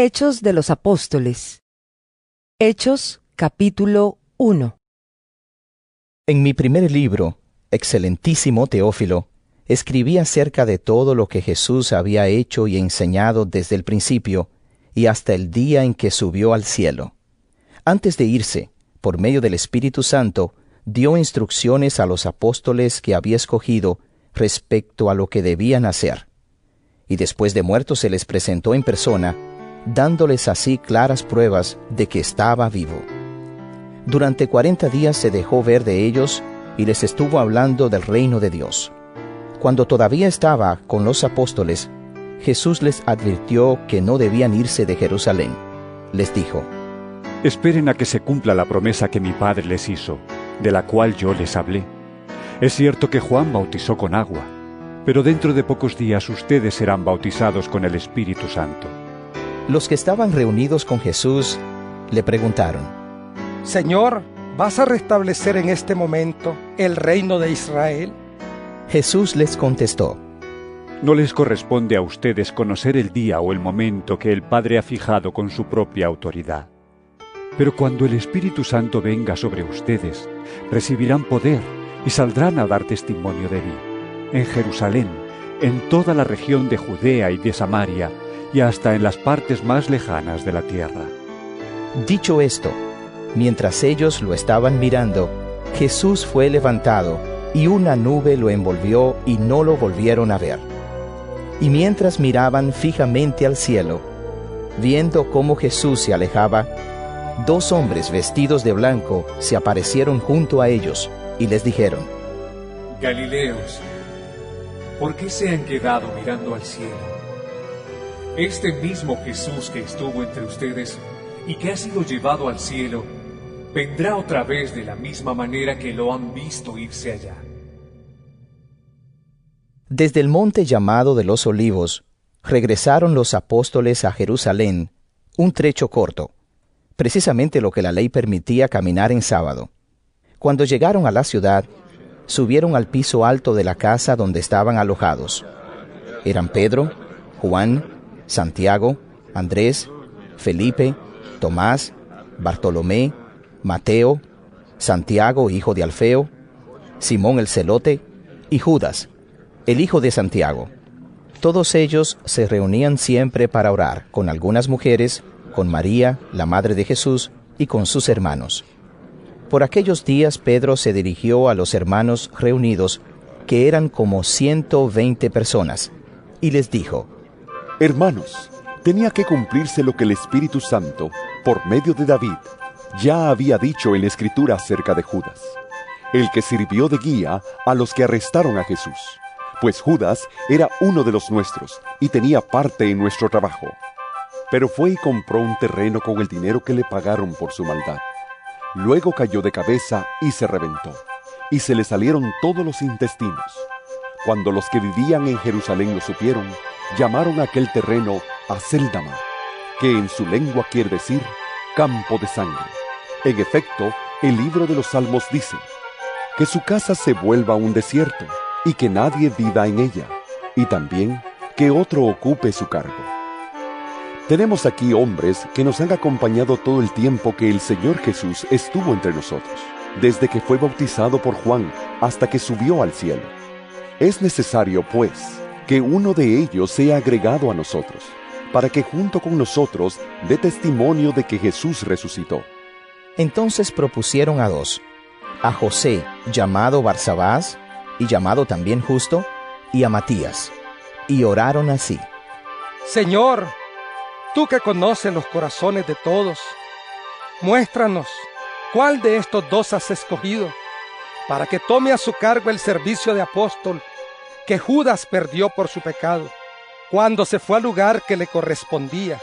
Hechos de los Apóstoles. Hechos capítulo 1. En mi primer libro, excelentísimo Teófilo, escribí acerca de todo lo que Jesús había hecho y enseñado desde el principio y hasta el día en que subió al cielo. Antes de irse, por medio del Espíritu Santo, dio instrucciones a los apóstoles que había escogido respecto a lo que debían hacer. Y después de muerto se les presentó en persona, dándoles así claras pruebas de que estaba vivo. Durante cuarenta días se dejó ver de ellos y les estuvo hablando del reino de Dios. Cuando todavía estaba con los apóstoles, Jesús les advirtió que no debían irse de Jerusalén. Les dijo, Esperen a que se cumpla la promesa que mi Padre les hizo, de la cual yo les hablé. Es cierto que Juan bautizó con agua, pero dentro de pocos días ustedes serán bautizados con el Espíritu Santo. Los que estaban reunidos con Jesús le preguntaron, Señor, ¿vas a restablecer en este momento el reino de Israel? Jesús les contestó, No les corresponde a ustedes conocer el día o el momento que el Padre ha fijado con su propia autoridad. Pero cuando el Espíritu Santo venga sobre ustedes, recibirán poder y saldrán a dar testimonio de mí, en Jerusalén, en toda la región de Judea y de Samaria, y hasta en las partes más lejanas de la tierra. Dicho esto, mientras ellos lo estaban mirando, Jesús fue levantado y una nube lo envolvió y no lo volvieron a ver. Y mientras miraban fijamente al cielo, viendo cómo Jesús se alejaba, dos hombres vestidos de blanco se aparecieron junto a ellos y les dijeron, Galileos, ¿por qué se han quedado mirando al cielo? Este mismo Jesús que estuvo entre ustedes y que ha sido llevado al cielo, vendrá otra vez de la misma manera que lo han visto irse allá. Desde el monte llamado de los olivos, regresaron los apóstoles a Jerusalén, un trecho corto, precisamente lo que la ley permitía caminar en sábado. Cuando llegaron a la ciudad, subieron al piso alto de la casa donde estaban alojados. Eran Pedro, Juan, Santiago, Andrés, Felipe, Tomás, Bartolomé, Mateo, Santiago, hijo de Alfeo, Simón el celote, y Judas, el hijo de Santiago. Todos ellos se reunían siempre para orar con algunas mujeres, con María, la madre de Jesús, y con sus hermanos. Por aquellos días Pedro se dirigió a los hermanos reunidos, que eran como ciento veinte personas, y les dijo, Hermanos, tenía que cumplirse lo que el Espíritu Santo, por medio de David, ya había dicho en la Escritura acerca de Judas, el que sirvió de guía a los que arrestaron a Jesús, pues Judas era uno de los nuestros y tenía parte en nuestro trabajo. Pero fue y compró un terreno con el dinero que le pagaron por su maldad. Luego cayó de cabeza y se reventó, y se le salieron todos los intestinos. Cuando los que vivían en Jerusalén lo supieron, llamaron aquel terreno Aceldama, que en su lengua quiere decir campo de sangre. En efecto, el libro de los Salmos dice, que su casa se vuelva un desierto y que nadie viva en ella, y también que otro ocupe su cargo. Tenemos aquí hombres que nos han acompañado todo el tiempo que el Señor Jesús estuvo entre nosotros, desde que fue bautizado por Juan hasta que subió al cielo. Es necesario, pues, que uno de ellos sea agregado a nosotros, para que junto con nosotros dé testimonio de que Jesús resucitó. Entonces propusieron a dos, a José, llamado Barsabás, y llamado también Justo, y a Matías, y oraron así. Señor, tú que conoces los corazones de todos, muéstranos cuál de estos dos has escogido, para que tome a su cargo el servicio de apóstol que Judas perdió por su pecado, cuando se fue al lugar que le correspondía.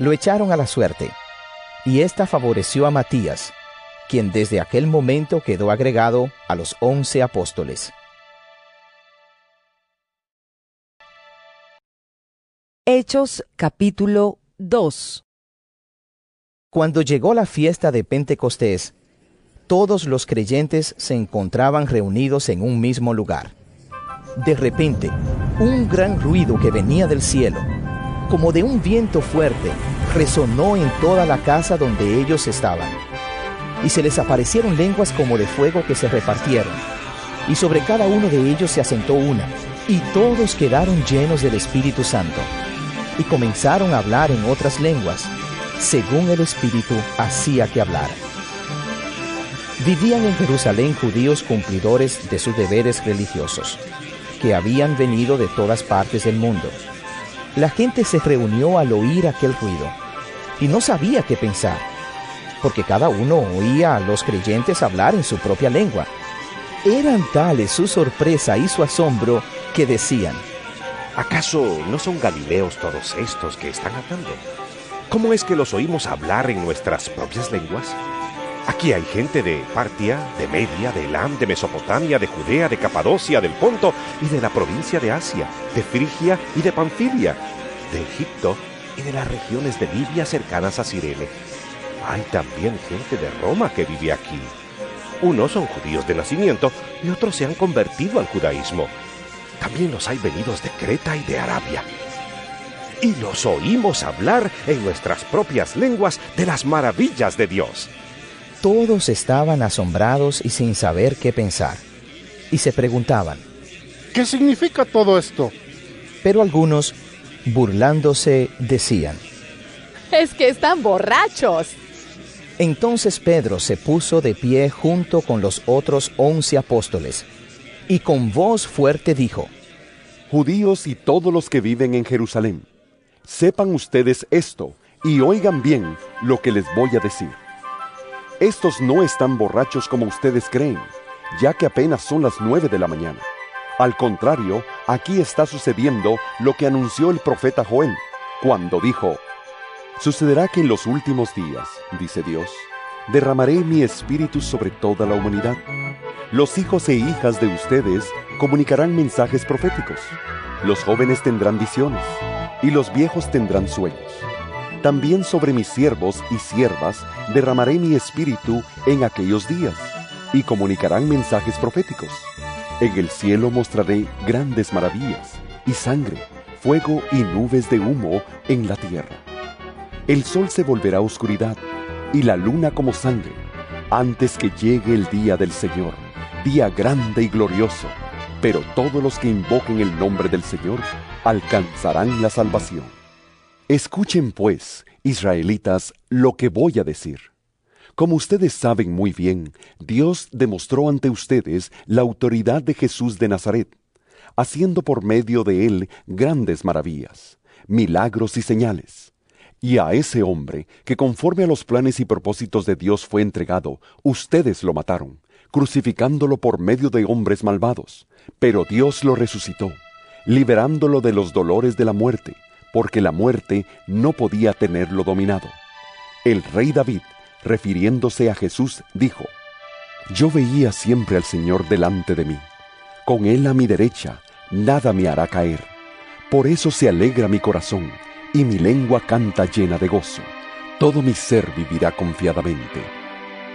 Lo echaron a la suerte, y ésta favoreció a Matías, quien desde aquel momento quedó agregado a los once apóstoles. Hechos capítulo 2 Cuando llegó la fiesta de Pentecostés, todos los creyentes se encontraban reunidos en un mismo lugar. De repente, un gran ruido que venía del cielo, como de un viento fuerte, resonó en toda la casa donde ellos estaban. Y se les aparecieron lenguas como de fuego que se repartieron. Y sobre cada uno de ellos se asentó una, y todos quedaron llenos del Espíritu Santo. Y comenzaron a hablar en otras lenguas, según el Espíritu hacía que hablaran. Vivían en Jerusalén judíos cumplidores de sus deberes religiosos, que habían venido de todas partes del mundo. La gente se reunió al oír aquel ruido y no sabía qué pensar, porque cada uno oía a los creyentes hablar en su propia lengua. Eran tales su sorpresa y su asombro que decían, ¿acaso no son galileos todos estos que están hablando? ¿Cómo es que los oímos hablar en nuestras propias lenguas? Aquí hay gente de Partia, de Media, de Elam, de Mesopotamia, de Judea, de Capadocia, del Ponto y de la provincia de Asia, de Frigia y de Panfilia, de Egipto y de las regiones de Libia cercanas a Cirene. Hay también gente de Roma que vive aquí. Unos son judíos de nacimiento y otros se han convertido al judaísmo. También los hay venidos de Creta y de Arabia. Y los oímos hablar en nuestras propias lenguas de las maravillas de Dios. Todos estaban asombrados y sin saber qué pensar, y se preguntaban, ¿qué significa todo esto? Pero algunos, burlándose, decían, es que están borrachos. Entonces Pedro se puso de pie junto con los otros once apóstoles, y con voz fuerte dijo, Judíos y todos los que viven en Jerusalén, sepan ustedes esto y oigan bien lo que les voy a decir. Estos no están borrachos como ustedes creen, ya que apenas son las nueve de la mañana. Al contrario, aquí está sucediendo lo que anunció el profeta Joel, cuando dijo, Sucederá que en los últimos días, dice Dios, derramaré mi espíritu sobre toda la humanidad. Los hijos e hijas de ustedes comunicarán mensajes proféticos. Los jóvenes tendrán visiones y los viejos tendrán sueños. También sobre mis siervos y siervas derramaré mi espíritu en aquellos días, y comunicarán mensajes proféticos. En el cielo mostraré grandes maravillas, y sangre, fuego y nubes de humo en la tierra. El sol se volverá oscuridad, y la luna como sangre, antes que llegue el día del Señor, día grande y glorioso. Pero todos los que invoquen el nombre del Señor alcanzarán la salvación. Escuchen pues, israelitas, lo que voy a decir. Como ustedes saben muy bien, Dios demostró ante ustedes la autoridad de Jesús de Nazaret, haciendo por medio de él grandes maravillas, milagros y señales. Y a ese hombre, que conforme a los planes y propósitos de Dios fue entregado, ustedes lo mataron, crucificándolo por medio de hombres malvados. Pero Dios lo resucitó, liberándolo de los dolores de la muerte porque la muerte no podía tenerlo dominado. El rey David, refiriéndose a Jesús, dijo, Yo veía siempre al Señor delante de mí. Con Él a mi derecha, nada me hará caer. Por eso se alegra mi corazón, y mi lengua canta llena de gozo. Todo mi ser vivirá confiadamente.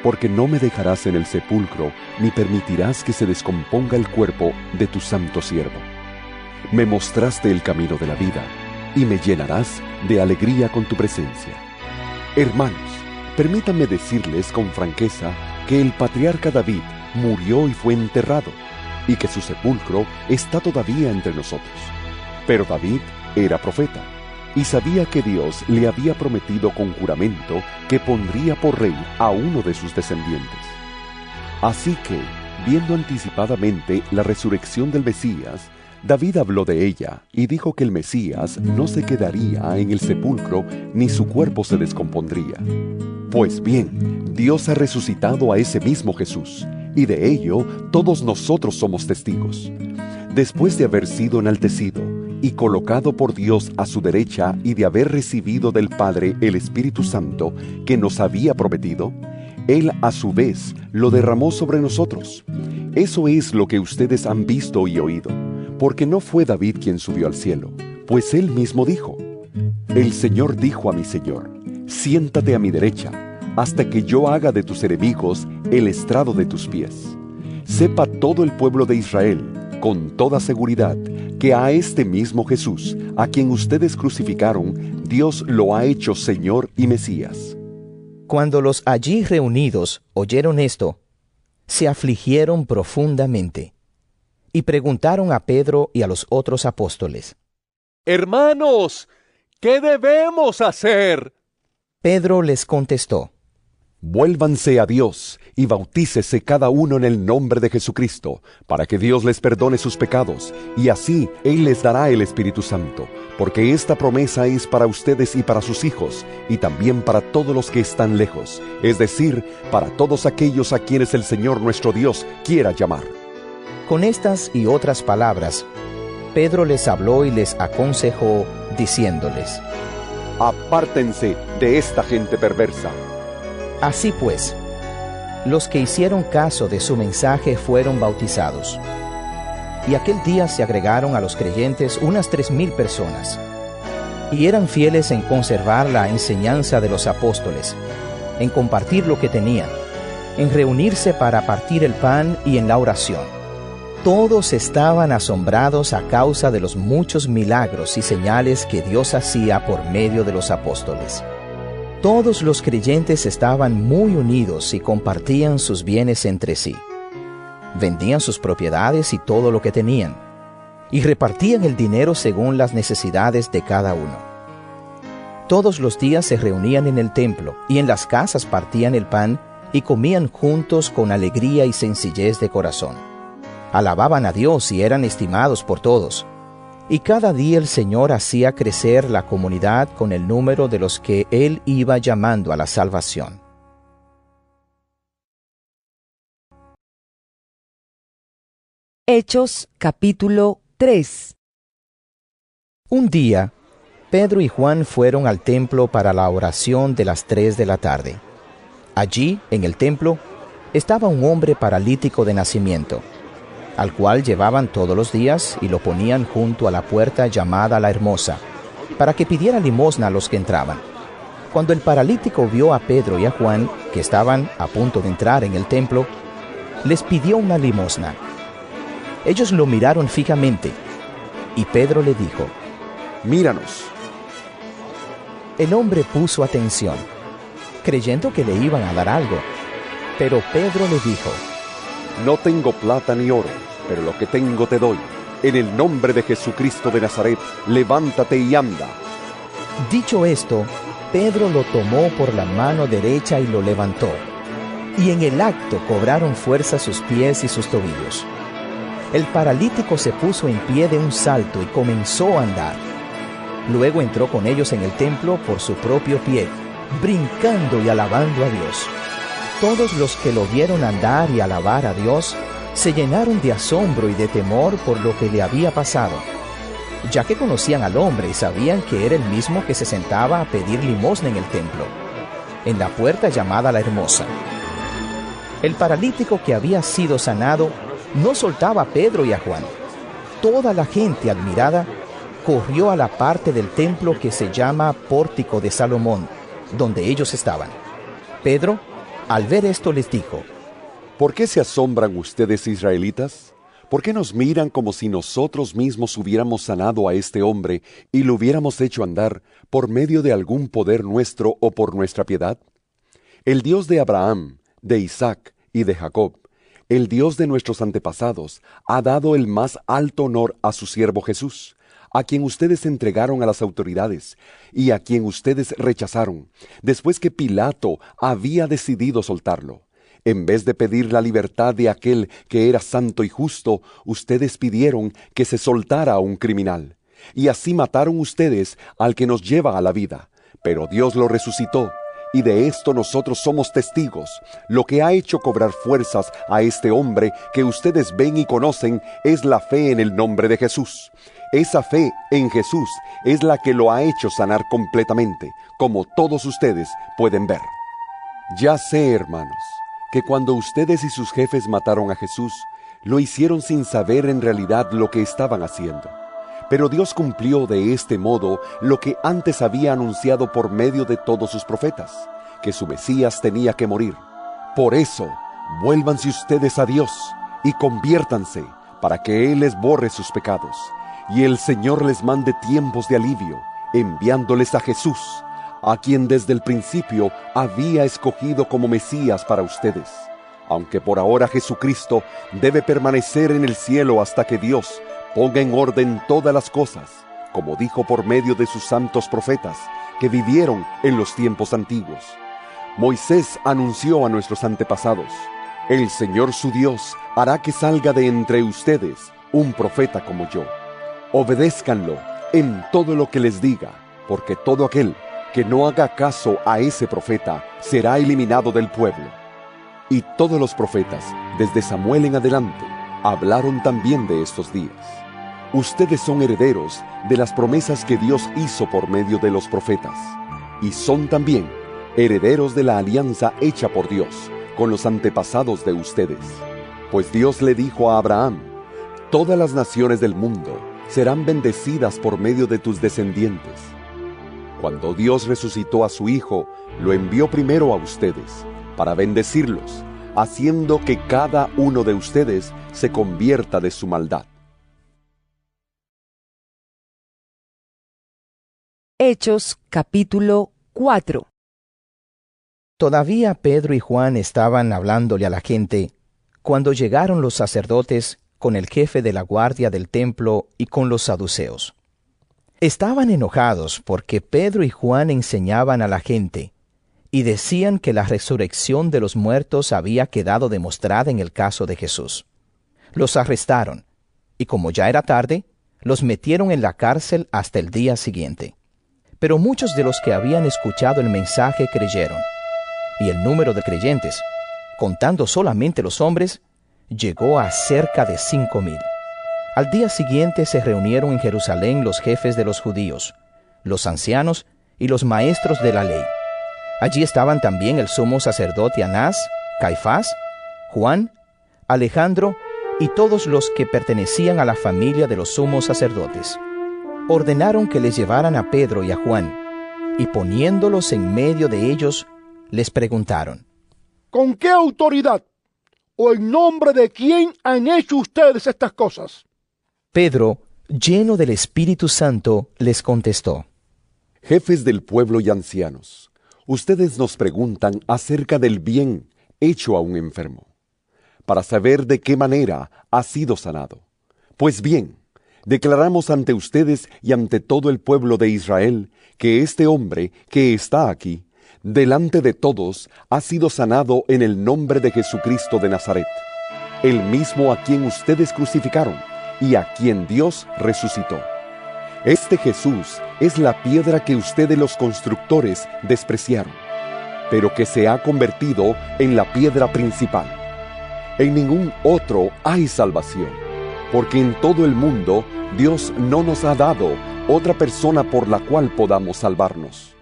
Porque no me dejarás en el sepulcro, ni permitirás que se descomponga el cuerpo de tu santo siervo. Me mostraste el camino de la vida y me llenarás de alegría con tu presencia. Hermanos, permítanme decirles con franqueza que el patriarca David murió y fue enterrado, y que su sepulcro está todavía entre nosotros. Pero David era profeta, y sabía que Dios le había prometido con juramento que pondría por rey a uno de sus descendientes. Así que, viendo anticipadamente la resurrección del Mesías, David habló de ella y dijo que el Mesías no se quedaría en el sepulcro ni su cuerpo se descompondría. Pues bien, Dios ha resucitado a ese mismo Jesús, y de ello todos nosotros somos testigos. Después de haber sido enaltecido y colocado por Dios a su derecha y de haber recibido del Padre el Espíritu Santo que nos había prometido, Él a su vez lo derramó sobre nosotros. Eso es lo que ustedes han visto y oído porque no fue David quien subió al cielo, pues él mismo dijo, El Señor dijo a mi Señor, siéntate a mi derecha, hasta que yo haga de tus enemigos el estrado de tus pies. Sepa todo el pueblo de Israel, con toda seguridad, que a este mismo Jesús, a quien ustedes crucificaron, Dios lo ha hecho Señor y Mesías. Cuando los allí reunidos oyeron esto, se afligieron profundamente y preguntaron a Pedro y a los otros apóstoles, Hermanos, ¿qué debemos hacer? Pedro les contestó, Vuélvanse a Dios y bautícese cada uno en el nombre de Jesucristo, para que Dios les perdone sus pecados, y así Él les dará el Espíritu Santo, porque esta promesa es para ustedes y para sus hijos, y también para todos los que están lejos, es decir, para todos aquellos a quienes el Señor nuestro Dios quiera llamar. Con estas y otras palabras, Pedro les habló y les aconsejó, diciéndoles, Apártense de esta gente perversa. Así pues, los que hicieron caso de su mensaje fueron bautizados. Y aquel día se agregaron a los creyentes unas tres mil personas. Y eran fieles en conservar la enseñanza de los apóstoles, en compartir lo que tenían, en reunirse para partir el pan y en la oración. Todos estaban asombrados a causa de los muchos milagros y señales que Dios hacía por medio de los apóstoles. Todos los creyentes estaban muy unidos y compartían sus bienes entre sí. Vendían sus propiedades y todo lo que tenían, y repartían el dinero según las necesidades de cada uno. Todos los días se reunían en el templo y en las casas partían el pan y comían juntos con alegría y sencillez de corazón. Alababan a Dios y eran estimados por todos y cada día el Señor hacía crecer la comunidad con el número de los que Él iba llamando a la salvación. Hechos capítulo 3 Un día, Pedro y Juan fueron al templo para la oración de las tres de la tarde. Allí, en el templo, estaba un hombre paralítico de nacimiento al cual llevaban todos los días y lo ponían junto a la puerta llamada la Hermosa, para que pidiera limosna a los que entraban. Cuando el paralítico vio a Pedro y a Juan, que estaban a punto de entrar en el templo, les pidió una limosna. Ellos lo miraron fijamente, y Pedro le dijo, Míranos. El hombre puso atención, creyendo que le iban a dar algo, pero Pedro le dijo, No tengo plata ni oro pero lo que tengo te doy. En el nombre de Jesucristo de Nazaret, levántate y anda. Dicho esto, Pedro lo tomó por la mano derecha y lo levantó. Y en el acto cobraron fuerza sus pies y sus tobillos. El paralítico se puso en pie de un salto y comenzó a andar. Luego entró con ellos en el templo por su propio pie, brincando y alabando a Dios. Todos los que lo vieron andar y alabar a Dios se llenaron de asombro y de temor por lo que le había pasado, ya que conocían al hombre y sabían que era el mismo que se sentaba a pedir limosna en el templo, en la puerta llamada la Hermosa. El paralítico que había sido sanado no soltaba a Pedro y a Juan. Toda la gente admirada corrió a la parte del templo que se llama Pórtico de Salomón, donde ellos estaban. Pedro, al ver esto, les dijo, ¿Por qué se asombran ustedes israelitas? ¿Por qué nos miran como si nosotros mismos hubiéramos sanado a este hombre y lo hubiéramos hecho andar por medio de algún poder nuestro o por nuestra piedad? El Dios de Abraham, de Isaac y de Jacob, el Dios de nuestros antepasados, ha dado el más alto honor a su siervo Jesús, a quien ustedes entregaron a las autoridades y a quien ustedes rechazaron, después que Pilato había decidido soltarlo. En vez de pedir la libertad de aquel que era santo y justo, ustedes pidieron que se soltara a un criminal. Y así mataron ustedes al que nos lleva a la vida. Pero Dios lo resucitó. Y de esto nosotros somos testigos. Lo que ha hecho cobrar fuerzas a este hombre que ustedes ven y conocen es la fe en el nombre de Jesús. Esa fe en Jesús es la que lo ha hecho sanar completamente, como todos ustedes pueden ver. Ya sé, hermanos, que cuando ustedes y sus jefes mataron a Jesús, lo hicieron sin saber en realidad lo que estaban haciendo. Pero Dios cumplió de este modo lo que antes había anunciado por medio de todos sus profetas, que su Mesías tenía que morir. Por eso, vuélvanse ustedes a Dios y conviértanse para que Él les borre sus pecados, y el Señor les mande tiempos de alivio, enviándoles a Jesús, a quien desde el principio había escogido como Mesías para ustedes. Aunque por ahora Jesucristo debe permanecer en el cielo hasta que Dios ponga en orden todas las cosas, como dijo por medio de sus santos profetas, que vivieron en los tiempos antiguos. Moisés anunció a nuestros antepasados, el Señor su Dios hará que salga de entre ustedes un profeta como yo. Obedézcanlo en todo lo que les diga, porque todo aquel que no haga caso a ese profeta será eliminado del pueblo. Y todos los profetas, desde Samuel en adelante, hablaron también de estos días. Ustedes son herederos de las promesas que Dios hizo por medio de los profetas, y son también herederos de la alianza hecha por Dios con los antepasados de ustedes. Pues Dios le dijo a Abraham, todas las naciones del mundo serán bendecidas por medio de tus descendientes. Cuando Dios resucitó a su Hijo, lo envió primero a ustedes, para bendecirlos, haciendo que cada uno de ustedes se convierta de su maldad. Hechos capítulo 4 Todavía Pedro y Juan estaban hablándole a la gente cuando llegaron los sacerdotes con el jefe de la guardia del templo y con los saduceos. Estaban enojados porque Pedro y Juan enseñaban a la gente y decían que la resurrección de los muertos había quedado demostrada en el caso de Jesús. Los arrestaron y como ya era tarde, los metieron en la cárcel hasta el día siguiente. Pero muchos de los que habían escuchado el mensaje creyeron, y el número de creyentes, contando solamente los hombres, llegó a cerca de cinco mil. Al día siguiente se reunieron en Jerusalén los jefes de los judíos, los ancianos y los maestros de la ley. Allí estaban también el sumo sacerdote Anás, Caifás, Juan, Alejandro y todos los que pertenecían a la familia de los sumos sacerdotes ordenaron que les llevaran a Pedro y a Juan, y poniéndolos en medio de ellos, les preguntaron, ¿Con qué autoridad o en nombre de quién han hecho ustedes estas cosas? Pedro, lleno del Espíritu Santo, les contestó, Jefes del pueblo y ancianos, ustedes nos preguntan acerca del bien hecho a un enfermo, para saber de qué manera ha sido sanado. Pues bien, declaramos ante ustedes y ante todo el pueblo de Israel que este hombre que está aquí, delante de todos, ha sido sanado en el nombre de Jesucristo de Nazaret, el mismo a quien ustedes crucificaron y a quien Dios resucitó. Este Jesús es la piedra que ustedes los constructores despreciaron, pero que se ha convertido en la piedra principal. En ningún otro hay salvación, porque en todo el mundo Dios no nos ha dado otra persona por la cual podamos salvarnos.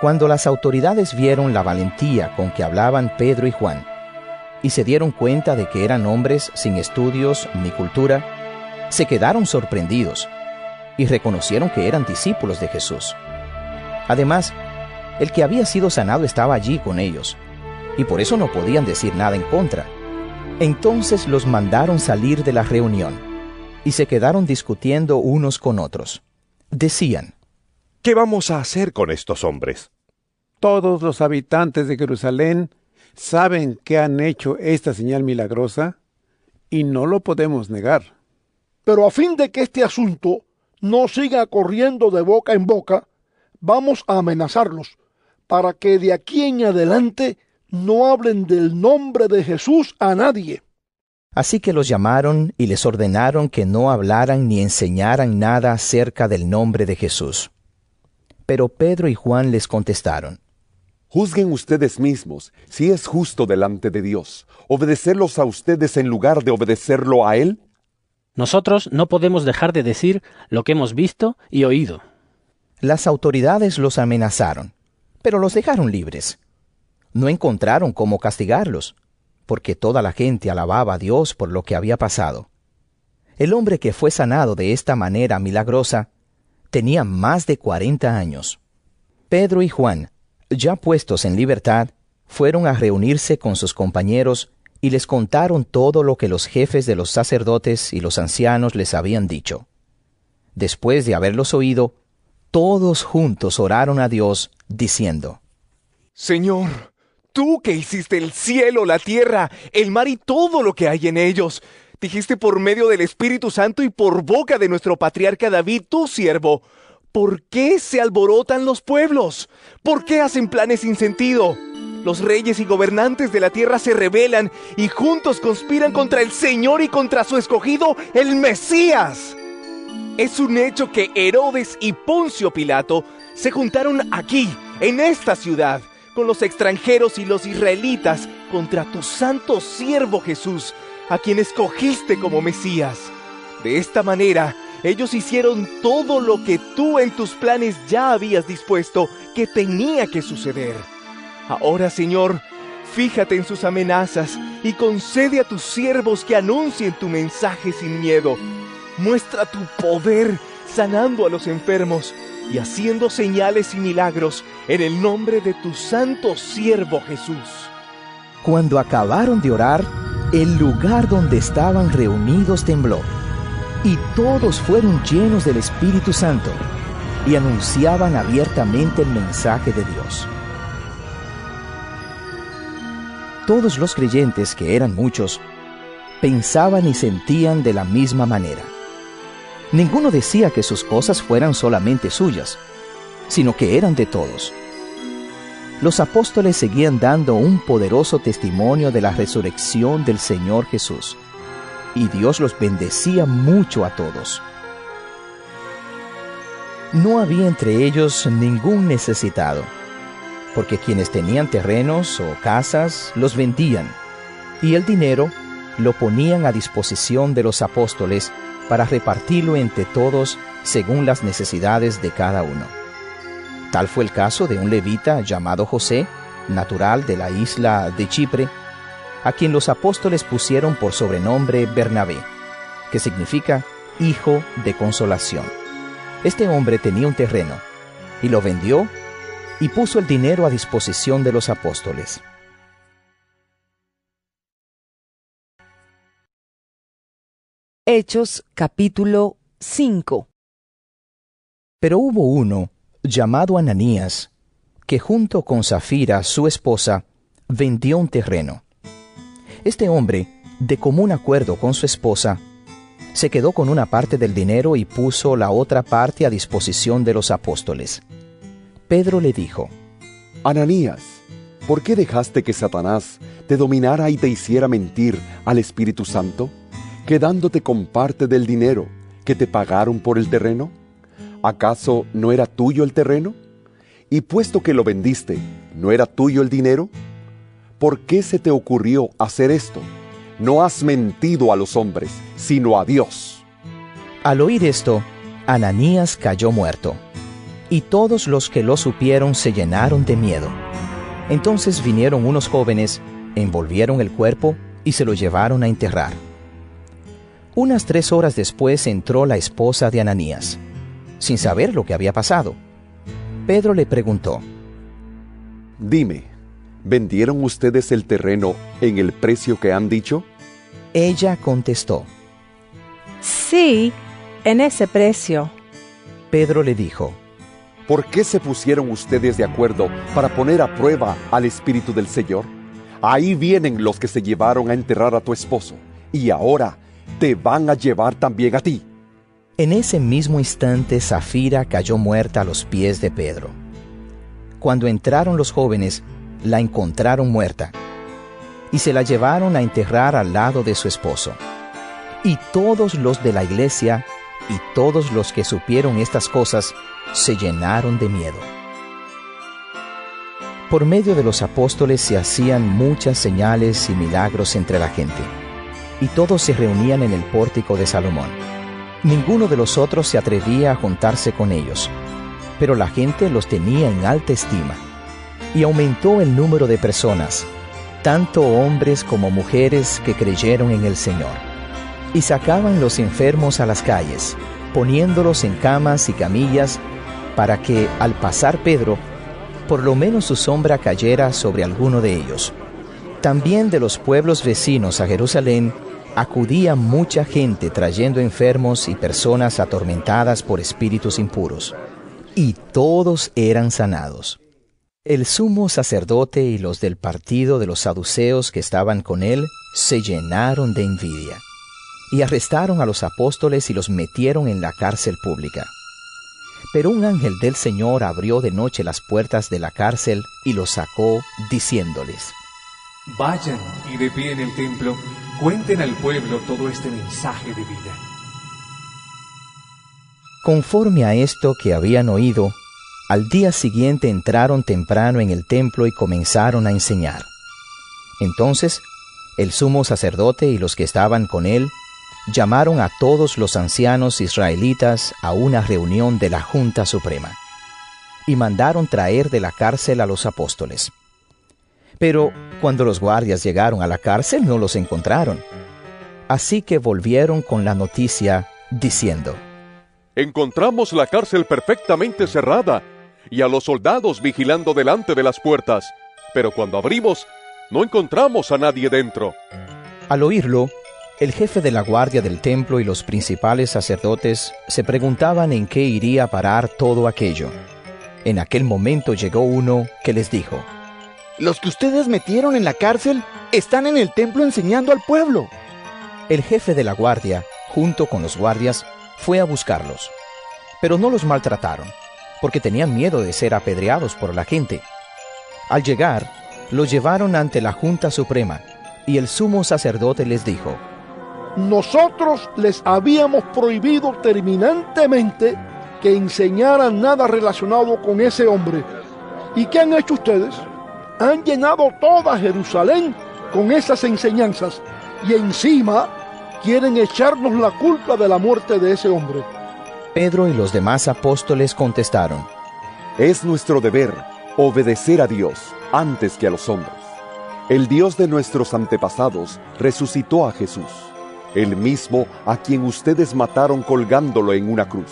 Cuando las autoridades vieron la valentía con que hablaban Pedro y Juan, y se dieron cuenta de que eran hombres sin estudios ni cultura, se quedaron sorprendidos y reconocieron que eran discípulos de Jesús. Además, el que había sido sanado estaba allí con ellos, y por eso no podían decir nada en contra. Entonces los mandaron salir de la reunión y se quedaron discutiendo unos con otros. Decían, ¿Qué vamos a hacer con estos hombres? Todos los habitantes de Jerusalén saben que han hecho esta señal milagrosa y no lo podemos negar. Pero a fin de que este asunto no siga corriendo de boca en boca, vamos a amenazarlos para que de aquí en adelante no hablen del nombre de Jesús a nadie. Así que los llamaron y les ordenaron que no hablaran ni enseñaran nada acerca del nombre de Jesús. Pero Pedro y Juan les contestaron, Juzguen ustedes mismos si es justo delante de Dios obedecerlos a ustedes en lugar de obedecerlo a Él. Nosotros no podemos dejar de decir lo que hemos visto y oído. Las autoridades los amenazaron, pero los dejaron libres. No encontraron cómo castigarlos porque toda la gente alababa a Dios por lo que había pasado. El hombre que fue sanado de esta manera milagrosa tenía más de cuarenta años. Pedro y Juan, ya puestos en libertad, fueron a reunirse con sus compañeros y les contaron todo lo que los jefes de los sacerdotes y los ancianos les habían dicho. Después de haberlos oído, todos juntos oraron a Dios, diciendo, Señor, tú que hiciste el cielo, la tierra, el mar y todo lo que hay en ellos, dijiste por medio del Espíritu Santo y por boca de nuestro patriarca David, tu siervo, ¿por qué se alborotan los pueblos? ¿Por qué hacen planes sin sentido? Los reyes y gobernantes de la tierra se rebelan y juntos conspiran contra el Señor y contra su escogido, el Mesías. Es un hecho que Herodes y Poncio Pilato se juntaron aquí, en esta ciudad, con los extranjeros y los israelitas contra tu santo siervo Jesús, a quien escogiste como Mesías. De esta manera, ellos hicieron todo lo que tú en tus planes ya habías dispuesto que tenía que suceder. Ahora, Señor, fíjate en sus amenazas y concede a tus siervos que anuncien tu mensaje sin miedo. Muestra tu poder sanando a los enfermos y haciendo señales y milagros en el nombre de tu santo siervo Jesús. Cuando acabaron de orar, el lugar donde estaban reunidos tembló, y todos fueron llenos del Espíritu Santo y anunciaban abiertamente el mensaje de Dios. Todos los creyentes, que eran muchos, pensaban y sentían de la misma manera. Ninguno decía que sus cosas fueran solamente suyas, sino que eran de todos. Los apóstoles seguían dando un poderoso testimonio de la resurrección del Señor Jesús, y Dios los bendecía mucho a todos. No había entre ellos ningún necesitado porque quienes tenían terrenos o casas los vendían, y el dinero lo ponían a disposición de los apóstoles para repartirlo entre todos según las necesidades de cada uno. Tal fue el caso de un levita llamado José, natural de la isla de Chipre, a quien los apóstoles pusieron por sobrenombre Bernabé, que significa hijo de consolación. Este hombre tenía un terreno, y lo vendió y puso el dinero a disposición de los apóstoles. Hechos capítulo 5 Pero hubo uno, llamado Ananías, que junto con Zafira, su esposa, vendió un terreno. Este hombre, de común acuerdo con su esposa, se quedó con una parte del dinero y puso la otra parte a disposición de los apóstoles. Pedro le dijo, Ananías, ¿por qué dejaste que Satanás te dominara y te hiciera mentir al Espíritu Santo? quedándote con parte del dinero que te pagaron por el terreno? ¿Acaso no era tuyo el terreno? Y puesto que lo vendiste, ¿no era tuyo el dinero? ¿Por qué se te ocurrió hacer esto? No has mentido a los hombres, sino a Dios. Al oír esto, Ananías cayó muerto, y todos los que lo supieron se llenaron de miedo. Entonces vinieron unos jóvenes, envolvieron el cuerpo y se lo llevaron a enterrar. Unas tres horas después entró la esposa de Ananías, sin saber lo que había pasado. Pedro le preguntó, Dime, ¿vendieron ustedes el terreno en el precio que han dicho? Ella contestó, Sí, en ese precio. Pedro le dijo, ¿Por qué se pusieron ustedes de acuerdo para poner a prueba al Espíritu del Señor? Ahí vienen los que se llevaron a enterrar a tu esposo, y ahora te van a llevar también a ti. En ese mismo instante Zafira cayó muerta a los pies de Pedro. Cuando entraron los jóvenes, la encontraron muerta y se la llevaron a enterrar al lado de su esposo. Y todos los de la iglesia y todos los que supieron estas cosas se llenaron de miedo. Por medio de los apóstoles se hacían muchas señales y milagros entre la gente y todos se reunían en el pórtico de Salomón. Ninguno de los otros se atrevía a juntarse con ellos, pero la gente los tenía en alta estima. Y aumentó el número de personas, tanto hombres como mujeres que creyeron en el Señor. Y sacaban los enfermos a las calles, poniéndolos en camas y camillas, para que, al pasar Pedro, por lo menos su sombra cayera sobre alguno de ellos. También de los pueblos vecinos a Jerusalén acudía mucha gente trayendo enfermos y personas atormentadas por espíritus impuros, y todos eran sanados. El sumo sacerdote y los del partido de los saduceos que estaban con él se llenaron de envidia, y arrestaron a los apóstoles y los metieron en la cárcel pública. Pero un ángel del Señor abrió de noche las puertas de la cárcel y los sacó, diciéndoles, Vayan y de pie en el templo, cuenten al pueblo todo este mensaje de vida. Conforme a esto que habían oído, al día siguiente entraron temprano en el templo y comenzaron a enseñar. Entonces, el sumo sacerdote y los que estaban con él llamaron a todos los ancianos israelitas a una reunión de la Junta Suprema y mandaron traer de la cárcel a los apóstoles. Pero cuando los guardias llegaron a la cárcel no los encontraron. Así que volvieron con la noticia diciendo, Encontramos la cárcel perfectamente cerrada y a los soldados vigilando delante de las puertas, pero cuando abrimos no encontramos a nadie dentro. Al oírlo, el jefe de la guardia del templo y los principales sacerdotes se preguntaban en qué iría a parar todo aquello. En aquel momento llegó uno que les dijo, Los que ustedes metieron en la cárcel están en el templo enseñando al pueblo. El jefe de la guardia, junto con los guardias, fue a buscarlos. Pero no los maltrataron, porque tenían miedo de ser apedreados por la gente. Al llegar, los llevaron ante la Junta Suprema, y el sumo sacerdote les dijo, nosotros les habíamos prohibido terminantemente que enseñaran nada relacionado con ese hombre. ¿Y qué han hecho ustedes? Han llenado toda Jerusalén con esas enseñanzas y encima quieren echarnos la culpa de la muerte de ese hombre. Pedro y los demás apóstoles contestaron, Es nuestro deber obedecer a Dios antes que a los hombres. El Dios de nuestros antepasados resucitó a Jesús el mismo a quien ustedes mataron colgándolo en una cruz.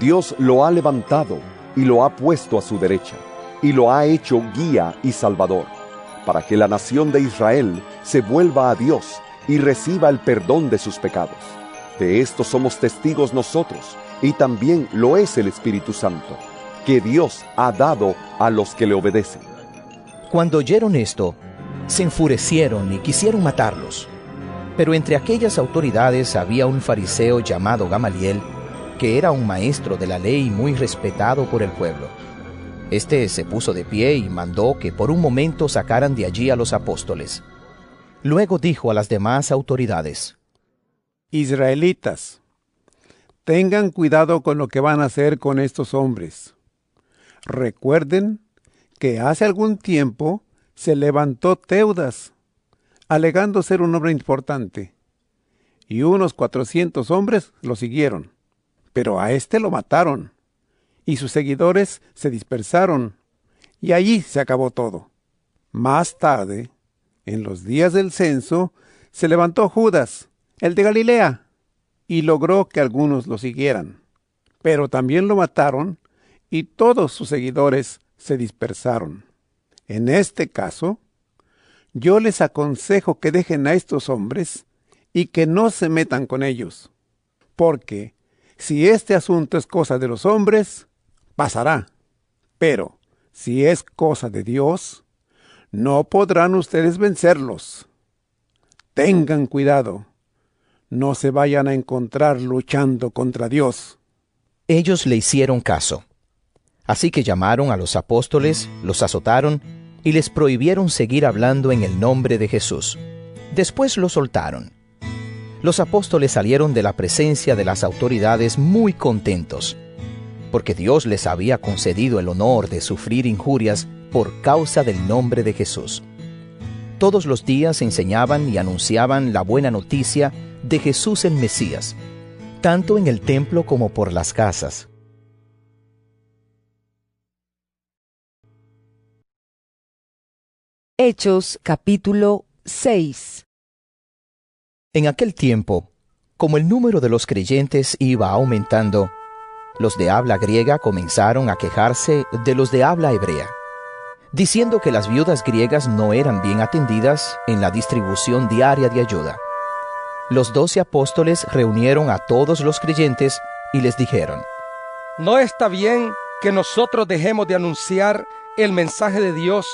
Dios lo ha levantado y lo ha puesto a su derecha, y lo ha hecho guía y salvador, para que la nación de Israel se vuelva a Dios y reciba el perdón de sus pecados. De esto somos testigos nosotros, y también lo es el Espíritu Santo, que Dios ha dado a los que le obedecen. Cuando oyeron esto, se enfurecieron y quisieron matarlos. Pero entre aquellas autoridades había un fariseo llamado Gamaliel, que era un maestro de la ley muy respetado por el pueblo. Este se puso de pie y mandó que por un momento sacaran de allí a los apóstoles. Luego dijo a las demás autoridades, Israelitas, tengan cuidado con lo que van a hacer con estos hombres. Recuerden que hace algún tiempo se levantó Teudas, alegando ser un hombre importante, y unos cuatrocientos hombres lo siguieron, pero a éste lo mataron, y sus seguidores se dispersaron, y allí se acabó todo. Más tarde, en los días del censo, se levantó Judas, el de Galilea, y logró que algunos lo siguieran. Pero también lo mataron, y todos sus seguidores se dispersaron. En este caso, yo les aconsejo que dejen a estos hombres y que no se metan con ellos, porque si este asunto es cosa de los hombres, pasará, pero si es cosa de Dios, no podrán ustedes vencerlos. Tengan cuidado, no se vayan a encontrar luchando contra Dios. Ellos le hicieron caso. Así que llamaron a los apóstoles, los azotaron y les prohibieron seguir hablando en el nombre de Jesús. Después lo soltaron. Los apóstoles salieron de la presencia de las autoridades muy contentos, porque Dios les había concedido el honor de sufrir injurias por causa del nombre de Jesús. Todos los días enseñaban y anunciaban la buena noticia de Jesús el Mesías, tanto en el templo como por las casas. Hechos capítulo 6 En aquel tiempo, como el número de los creyentes iba aumentando, los de habla griega comenzaron a quejarse de los de habla hebrea, diciendo que las viudas griegas no eran bien atendidas en la distribución diaria de ayuda. Los doce apóstoles reunieron a todos los creyentes y les dijeron, No está bien que nosotros dejemos de anunciar el mensaje de Dios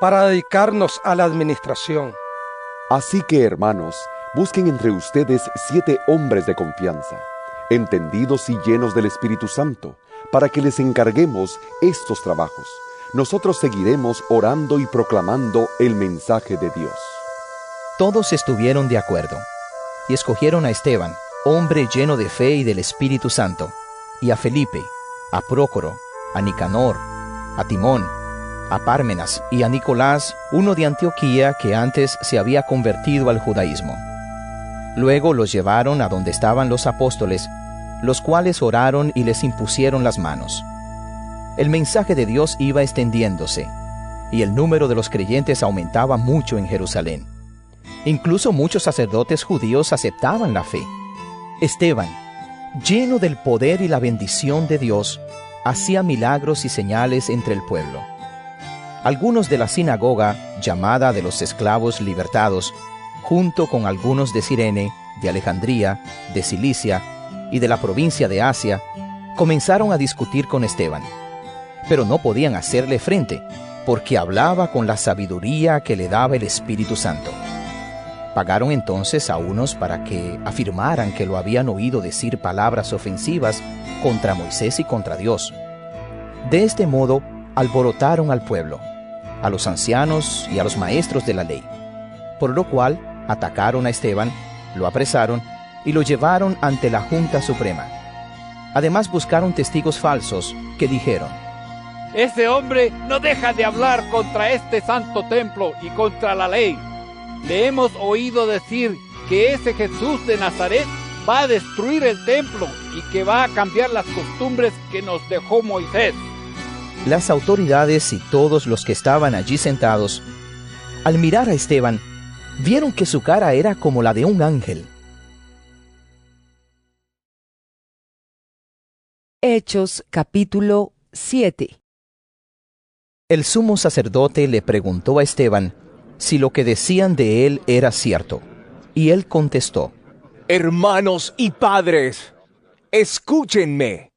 para dedicarnos a la administración. Así que, hermanos, busquen entre ustedes siete hombres de confianza, entendidos y llenos del Espíritu Santo, para que les encarguemos estos trabajos. Nosotros seguiremos orando y proclamando el mensaje de Dios. Todos estuvieron de acuerdo y escogieron a Esteban, hombre lleno de fe y del Espíritu Santo, y a Felipe, a Prócoro, a Nicanor, a Timón, a Pármenas y a Nicolás, uno de Antioquía que antes se había convertido al judaísmo. Luego los llevaron a donde estaban los apóstoles, los cuales oraron y les impusieron las manos. El mensaje de Dios iba extendiéndose, y el número de los creyentes aumentaba mucho en Jerusalén. Incluso muchos sacerdotes judíos aceptaban la fe. Esteban, lleno del poder y la bendición de Dios, hacía milagros y señales entre el pueblo. Algunos de la sinagoga, llamada de los esclavos libertados, junto con algunos de Sirene, de Alejandría, de Cilicia y de la provincia de Asia, comenzaron a discutir con Esteban. Pero no podían hacerle frente, porque hablaba con la sabiduría que le daba el Espíritu Santo. Pagaron entonces a unos para que afirmaran que lo habían oído decir palabras ofensivas contra Moisés y contra Dios. De este modo alborotaron al pueblo, a los ancianos y a los maestros de la ley, por lo cual atacaron a Esteban, lo apresaron y lo llevaron ante la Junta Suprema. Además buscaron testigos falsos que dijeron, Ese hombre no deja de hablar contra este santo templo y contra la ley. Le hemos oído decir que ese Jesús de Nazaret va a destruir el templo y que va a cambiar las costumbres que nos dejó Moisés. Las autoridades y todos los que estaban allí sentados, al mirar a Esteban, vieron que su cara era como la de un ángel. Hechos capítulo 7 El sumo sacerdote le preguntó a Esteban si lo que decían de él era cierto, y él contestó, Hermanos y padres, escúchenme.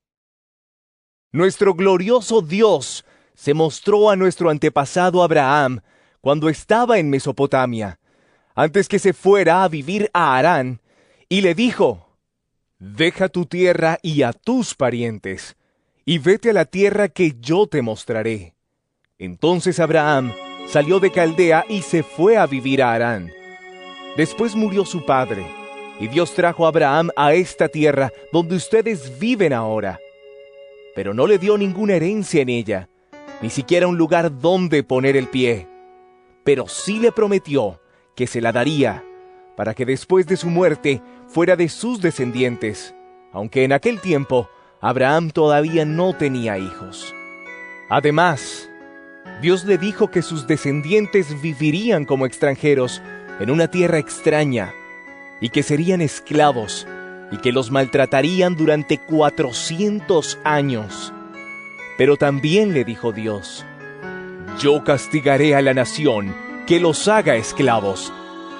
Nuestro glorioso Dios se mostró a nuestro antepasado Abraham cuando estaba en Mesopotamia, antes que se fuera a vivir a Harán, y le dijo, Deja tu tierra y a tus parientes, y vete a la tierra que yo te mostraré. Entonces Abraham salió de Caldea y se fue a vivir a Harán. Después murió su padre, y Dios trajo a Abraham a esta tierra donde ustedes viven ahora. Pero no le dio ninguna herencia en ella, ni siquiera un lugar donde poner el pie. Pero sí le prometió que se la daría, para que después de su muerte fuera de sus descendientes, aunque en aquel tiempo Abraham todavía no tenía hijos. Además, Dios le dijo que sus descendientes vivirían como extranjeros en una tierra extraña y que serían esclavos y que los maltratarían durante cuatrocientos años. Pero también le dijo Dios, yo castigaré a la nación que los haga esclavos,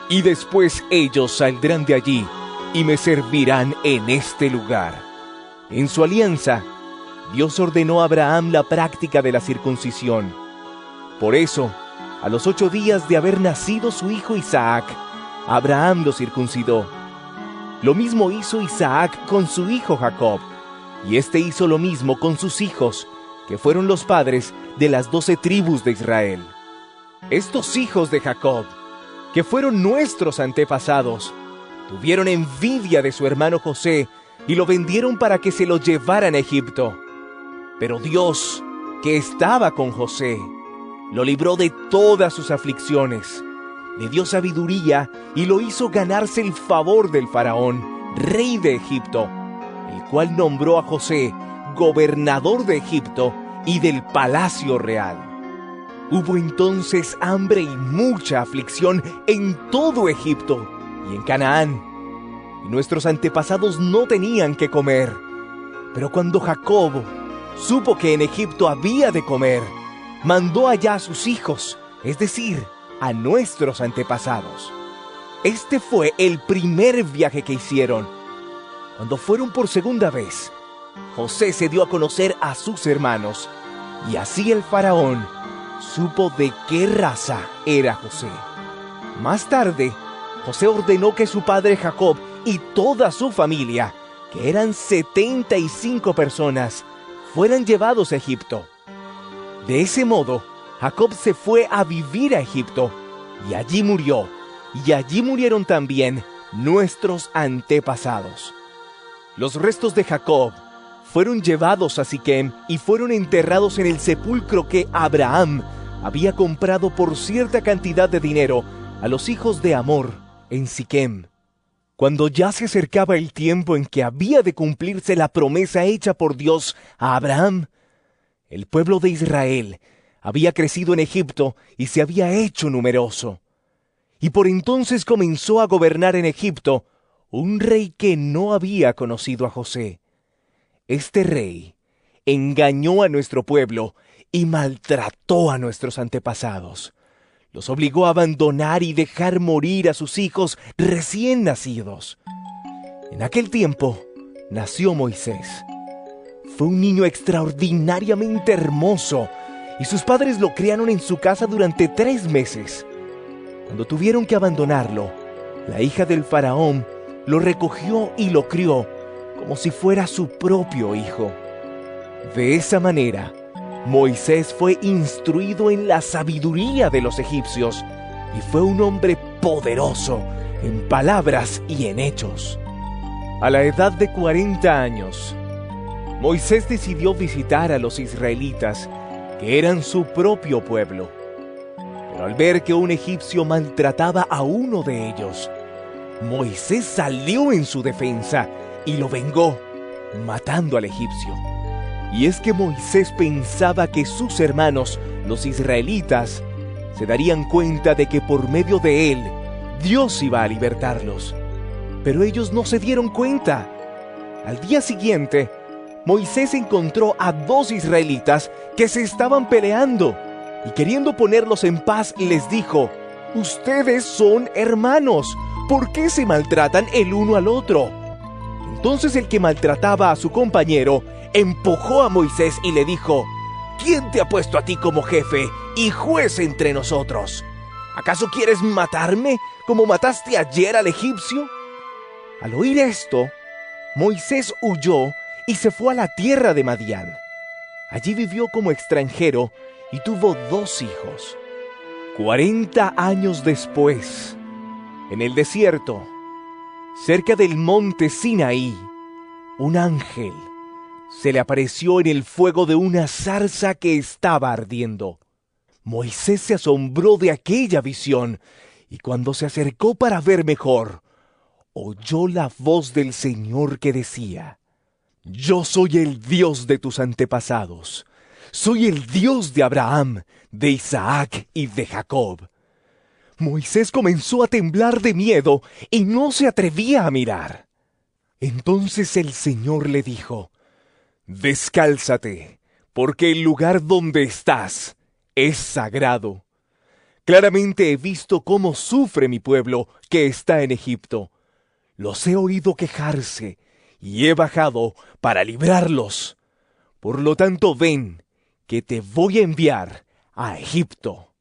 y después ellos saldrán de allí y me servirán en este lugar. En su alianza, Dios ordenó a Abraham la práctica de la circuncisión. Por eso, a los ocho días de haber nacido su hijo Isaac, Abraham lo circuncidó. Lo mismo hizo Isaac con su hijo Jacob, y éste hizo lo mismo con sus hijos, que fueron los padres de las doce tribus de Israel. Estos hijos de Jacob, que fueron nuestros antepasados, tuvieron envidia de su hermano José y lo vendieron para que se lo llevaran a Egipto. Pero Dios, que estaba con José, lo libró de todas sus aflicciones, le dio sabiduría y lo hizo ganarse el favor del faraón, rey de Egipto, el cual nombró a José gobernador de Egipto y del palacio real. Hubo entonces hambre y mucha aflicción en todo Egipto y en Canaán, y nuestros antepasados no tenían que comer. Pero cuando Jacob supo que en Egipto había de comer, mandó allá a sus hijos, es decir, a nuestros antepasados. Este fue el primer viaje que hicieron. Cuando fueron por segunda vez, José se dio a conocer a sus hermanos, y así el faraón supo de qué raza era José. Más tarde, José ordenó que su padre Jacob y toda su familia, que eran 75 personas, fueran llevados a Egipto. De ese modo, Jacob se fue a vivir a Egipto y allí murió, y allí murieron también nuestros antepasados. Los restos de Jacob fueron llevados a Siquem y fueron enterrados en el sepulcro que Abraham había comprado por cierta cantidad de dinero a los hijos de Amor en Siquem. Cuando ya se acercaba el tiempo en que había de cumplirse la promesa hecha por Dios a Abraham, el pueblo de Israel había crecido en Egipto y se había hecho numeroso. Y por entonces comenzó a gobernar en Egipto un rey que no había conocido a José. Este rey engañó a nuestro pueblo y maltrató a nuestros antepasados. Los obligó a abandonar y dejar morir a sus hijos recién nacidos. En aquel tiempo nació Moisés. Fue un niño extraordinariamente hermoso y sus padres lo criaron en su casa durante tres meses. Cuando tuvieron que abandonarlo, la hija del faraón lo recogió y lo crió como si fuera su propio hijo. De esa manera, Moisés fue instruido en la sabiduría de los egipcios y fue un hombre poderoso en palabras y en hechos. A la edad de 40 años, Moisés decidió visitar a los israelitas que eran su propio pueblo. Pero al ver que un egipcio maltrataba a uno de ellos, Moisés salió en su defensa y lo vengó, matando al egipcio. Y es que Moisés pensaba que sus hermanos, los israelitas, se darían cuenta de que por medio de él, Dios iba a libertarlos. Pero ellos no se dieron cuenta. Al día siguiente, Moisés encontró a dos israelitas que se estaban peleando y queriendo ponerlos en paz les dijo, Ustedes son hermanos, ¿por qué se maltratan el uno al otro? Entonces el que maltrataba a su compañero empujó a Moisés y le dijo, ¿quién te ha puesto a ti como jefe y juez entre nosotros? ¿Acaso quieres matarme como mataste ayer al egipcio? Al oír esto, Moisés huyó y se fue a la tierra de Madián. Allí vivió como extranjero y tuvo dos hijos. Cuarenta años después, en el desierto, cerca del monte Sinaí, un ángel se le apareció en el fuego de una zarza que estaba ardiendo. Moisés se asombró de aquella visión y cuando se acercó para ver mejor, oyó la voz del Señor que decía, yo soy el Dios de tus antepasados. Soy el Dios de Abraham, de Isaac y de Jacob. Moisés comenzó a temblar de miedo y no se atrevía a mirar. Entonces el Señor le dijo, Descálzate, porque el lugar donde estás es sagrado. Claramente he visto cómo sufre mi pueblo que está en Egipto. Los he oído quejarse y he bajado para librarlos. Por lo tanto, ven, que te voy a enviar a Egipto.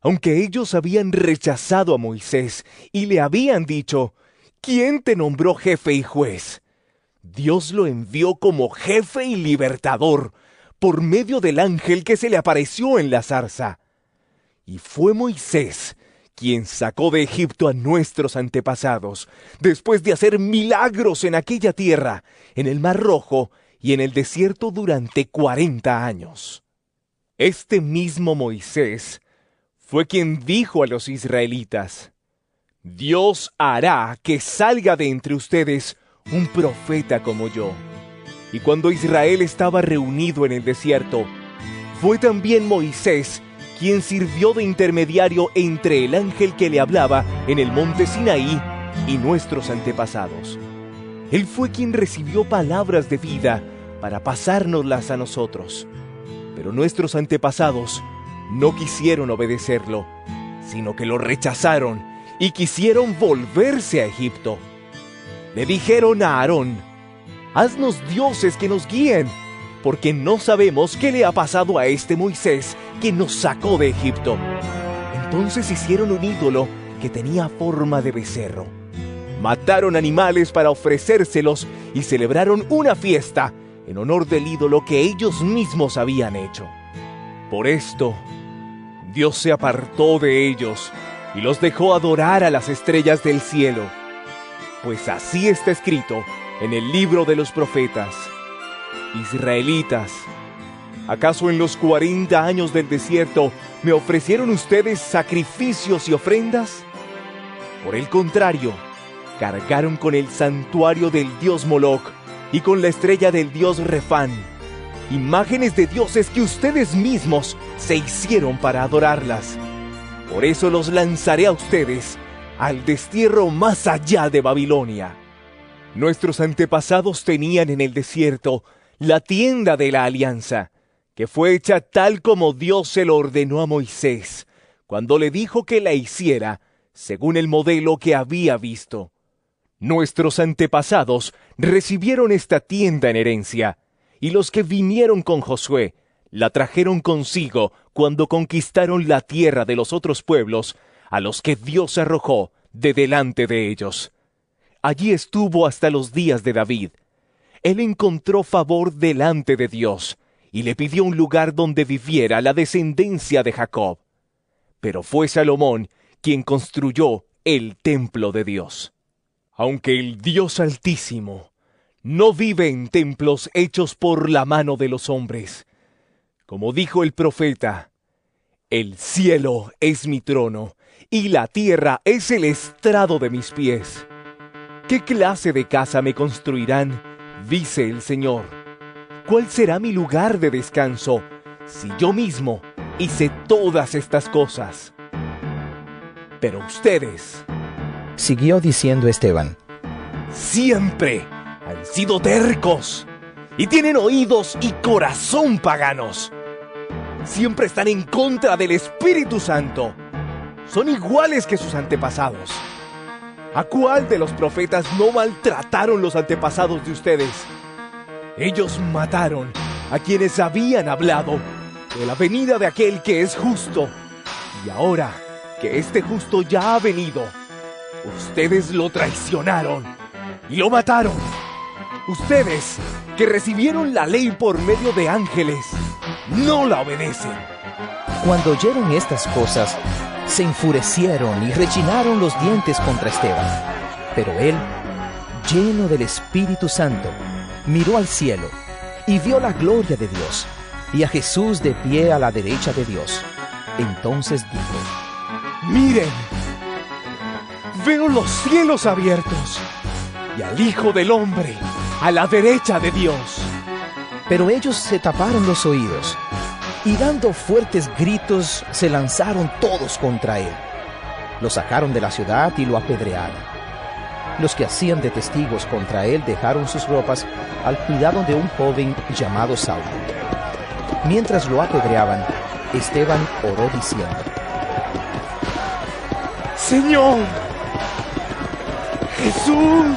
Aunque ellos habían rechazado a Moisés y le habían dicho, ¿quién te nombró jefe y juez? Dios lo envió como jefe y libertador por medio del ángel que se le apareció en la zarza. Y fue Moisés quien sacó de Egipto a nuestros antepasados, después de hacer milagros en aquella tierra, en el Mar Rojo y en el desierto durante cuarenta años. Este mismo Moisés fue quien dijo a los israelitas, Dios hará que salga de entre ustedes un profeta como yo. Y cuando Israel estaba reunido en el desierto, fue también Moisés quien sirvió de intermediario entre el ángel que le hablaba en el monte Sinaí y nuestros antepasados. Él fue quien recibió palabras de vida para pasárnoslas a nosotros. Pero nuestros antepasados no quisieron obedecerlo, sino que lo rechazaron y quisieron volverse a Egipto. Le dijeron a Aarón, Haznos dioses que nos guíen, porque no sabemos qué le ha pasado a este Moisés que nos sacó de Egipto. Entonces hicieron un ídolo que tenía forma de becerro. Mataron animales para ofrecérselos y celebraron una fiesta en honor del ídolo que ellos mismos habían hecho. Por esto, Dios se apartó de ellos y los dejó adorar a las estrellas del cielo. Pues así está escrito en el libro de los profetas. Israelitas, ¿acaso en los cuarenta años del desierto me ofrecieron ustedes sacrificios y ofrendas? Por el contrario, cargaron con el santuario del dios Moloch y con la estrella del dios Refán, imágenes de dioses que ustedes mismos se hicieron para adorarlas. Por eso los lanzaré a ustedes al destierro más allá de Babilonia. Nuestros antepasados tenían en el desierto la tienda de la alianza, que fue hecha tal como Dios se lo ordenó a Moisés, cuando le dijo que la hiciera según el modelo que había visto. Nuestros antepasados recibieron esta tienda en herencia, y los que vinieron con Josué la trajeron consigo cuando conquistaron la tierra de los otros pueblos a los que Dios arrojó de delante de ellos. Allí estuvo hasta los días de David. Él encontró favor delante de Dios y le pidió un lugar donde viviera la descendencia de Jacob. Pero fue Salomón quien construyó el templo de Dios. Aunque el Dios Altísimo no vive en templos hechos por la mano de los hombres, como dijo el profeta, el cielo es mi trono y la tierra es el estrado de mis pies. ¿Qué clase de casa me construirán? Dice el Señor. ¿Cuál será mi lugar de descanso si yo mismo hice todas estas cosas? Pero ustedes, siguió diciendo Esteban, siempre han sido tercos y tienen oídos y corazón paganos. Siempre están en contra del Espíritu Santo. Son iguales que sus antepasados. ¿A cuál de los profetas no maltrataron los antepasados de ustedes? Ellos mataron a quienes habían hablado de la venida de aquel que es justo. Y ahora que este justo ya ha venido, ustedes lo traicionaron y lo mataron. Ustedes, que recibieron la ley por medio de ángeles, no la obedecen. Cuando oyeron estas cosas, se enfurecieron y rechinaron los dientes contra Esteban. Pero él, lleno del Espíritu Santo, miró al cielo y vio la gloria de Dios y a Jesús de pie a la derecha de Dios. Entonces dijo, Miren, veo los cielos abiertos y al Hijo del Hombre a la derecha de Dios. Pero ellos se taparon los oídos y dando fuertes gritos se lanzaron todos contra él. Lo sacaron de la ciudad y lo apedrearon. Los que hacían de testigos contra él dejaron sus ropas al cuidado de un joven llamado Saulo. Mientras lo apedreaban, Esteban oró diciendo, Señor, Jesús,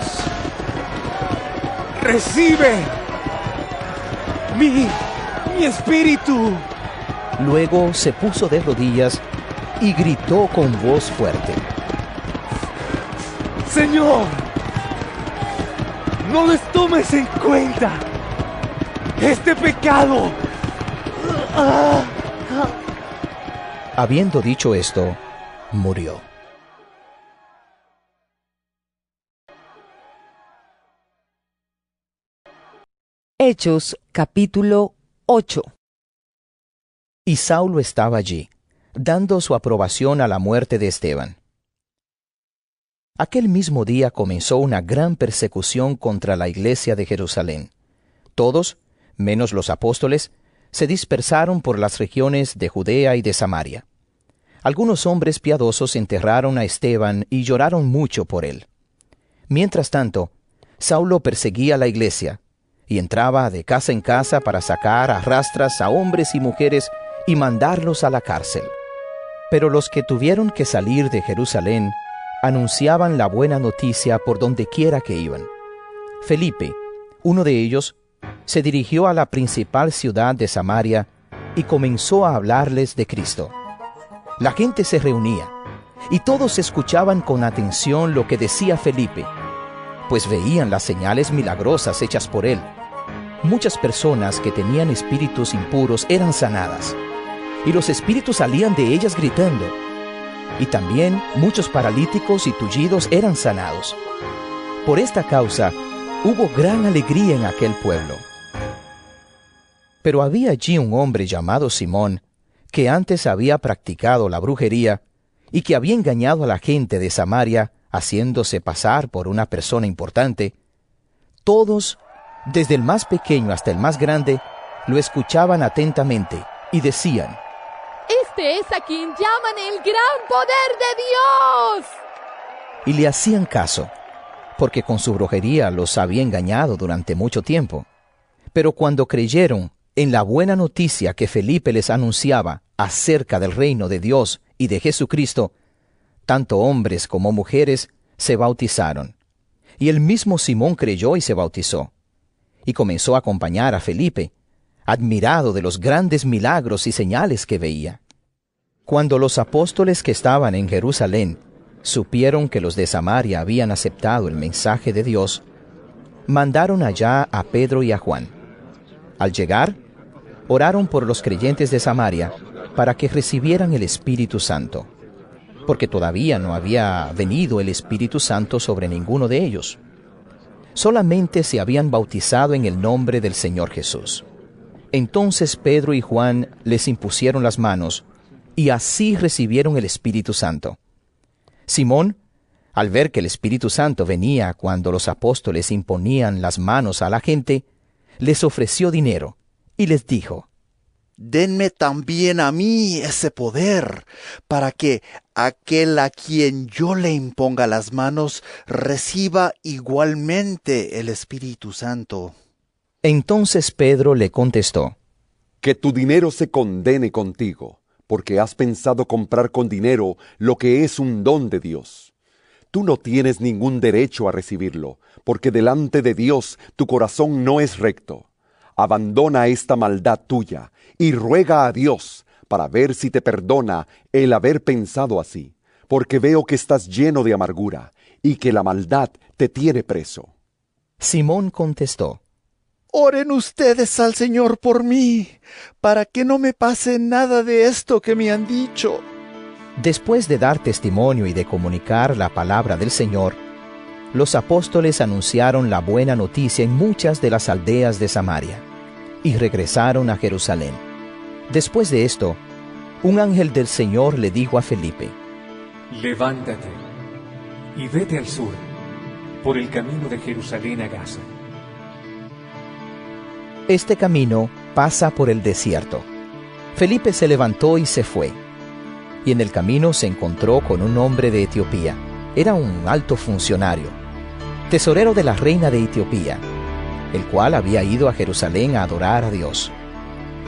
recibe mi, mi espíritu. Luego se puso de rodillas y gritó con voz fuerte. Señor, no les tomes en cuenta este pecado. Habiendo dicho esto, murió. Hechos capítulo 8 Y Saulo estaba allí, dando su aprobación a la muerte de Esteban. Aquel mismo día comenzó una gran persecución contra la iglesia de Jerusalén. Todos, menos los apóstoles, se dispersaron por las regiones de Judea y de Samaria. Algunos hombres piadosos enterraron a Esteban y lloraron mucho por él. Mientras tanto, Saulo perseguía la iglesia, y entraba de casa en casa para sacar a rastras a hombres y mujeres y mandarlos a la cárcel. Pero los que tuvieron que salir de Jerusalén anunciaban la buena noticia por donde quiera que iban. Felipe, uno de ellos, se dirigió a la principal ciudad de Samaria y comenzó a hablarles de Cristo. La gente se reunía y todos escuchaban con atención lo que decía Felipe, pues veían las señales milagrosas hechas por él. Muchas personas que tenían espíritus impuros eran sanadas, y los espíritus salían de ellas gritando. Y también muchos paralíticos y tullidos eran sanados. Por esta causa hubo gran alegría en aquel pueblo. Pero había allí un hombre llamado Simón, que antes había practicado la brujería y que había engañado a la gente de Samaria haciéndose pasar por una persona importante. Todos, desde el más pequeño hasta el más grande, lo escuchaban atentamente y decían, Este es a quien llaman el gran poder de Dios. Y le hacían caso, porque con su brujería los había engañado durante mucho tiempo. Pero cuando creyeron en la buena noticia que Felipe les anunciaba acerca del reino de Dios y de Jesucristo, tanto hombres como mujeres se bautizaron. Y el mismo Simón creyó y se bautizó. Y comenzó a acompañar a Felipe, admirado de los grandes milagros y señales que veía. Cuando los apóstoles que estaban en Jerusalén supieron que los de Samaria habían aceptado el mensaje de Dios, mandaron allá a Pedro y a Juan. Al llegar, oraron por los creyentes de Samaria para que recibieran el Espíritu Santo, porque todavía no había venido el Espíritu Santo sobre ninguno de ellos. Solamente se habían bautizado en el nombre del Señor Jesús. Entonces Pedro y Juan les impusieron las manos, y así recibieron el Espíritu Santo. Simón, al ver que el Espíritu Santo venía cuando los apóstoles imponían las manos a la gente, les ofreció dinero y les dijo, Denme también a mí ese poder, para que aquel a quien yo le imponga las manos reciba igualmente el Espíritu Santo. Entonces Pedro le contestó, Que tu dinero se condene contigo, porque has pensado comprar con dinero lo que es un don de Dios. Tú no tienes ningún derecho a recibirlo, porque delante de Dios tu corazón no es recto. Abandona esta maldad tuya y ruega a Dios para ver si te perdona el haber pensado así, porque veo que estás lleno de amargura y que la maldad te tiene preso. Simón contestó, Oren ustedes al Señor por mí, para que no me pase nada de esto que me han dicho. Después de dar testimonio y de comunicar la palabra del Señor, los apóstoles anunciaron la buena noticia en muchas de las aldeas de Samaria y regresaron a Jerusalén. Después de esto, un ángel del Señor le dijo a Felipe, Levántate y vete al sur, por el camino de Jerusalén a Gaza. Este camino pasa por el desierto. Felipe se levantó y se fue. Y en el camino se encontró con un hombre de Etiopía. Era un alto funcionario, tesorero de la reina de Etiopía, el cual había ido a Jerusalén a adorar a Dios.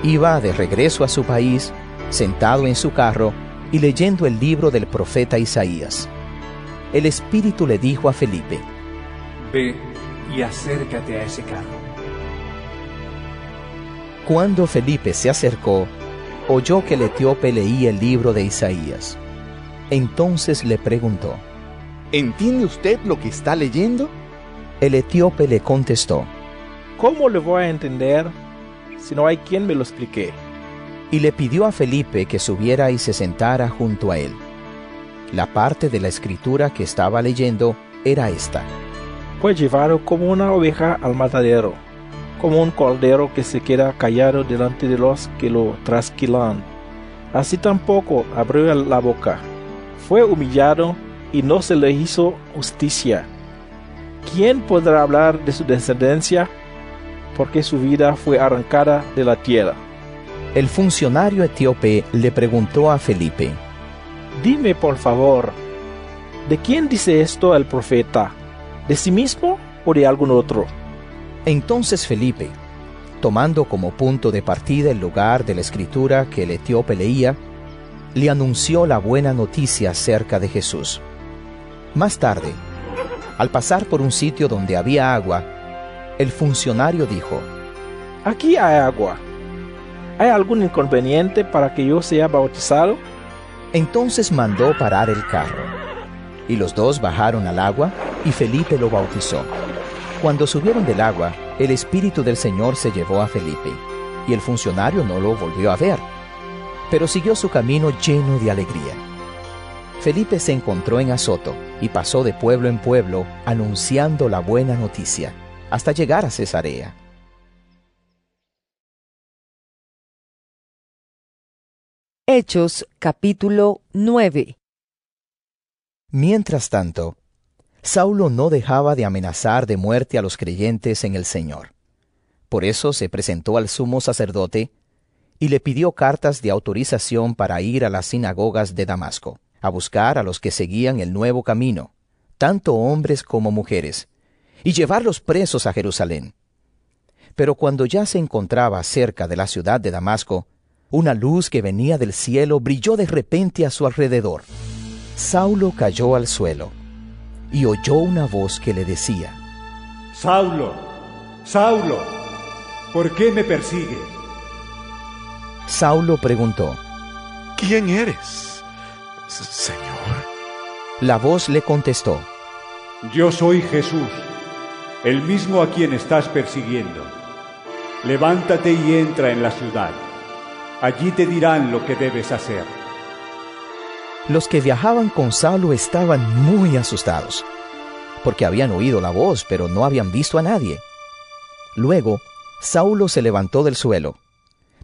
Iba de regreso a su país, sentado en su carro y leyendo el libro del profeta Isaías. El Espíritu le dijo a Felipe, Ve y acércate a ese carro. Cuando Felipe se acercó, oyó que el etíope leía el libro de Isaías. Entonces le preguntó, ¿Entiende usted lo que está leyendo? El etíope le contestó, ¿Cómo le voy a entender si no hay quien me lo explique? Y le pidió a Felipe que subiera y se sentara junto a él. La parte de la escritura que estaba leyendo era esta. Fue llevado como una oveja al matadero, como un cordero que se queda callado delante de los que lo trasquilan. Así tampoco abrió la boca. Fue humillado y no se le hizo justicia. ¿Quién podrá hablar de su descendencia? Porque su vida fue arrancada de la tierra. El funcionario etíope le preguntó a Felipe, Dime por favor, ¿de quién dice esto el profeta? ¿De sí mismo o de algún otro? Entonces Felipe, tomando como punto de partida el lugar de la escritura que el etíope leía, le anunció la buena noticia acerca de Jesús. Más tarde, al pasar por un sitio donde había agua, el funcionario dijo, Aquí hay agua. ¿Hay algún inconveniente para que yo sea bautizado? Entonces mandó parar el carro. Y los dos bajaron al agua y Felipe lo bautizó. Cuando subieron del agua, el Espíritu del Señor se llevó a Felipe, y el funcionario no lo volvió a ver, pero siguió su camino lleno de alegría. Felipe se encontró en Azoto y pasó de pueblo en pueblo anunciando la buena noticia, hasta llegar a Cesarea. Hechos capítulo 9 Mientras tanto, Saulo no dejaba de amenazar de muerte a los creyentes en el Señor. Por eso se presentó al sumo sacerdote y le pidió cartas de autorización para ir a las sinagogas de Damasco, a buscar a los que seguían el nuevo camino, tanto hombres como mujeres, y llevarlos presos a Jerusalén. Pero cuando ya se encontraba cerca de la ciudad de Damasco, una luz que venía del cielo brilló de repente a su alrededor. Saulo cayó al suelo y oyó una voz que le decía, Saulo, Saulo, ¿por qué me persigues? Saulo preguntó, ¿Quién eres, Señor? La voz le contestó, Yo soy Jesús, el mismo a quien estás persiguiendo. Levántate y entra en la ciudad. Allí te dirán lo que debes hacer. Los que viajaban con Saulo estaban muy asustados, porque habían oído la voz, pero no habían visto a nadie. Luego, Saulo se levantó del suelo,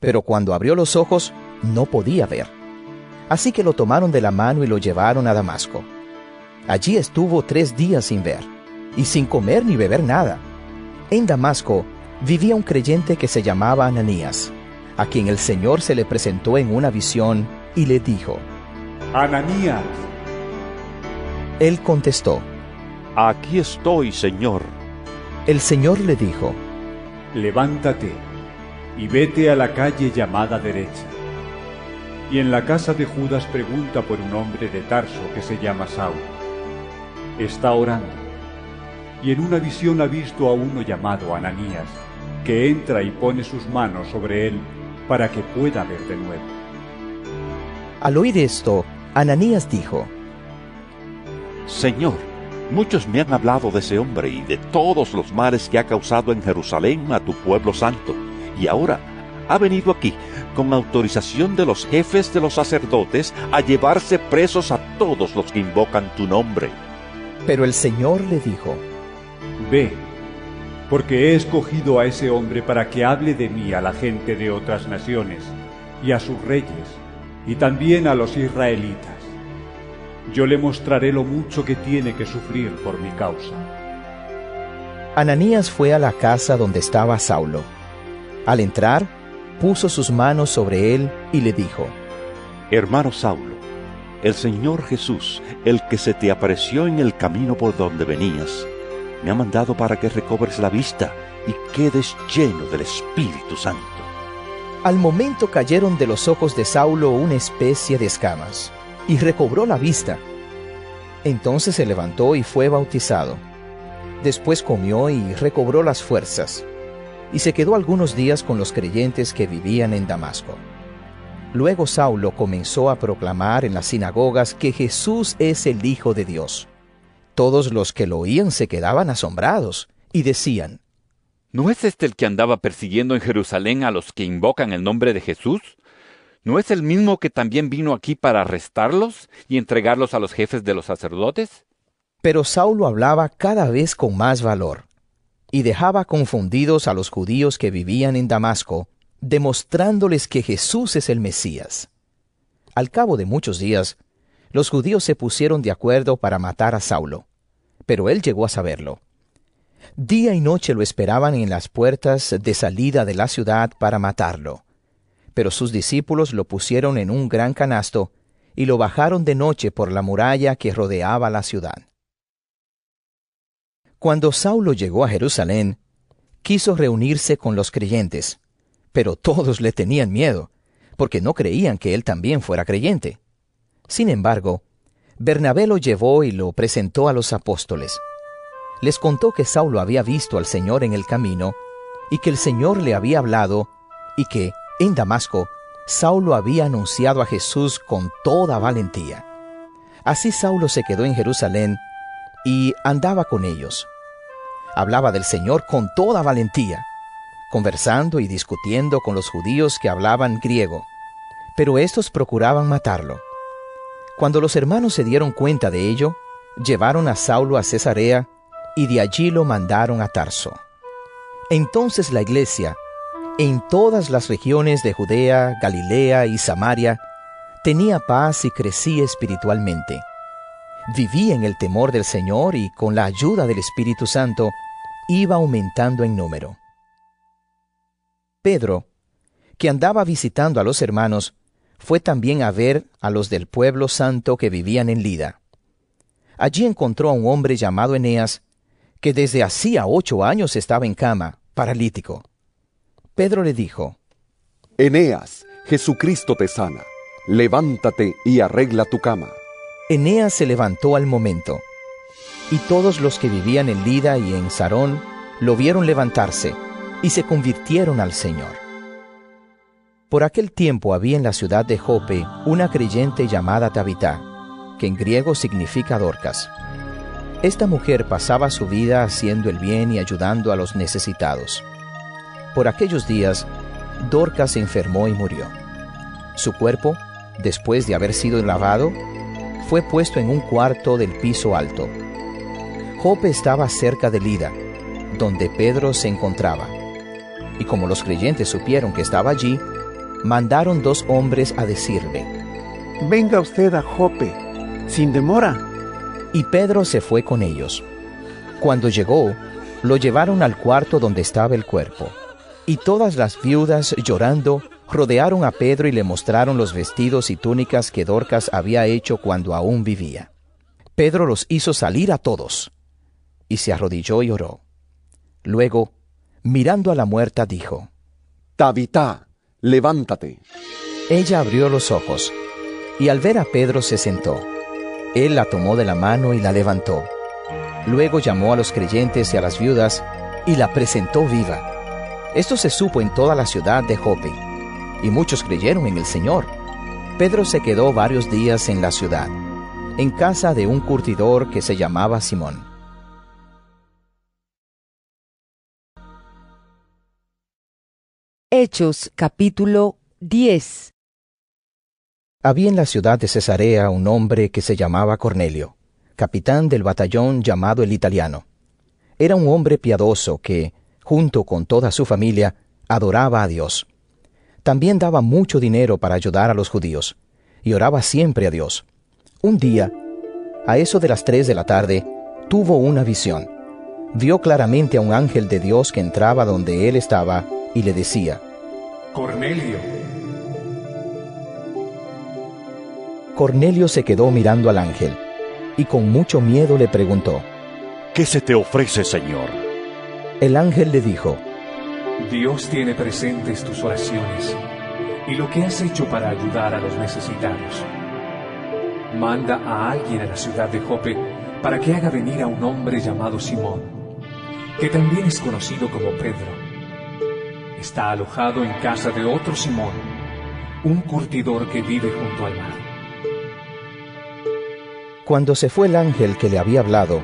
pero cuando abrió los ojos no podía ver. Así que lo tomaron de la mano y lo llevaron a Damasco. Allí estuvo tres días sin ver, y sin comer ni beber nada. En Damasco vivía un creyente que se llamaba Ananías, a quien el Señor se le presentó en una visión y le dijo, Ananías. Él contestó, Aquí estoy, Señor. El Señor le dijo, Levántate y vete a la calle llamada derecha. Y en la casa de Judas pregunta por un hombre de Tarso que se llama Saulo. Está orando. Y en una visión ha visto a uno llamado Ananías, que entra y pone sus manos sobre él para que pueda ver de nuevo. Al oír esto, Ananías dijo, Señor, muchos me han hablado de ese hombre y de todos los males que ha causado en Jerusalén a tu pueblo santo, y ahora ha venido aquí con autorización de los jefes de los sacerdotes a llevarse presos a todos los que invocan tu nombre. Pero el Señor le dijo, Ve, porque he escogido a ese hombre para que hable de mí a la gente de otras naciones y a sus reyes y también a los israelitas. Yo le mostraré lo mucho que tiene que sufrir por mi causa. Ananías fue a la casa donde estaba Saulo. Al entrar, puso sus manos sobre él y le dijo, Hermano Saulo, el Señor Jesús, el que se te apareció en el camino por donde venías, me ha mandado para que recobres la vista y quedes lleno del Espíritu Santo. Al momento cayeron de los ojos de Saulo una especie de escamas, y recobró la vista. Entonces se levantó y fue bautizado. Después comió y recobró las fuerzas, y se quedó algunos días con los creyentes que vivían en Damasco. Luego Saulo comenzó a proclamar en las sinagogas que Jesús es el Hijo de Dios. Todos los que lo oían se quedaban asombrados y decían, ¿No es este el que andaba persiguiendo en Jerusalén a los que invocan el nombre de Jesús? ¿No es el mismo que también vino aquí para arrestarlos y entregarlos a los jefes de los sacerdotes? Pero Saulo hablaba cada vez con más valor, y dejaba confundidos a los judíos que vivían en Damasco, demostrándoles que Jesús es el Mesías. Al cabo de muchos días, los judíos se pusieron de acuerdo para matar a Saulo, pero él llegó a saberlo. Día y noche lo esperaban en las puertas de salida de la ciudad para matarlo. Pero sus discípulos lo pusieron en un gran canasto y lo bajaron de noche por la muralla que rodeaba la ciudad. Cuando Saulo llegó a Jerusalén, quiso reunirse con los creyentes, pero todos le tenían miedo, porque no creían que él también fuera creyente. Sin embargo, Bernabé lo llevó y lo presentó a los apóstoles. Les contó que Saulo había visto al Señor en el camino y que el Señor le había hablado y que, en Damasco, Saulo había anunciado a Jesús con toda valentía. Así Saulo se quedó en Jerusalén y andaba con ellos. Hablaba del Señor con toda valentía, conversando y discutiendo con los judíos que hablaban griego, pero estos procuraban matarlo. Cuando los hermanos se dieron cuenta de ello, llevaron a Saulo a Cesarea y de allí lo mandaron a Tarso. Entonces la iglesia, en todas las regiones de Judea, Galilea y Samaria, tenía paz y crecía espiritualmente. Vivía en el temor del Señor y con la ayuda del Espíritu Santo iba aumentando en número. Pedro, que andaba visitando a los hermanos, fue también a ver a los del pueblo santo que vivían en Lida. Allí encontró a un hombre llamado Eneas, que desde hacía ocho años estaba en cama, paralítico. Pedro le dijo, Eneas, Jesucristo te sana, levántate y arregla tu cama. Eneas se levantó al momento, y todos los que vivían en Lida y en Sarón lo vieron levantarse, y se convirtieron al Señor. Por aquel tiempo había en la ciudad de Jope una creyente llamada Tabitá, que en griego significa Dorcas. Esta mujer pasaba su vida haciendo el bien y ayudando a los necesitados. Por aquellos días, Dorcas se enfermó y murió. Su cuerpo, después de haber sido lavado, fue puesto en un cuarto del piso alto. Jope estaba cerca de Lida, donde Pedro se encontraba. Y como los creyentes supieron que estaba allí, mandaron dos hombres a decirle, Venga usted a Jope, sin demora. Y Pedro se fue con ellos. Cuando llegó, lo llevaron al cuarto donde estaba el cuerpo. Y todas las viudas, llorando, rodearon a Pedro y le mostraron los vestidos y túnicas que Dorcas había hecho cuando aún vivía. Pedro los hizo salir a todos, y se arrodilló y oró. Luego, mirando a la muerta, dijo, Tabitá, levántate. Ella abrió los ojos, y al ver a Pedro se sentó. Él la tomó de la mano y la levantó. Luego llamó a los creyentes y a las viudas, y la presentó viva. Esto se supo en toda la ciudad de Jope, y muchos creyeron en el Señor. Pedro se quedó varios días en la ciudad, en casa de un curtidor que se llamaba Simón. Hechos capítulo 10 Había en la ciudad de Cesarea un hombre que se llamaba Cornelio, capitán del batallón llamado el italiano. Era un hombre piadoso que, junto con toda su familia, adoraba a Dios. También daba mucho dinero para ayudar a los judíos, y oraba siempre a Dios. Un día, a eso de las tres de la tarde, tuvo una visión. Vio claramente a un ángel de Dios que entraba donde él estaba y le decía, Cornelio. Cornelio se quedó mirando al ángel y con mucho miedo le preguntó, ¿Qué se te ofrece, Señor? El ángel le dijo, Dios tiene presentes tus oraciones y lo que has hecho para ayudar a los necesitados. Manda a alguien a la ciudad de Jope para que haga venir a un hombre llamado Simón, que también es conocido como Pedro. Está alojado en casa de otro Simón, un curtidor que vive junto al mar. Cuando se fue el ángel que le había hablado,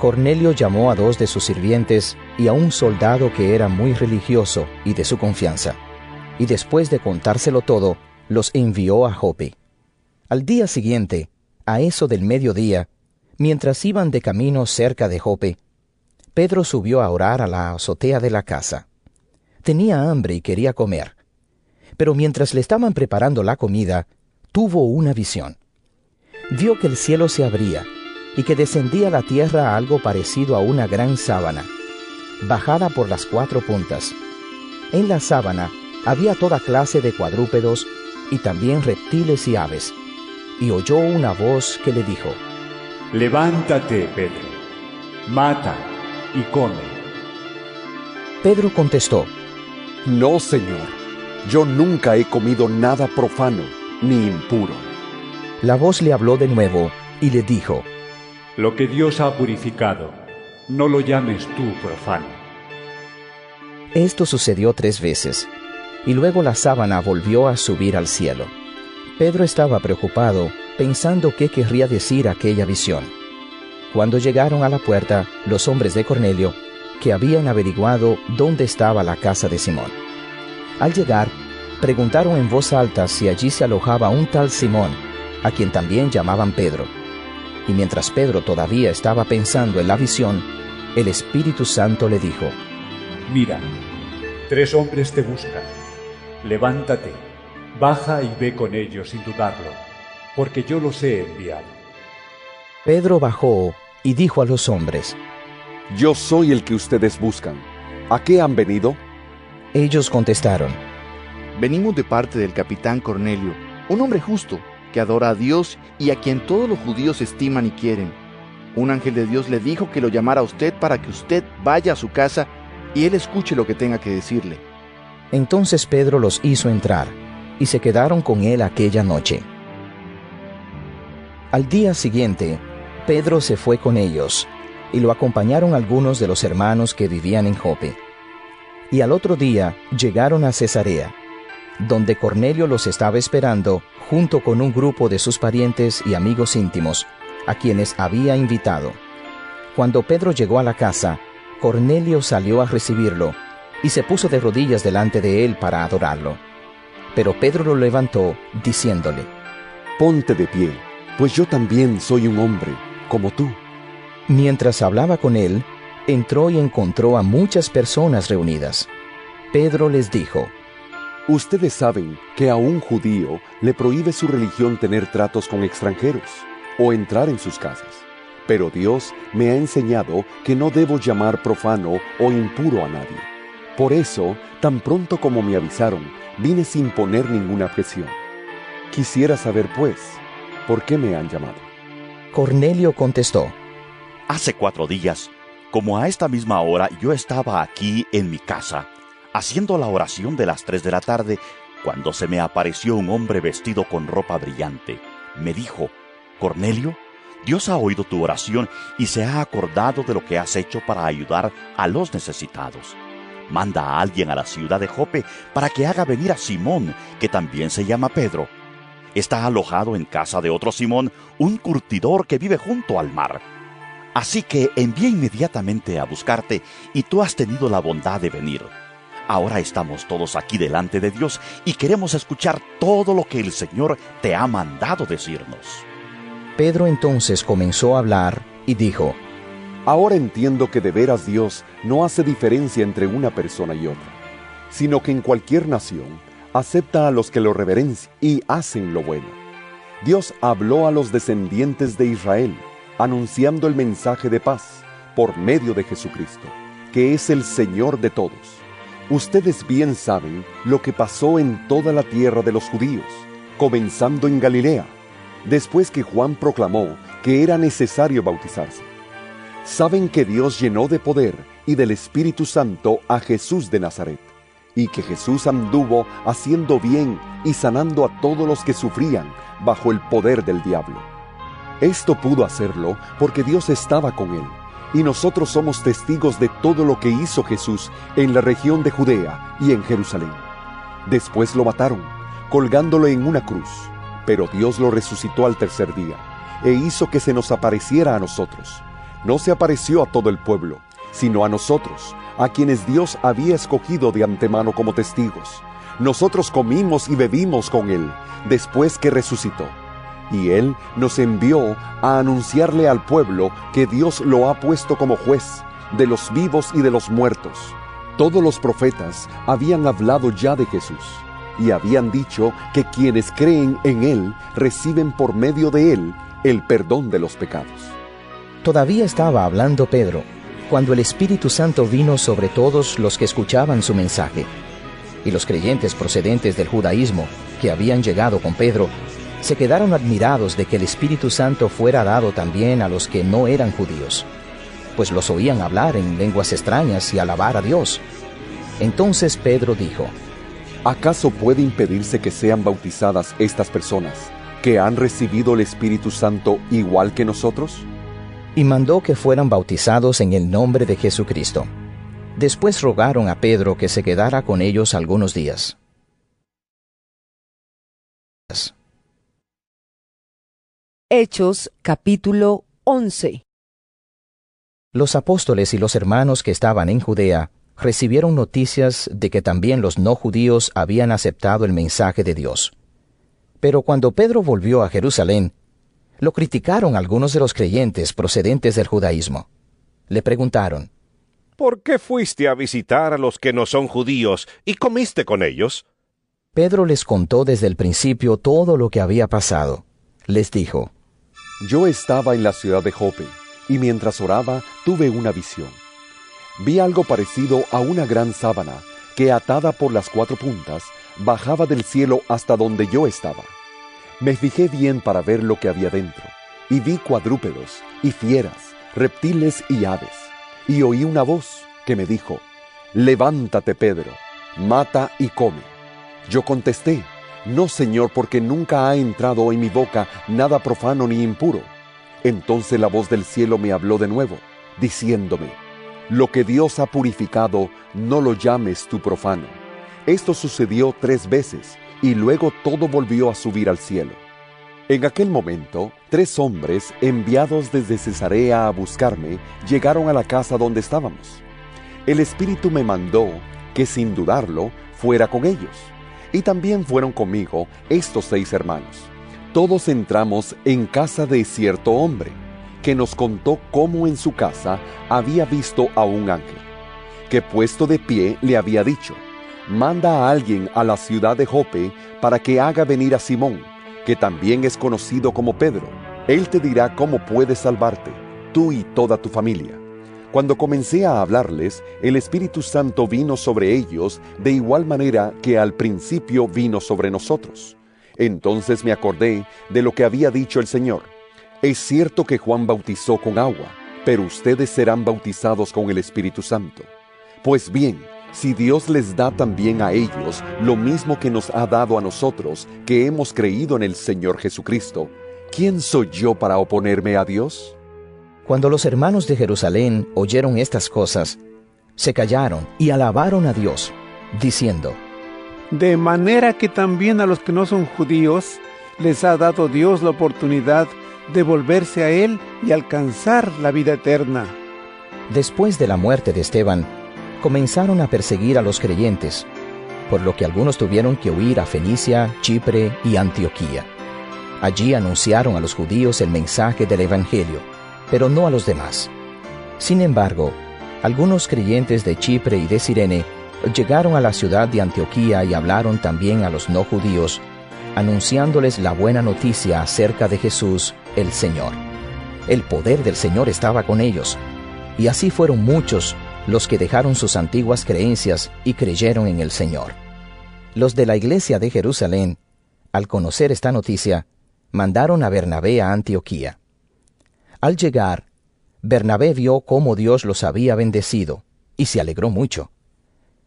Cornelio llamó a dos de sus sirvientes y a un soldado que era muy religioso y de su confianza, y después de contárselo todo, los envió a Jope. Al día siguiente, a eso del mediodía, mientras iban de camino cerca de Jope, Pedro subió a orar a la azotea de la casa. Tenía hambre y quería comer. Pero mientras le estaban preparando la comida, tuvo una visión. Vio que el cielo se abría y que descendía a la tierra algo parecido a una gran sábana, bajada por las cuatro puntas. En la sábana había toda clase de cuadrúpedos y también reptiles y aves. Y oyó una voz que le dijo, Levántate, Pedro, mata y come. Pedro contestó, No, Señor, yo nunca he comido nada profano ni impuro. La voz le habló de nuevo y le dijo, Lo que Dios ha purificado, no lo llames tú profano. Esto sucedió tres veces, y luego la sábana volvió a subir al cielo. Pedro estaba preocupado, pensando qué querría decir aquella visión. Cuando llegaron a la puerta, los hombres de Cornelio, que habían averiguado dónde estaba la casa de Simón. Al llegar, preguntaron en voz alta si allí se alojaba un tal Simón, a quien también llamaban Pedro. Y mientras Pedro todavía estaba pensando en la visión, el Espíritu Santo le dijo, Mira, tres hombres te buscan. Levántate, baja y ve con ellos sin dudarlo, porque yo los he enviado. Pedro bajó y dijo a los hombres, Yo soy el que ustedes buscan. ¿A qué han venido? Ellos contestaron, Venimos de parte del capitán Cornelio, un hombre justo, que adora a Dios y a quien todos los judíos estiman y quieren. Un ángel de Dios le dijo que lo llamara a usted para que usted vaya a su casa y él escuche lo que tenga que decirle. Entonces Pedro los hizo entrar, y se quedaron con él aquella noche. Al día siguiente, Pedro se fue con ellos, y lo acompañaron algunos de los hermanos que vivían en Jope. Y al otro día llegaron a Cesarea, donde Cornelio los estaba esperando junto con un grupo de sus parientes y amigos íntimos, a quienes había invitado. Cuando Pedro llegó a la casa, Cornelio salió a recibirlo y se puso de rodillas delante de él para adorarlo. Pero Pedro lo levantó, diciéndole, Ponte de pie, pues yo también soy un hombre, como tú. Mientras hablaba con él, entró y encontró a muchas personas reunidas. Pedro les dijo, Ustedes saben que a un judío le prohíbe su religión tener tratos con extranjeros o entrar en sus casas. Pero Dios me ha enseñado que no debo llamar profano o impuro a nadie. Por eso, tan pronto como me avisaron, vine sin poner ninguna presión. Quisiera saber, pues, ¿por qué me han llamado? Cornelio contestó, Hace cuatro días, como a esta misma hora yo estaba aquí en mi casa, haciendo la oración de las tres de la tarde, cuando se me apareció un hombre vestido con ropa brillante. Me dijo, Cornelio, Dios ha oído tu oración y se ha acordado de lo que has hecho para ayudar a los necesitados. Manda a alguien a la ciudad de Jope para que haga venir a Simón, que también se llama Pedro. Está alojado en casa de otro Simón, un curtidor que vive junto al mar. Así que envié inmediatamente a buscarte y tú has tenido la bondad de venir. Ahora estamos todos aquí delante de Dios y queremos escuchar todo lo que el Señor te ha mandado decirnos. Pedro entonces comenzó a hablar y dijo, Ahora entiendo que de veras Dios no hace diferencia entre una persona y otra, sino que en cualquier nación acepta a los que lo reverencian y hacen lo bueno. Dios habló a los descendientes de Israel, anunciando el mensaje de paz por medio de Jesucristo, que es el Señor de todos. Ustedes bien saben lo que pasó en toda la tierra de los judíos, comenzando en Galilea, después que Juan proclamó que era necesario bautizarse. Saben que Dios llenó de poder y del Espíritu Santo a Jesús de Nazaret, y que Jesús anduvo haciendo bien y sanando a todos los que sufrían bajo el poder del diablo. Esto pudo hacerlo porque Dios estaba con él, y nosotros somos testigos de todo lo que hizo Jesús en la región de Judea y en Jerusalén. Después lo mataron, colgándolo en una cruz, pero Dios lo resucitó al tercer día, e hizo que se nos apareciera a nosotros. No se apareció a todo el pueblo, sino a nosotros, a quienes Dios había escogido de antemano como testigos. Nosotros comimos y bebimos con Él, después que resucitó. Y Él nos envió a anunciarle al pueblo que Dios lo ha puesto como juez de los vivos y de los muertos. Todos los profetas habían hablado ya de Jesús y habían dicho que quienes creen en Él reciben por medio de Él el perdón de los pecados. Todavía estaba hablando Pedro, cuando el Espíritu Santo vino sobre todos los que escuchaban su mensaje. Y los creyentes procedentes del judaísmo, que habían llegado con Pedro, se quedaron admirados de que el Espíritu Santo fuera dado también a los que no eran judíos, pues los oían hablar en lenguas extrañas y alabar a Dios. Entonces Pedro dijo, ¿Acaso puede impedirse que sean bautizadas estas personas que han recibido el Espíritu Santo igual que nosotros? Y mandó que fueran bautizados en el nombre de Jesucristo. Después rogaron a Pedro que se quedara con ellos algunos días. Hechos capítulo 11 Los apóstoles y los hermanos que estaban en Judea recibieron noticias de que también los no judíos habían aceptado el mensaje de Dios. Pero cuando Pedro volvió a Jerusalén, lo criticaron algunos de los creyentes procedentes del judaísmo. Le preguntaron, ¿Por qué fuiste a visitar a los que no son judíos y comiste con ellos? Pedro les contó desde el principio todo lo que había pasado. Les dijo, Yo estaba en la ciudad de Jope, y mientras oraba tuve una visión. Vi algo parecido a una gran sábana, que atada por las cuatro puntas, bajaba del cielo hasta donde yo estaba. Me fijé bien para ver lo que había dentro, y vi cuadrúpedos, y fieras, reptiles y aves, y oí una voz que me dijo, Levántate, Pedro, mata y come. Yo contesté, No, Señor, porque nunca ha entrado en mi boca nada profano ni impuro. Entonces la voz del cielo me habló de nuevo, diciéndome, Lo que Dios ha purificado, no lo llames tú profano. Esto sucedió tres veces, y luego todo volvió a subir al cielo. En aquel momento, tres hombres enviados desde Cesarea a buscarme llegaron a la casa donde estábamos. El Espíritu me mandó que sin dudarlo fuera con ellos. Y también fueron conmigo estos seis hermanos. Todos entramos en casa de cierto hombre, que nos contó cómo en su casa había visto a un ángel, que puesto de pie le había dicho, manda a alguien a la ciudad de Jope para que haga venir a Simón, que también es conocido como Pedro. Él te dirá cómo puedes salvarte, tú y toda tu familia. Cuando comencé a hablarles, el Espíritu Santo vino sobre ellos de igual manera que al principio vino sobre nosotros. Entonces me acordé de lo que había dicho el Señor. Es cierto que Juan bautizó con agua, pero ustedes serán bautizados con el Espíritu Santo. Pues bien, si Dios les da también a ellos lo mismo que nos ha dado a nosotros, que hemos creído en el Señor Jesucristo, ¿quién soy yo para oponerme a Dios? Cuando los hermanos de Jerusalén oyeron estas cosas, se callaron y alabaron a Dios, diciendo, De manera que también a los que no son judíos les ha dado Dios la oportunidad de volverse a Él y alcanzar la vida eterna. Después de la muerte de Esteban, comenzaron a perseguir a los creyentes, por lo que algunos tuvieron que huir a Fenicia, Chipre y Antioquía. Allí anunciaron a los judíos el mensaje del Evangelio, pero no a los demás. Sin embargo, algunos creyentes de Chipre y de Sirene llegaron a la ciudad de Antioquía y hablaron también a los no judíos, anunciándoles la buena noticia acerca de Jesús, el Señor. El poder del Señor estaba con ellos, y así fueron muchos los que dejaron sus antiguas creencias y creyeron en el Señor. Los de la iglesia de Jerusalén, al conocer esta noticia, mandaron a Bernabé a Antioquía. Al llegar, Bernabé vio cómo Dios los había bendecido, y se alegró mucho.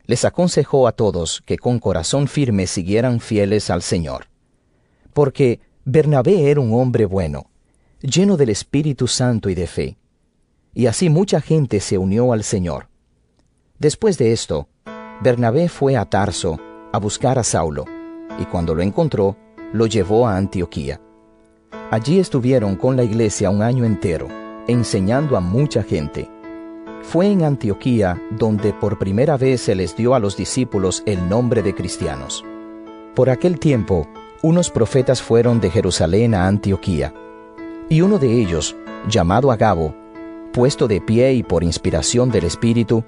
Les aconsejó a todos que con corazón firme siguieran fieles al Señor. Porque Bernabé era un hombre bueno, lleno del Espíritu Santo y de fe y así mucha gente se unió al Señor. Después de esto, Bernabé fue a Tarso a buscar a Saulo, y cuando lo encontró, lo llevó a Antioquía. Allí estuvieron con la iglesia un año entero, enseñando a mucha gente. Fue en Antioquía donde por primera vez se les dio a los discípulos el nombre de cristianos. Por aquel tiempo, unos profetas fueron de Jerusalén a Antioquía, y uno de ellos, llamado Agabo, puesto de pie y por inspiración del Espíritu,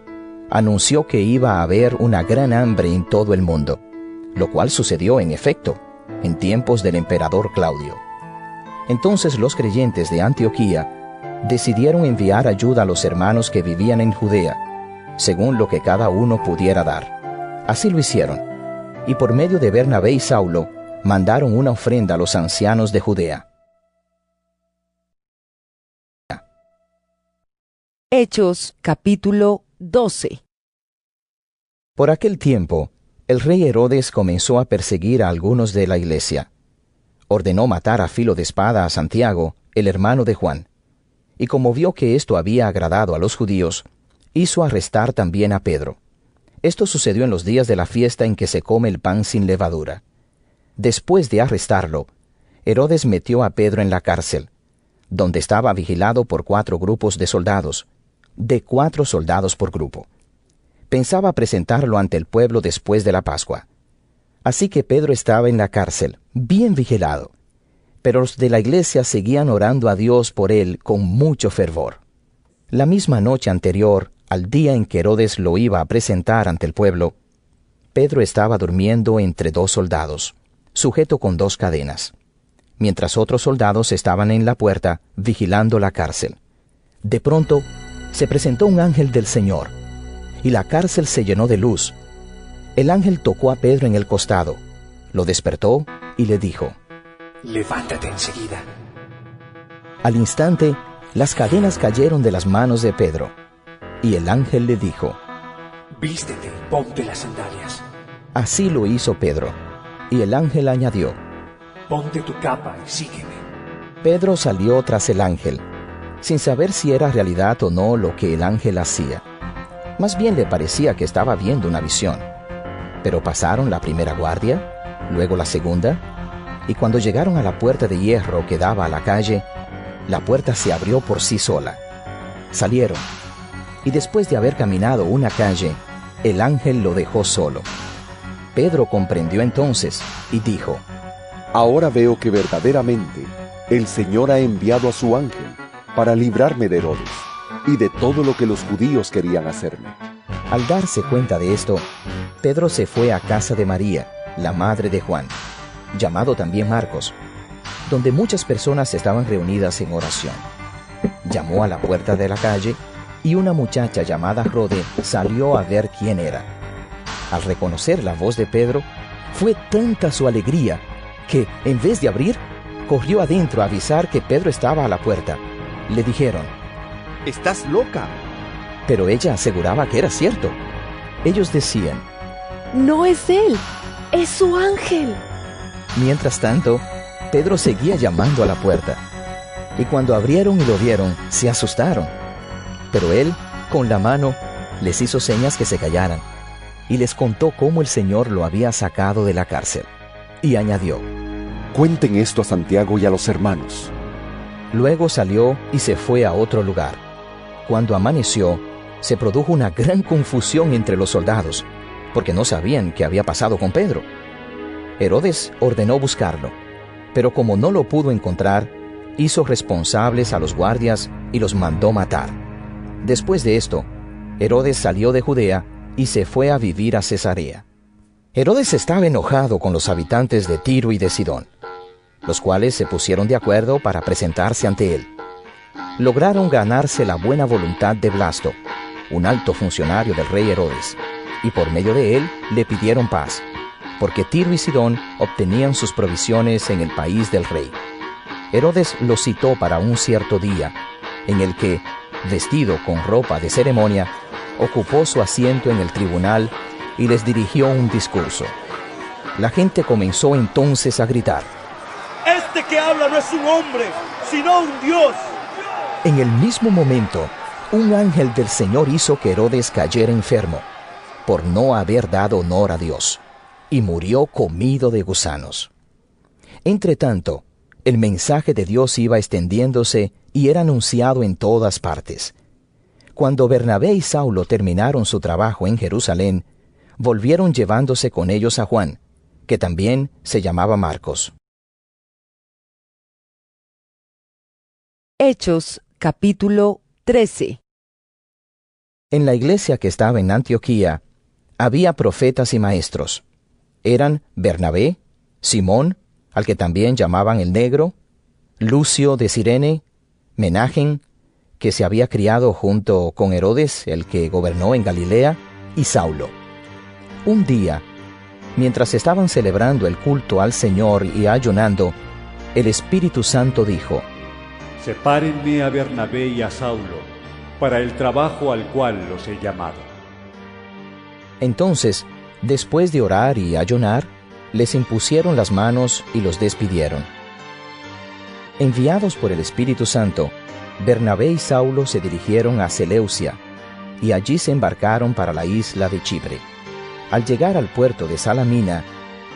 anunció que iba a haber una gran hambre en todo el mundo, lo cual sucedió en efecto en tiempos del emperador Claudio. Entonces los creyentes de Antioquía decidieron enviar ayuda a los hermanos que vivían en Judea, según lo que cada uno pudiera dar. Así lo hicieron, y por medio de Bernabé y Saulo mandaron una ofrenda a los ancianos de Judea. Hechos capítulo 12 Por aquel tiempo, el rey Herodes comenzó a perseguir a algunos de la iglesia. Ordenó matar a filo de espada a Santiago, el hermano de Juan. Y como vio que esto había agradado a los judíos, hizo arrestar también a Pedro. Esto sucedió en los días de la fiesta en que se come el pan sin levadura. Después de arrestarlo, Herodes metió a Pedro en la cárcel, donde estaba vigilado por cuatro grupos de soldados, de cuatro soldados por grupo. Pensaba presentarlo ante el pueblo después de la Pascua. Así que Pedro estaba en la cárcel, bien vigilado. Pero los de la iglesia seguían orando a Dios por él con mucho fervor. La misma noche anterior, al día en que Herodes lo iba a presentar ante el pueblo, Pedro estaba durmiendo entre dos soldados, sujeto con dos cadenas, mientras otros soldados estaban en la puerta vigilando la cárcel. De pronto, se presentó un ángel del Señor, y la cárcel se llenó de luz. El ángel tocó a Pedro en el costado, lo despertó y le dijo, Levántate enseguida. Al instante, las cadenas cayeron de las manos de Pedro, y el ángel le dijo, Vístete, ponte las sandalias. Así lo hizo Pedro, y el ángel añadió, Ponte tu capa y sígueme. Pedro salió tras el ángel, sin saber si era realidad o no lo que el ángel hacía. Más bien le parecía que estaba viendo una visión. Pero pasaron la primera guardia, luego la segunda, y cuando llegaron a la puerta de hierro que daba a la calle, la puerta se abrió por sí sola. Salieron, y después de haber caminado una calle, el ángel lo dejó solo. Pedro comprendió entonces y dijo, Ahora veo que verdaderamente el Señor ha enviado a su ángel para librarme de Herodes y de todo lo que los judíos querían hacerme. Al darse cuenta de esto, Pedro se fue a casa de María, la madre de Juan, llamado también Marcos, donde muchas personas estaban reunidas en oración. Llamó a la puerta de la calle y una muchacha llamada Rode salió a ver quién era. Al reconocer la voz de Pedro, fue tanta su alegría que, en vez de abrir, corrió adentro a avisar que Pedro estaba a la puerta. Le dijeron, Estás loca. Pero ella aseguraba que era cierto. Ellos decían, No es él, es su ángel. Mientras tanto, Pedro seguía llamando a la puerta. Y cuando abrieron y lo vieron, se asustaron. Pero él, con la mano, les hizo señas que se callaran y les contó cómo el Señor lo había sacado de la cárcel. Y añadió, Cuenten esto a Santiago y a los hermanos. Luego salió y se fue a otro lugar. Cuando amaneció, se produjo una gran confusión entre los soldados, porque no sabían qué había pasado con Pedro. Herodes ordenó buscarlo, pero como no lo pudo encontrar, hizo responsables a los guardias y los mandó matar. Después de esto, Herodes salió de Judea y se fue a vivir a Cesarea. Herodes estaba enojado con los habitantes de Tiro y de Sidón, los cuales se pusieron de acuerdo para presentarse ante él. Lograron ganarse la buena voluntad de Blasto, un alto funcionario del rey Herodes, y por medio de él le pidieron paz, porque Tiro y Sidón obtenían sus provisiones en el país del rey. Herodes los citó para un cierto día, en el que, vestido con ropa de ceremonia, ocupó su asiento en el tribunal y les dirigió un discurso. La gente comenzó entonces a gritar. Este que habla no es un hombre, sino un Dios. En el mismo momento, un ángel del Señor hizo que Herodes cayera enfermo, por no haber dado honor a Dios, y murió comido de gusanos. Entre tanto, el mensaje de Dios iba extendiéndose y era anunciado en todas partes. Cuando Bernabé y Saulo terminaron su trabajo en Jerusalén, volvieron llevándose con ellos a Juan, que también se llamaba Marcos. Hechos capítulo 13 En la iglesia que estaba en Antioquía había profetas y maestros. Eran Bernabé, Simón, al que también llamaban el negro, Lucio de Sirene, Menagen, que se había criado junto con Herodes, el que gobernó en Galilea, y Saulo. Un día, mientras estaban celebrando el culto al Señor y ayunando, el Espíritu Santo dijo, Sepárenme a Bernabé y a Saulo para el trabajo al cual los he llamado. Entonces, después de orar y ayunar, les impusieron las manos y los despidieron. Enviados por el Espíritu Santo, Bernabé y Saulo se dirigieron a Seleucia, y allí se embarcaron para la isla de Chipre. Al llegar al puerto de Salamina,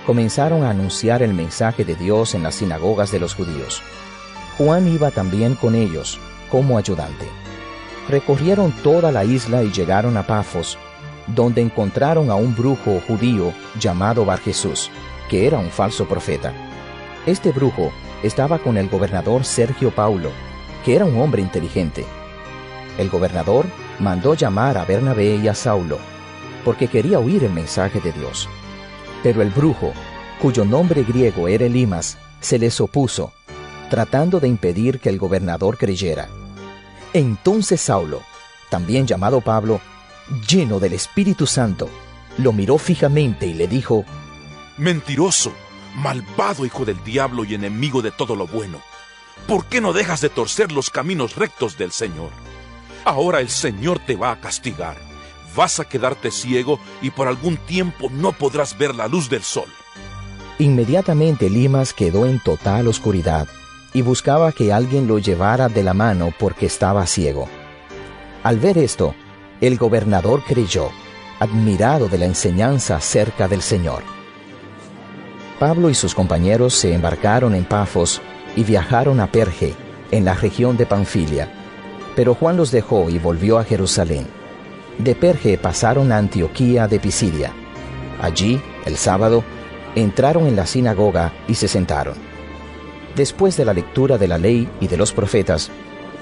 comenzaron a anunciar el mensaje de Dios en las sinagogas de los judíos. Juan iba también con ellos, como ayudante. Recorrieron toda la isla y llegaron a Pafos, donde encontraron a un brujo judío llamado Bar Jesús, que era un falso profeta. Este brujo estaba con el gobernador Sergio Paulo, que era un hombre inteligente. El gobernador mandó llamar a Bernabé y a Saulo, porque quería oír el mensaje de Dios. Pero el brujo, cuyo nombre griego era Elimas, se les opuso, tratando de impedir que el gobernador creyera. Entonces Saulo, también llamado Pablo, lleno del Espíritu Santo, lo miró fijamente y le dijo, Mentiroso, malvado hijo del diablo y enemigo de todo lo bueno, ¿por qué no dejas de torcer los caminos rectos del Señor? Ahora el Señor te va a castigar. Vas a quedarte ciego y por algún tiempo no podrás ver la luz del sol. Inmediatamente Limas quedó en total oscuridad y buscaba que alguien lo llevara de la mano porque estaba ciego. Al ver esto, el gobernador creyó, admirado de la enseñanza acerca del Señor. Pablo y sus compañeros se embarcaron en Pafos y viajaron a Perge, en la región de Panfilia. Pero Juan los dejó y volvió a Jerusalén. De Perge pasaron a Antioquía de Pisidia. Allí, el sábado, entraron en la sinagoga y se sentaron. Después de la lectura de la ley y de los profetas,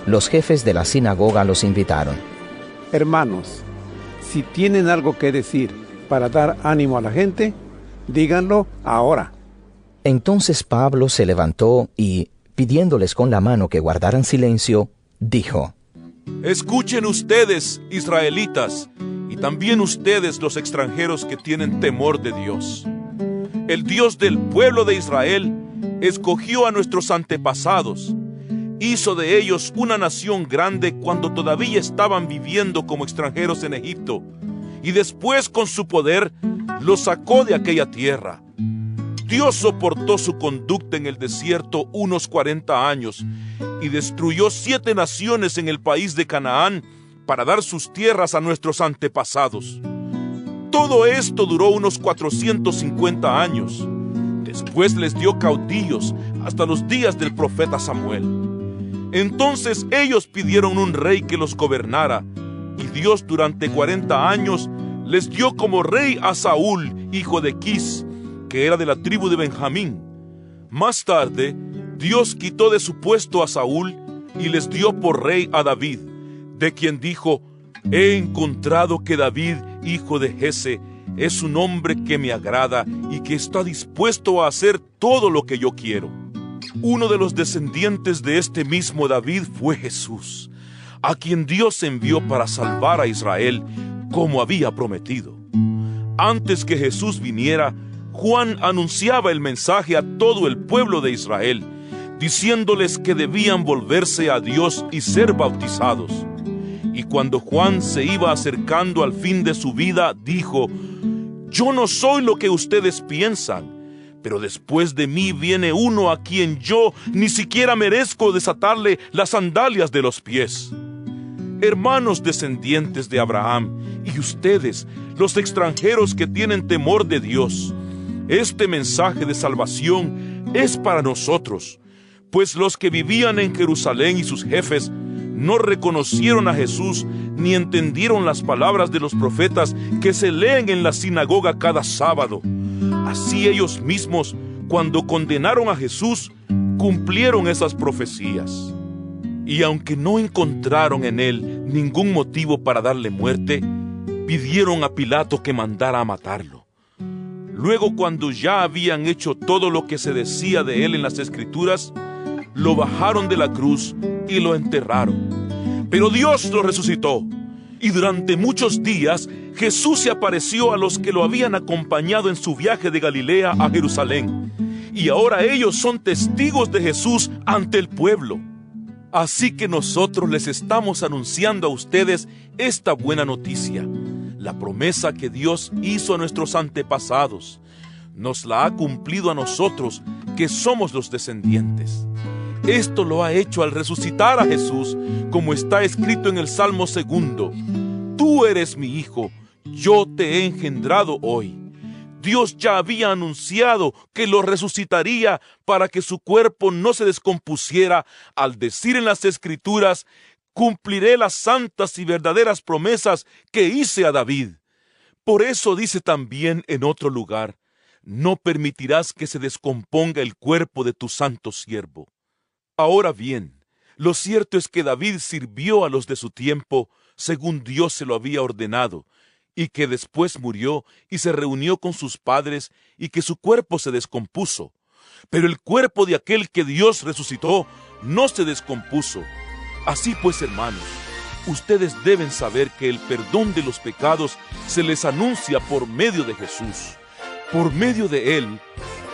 los jefes de la sinagoga los invitaron. Hermanos, si tienen algo que decir para dar ánimo a la gente, díganlo ahora. Entonces Pablo se levantó y, pidiéndoles con la mano que guardaran silencio, dijo, Escuchen ustedes, israelitas, y también ustedes los extranjeros que tienen temor de Dios. El Dios del pueblo de Israel escogió a nuestros antepasados, hizo de ellos una nación grande cuando todavía estaban viviendo como extranjeros en Egipto, y después con su poder los sacó de aquella tierra. Dios soportó su conducta en el desierto unos 40 años y destruyó siete naciones en el país de Canaán para dar sus tierras a nuestros antepasados. Todo esto duró unos 450 años. Después les dio caudillos hasta los días del profeta Samuel. Entonces ellos pidieron un rey que los gobernara, y Dios durante 40 años les dio como rey a Saúl, hijo de Quis, que era de la tribu de Benjamín. Más tarde, Dios quitó de su puesto a Saúl y les dio por rey a David, de quien dijo, He encontrado que David, hijo de Jesse, es un hombre que me agrada y que está dispuesto a hacer todo lo que yo quiero. Uno de los descendientes de este mismo David fue Jesús, a quien Dios envió para salvar a Israel como había prometido. Antes que Jesús viniera, Juan anunciaba el mensaje a todo el pueblo de Israel, diciéndoles que debían volverse a Dios y ser bautizados. Y cuando Juan se iba acercando al fin de su vida, dijo, Yo no soy lo que ustedes piensan, pero después de mí viene uno a quien yo ni siquiera merezco desatarle las sandalias de los pies. Hermanos descendientes de Abraham, y ustedes, los extranjeros que tienen temor de Dios, este mensaje de salvación es para nosotros, pues los que vivían en Jerusalén y sus jefes no reconocieron a Jesús ni entendieron las palabras de los profetas que se leen en la sinagoga cada sábado. Así ellos mismos, cuando condenaron a Jesús, cumplieron esas profecías. Y aunque no encontraron en él ningún motivo para darle muerte, pidieron a Pilato que mandara a matarlo. Luego, cuando ya habían hecho todo lo que se decía de él en las escrituras, lo bajaron de la cruz y lo enterraron. Pero Dios lo resucitó. Y durante muchos días Jesús se apareció a los que lo habían acompañado en su viaje de Galilea a Jerusalén. Y ahora ellos son testigos de Jesús ante el pueblo. Así que nosotros les estamos anunciando a ustedes esta buena noticia, la promesa que Dios hizo a nuestros antepasados. Nos la ha cumplido a nosotros, que somos los descendientes. Esto lo ha hecho al resucitar a Jesús, como está escrito en el Salmo segundo. Tú eres mi hijo, yo te he engendrado hoy. Dios ya había anunciado que lo resucitaría para que su cuerpo no se descompusiera al decir en las escrituras, cumpliré las santas y verdaderas promesas que hice a David. Por eso dice también en otro lugar, no permitirás que se descomponga el cuerpo de tu santo siervo. Ahora bien, lo cierto es que David sirvió a los de su tiempo según Dios se lo había ordenado, y que después murió y se reunió con sus padres y que su cuerpo se descompuso. Pero el cuerpo de aquel que Dios resucitó no se descompuso. Así pues, hermanos, ustedes deben saber que el perdón de los pecados se les anuncia por medio de Jesús. Por medio de Él,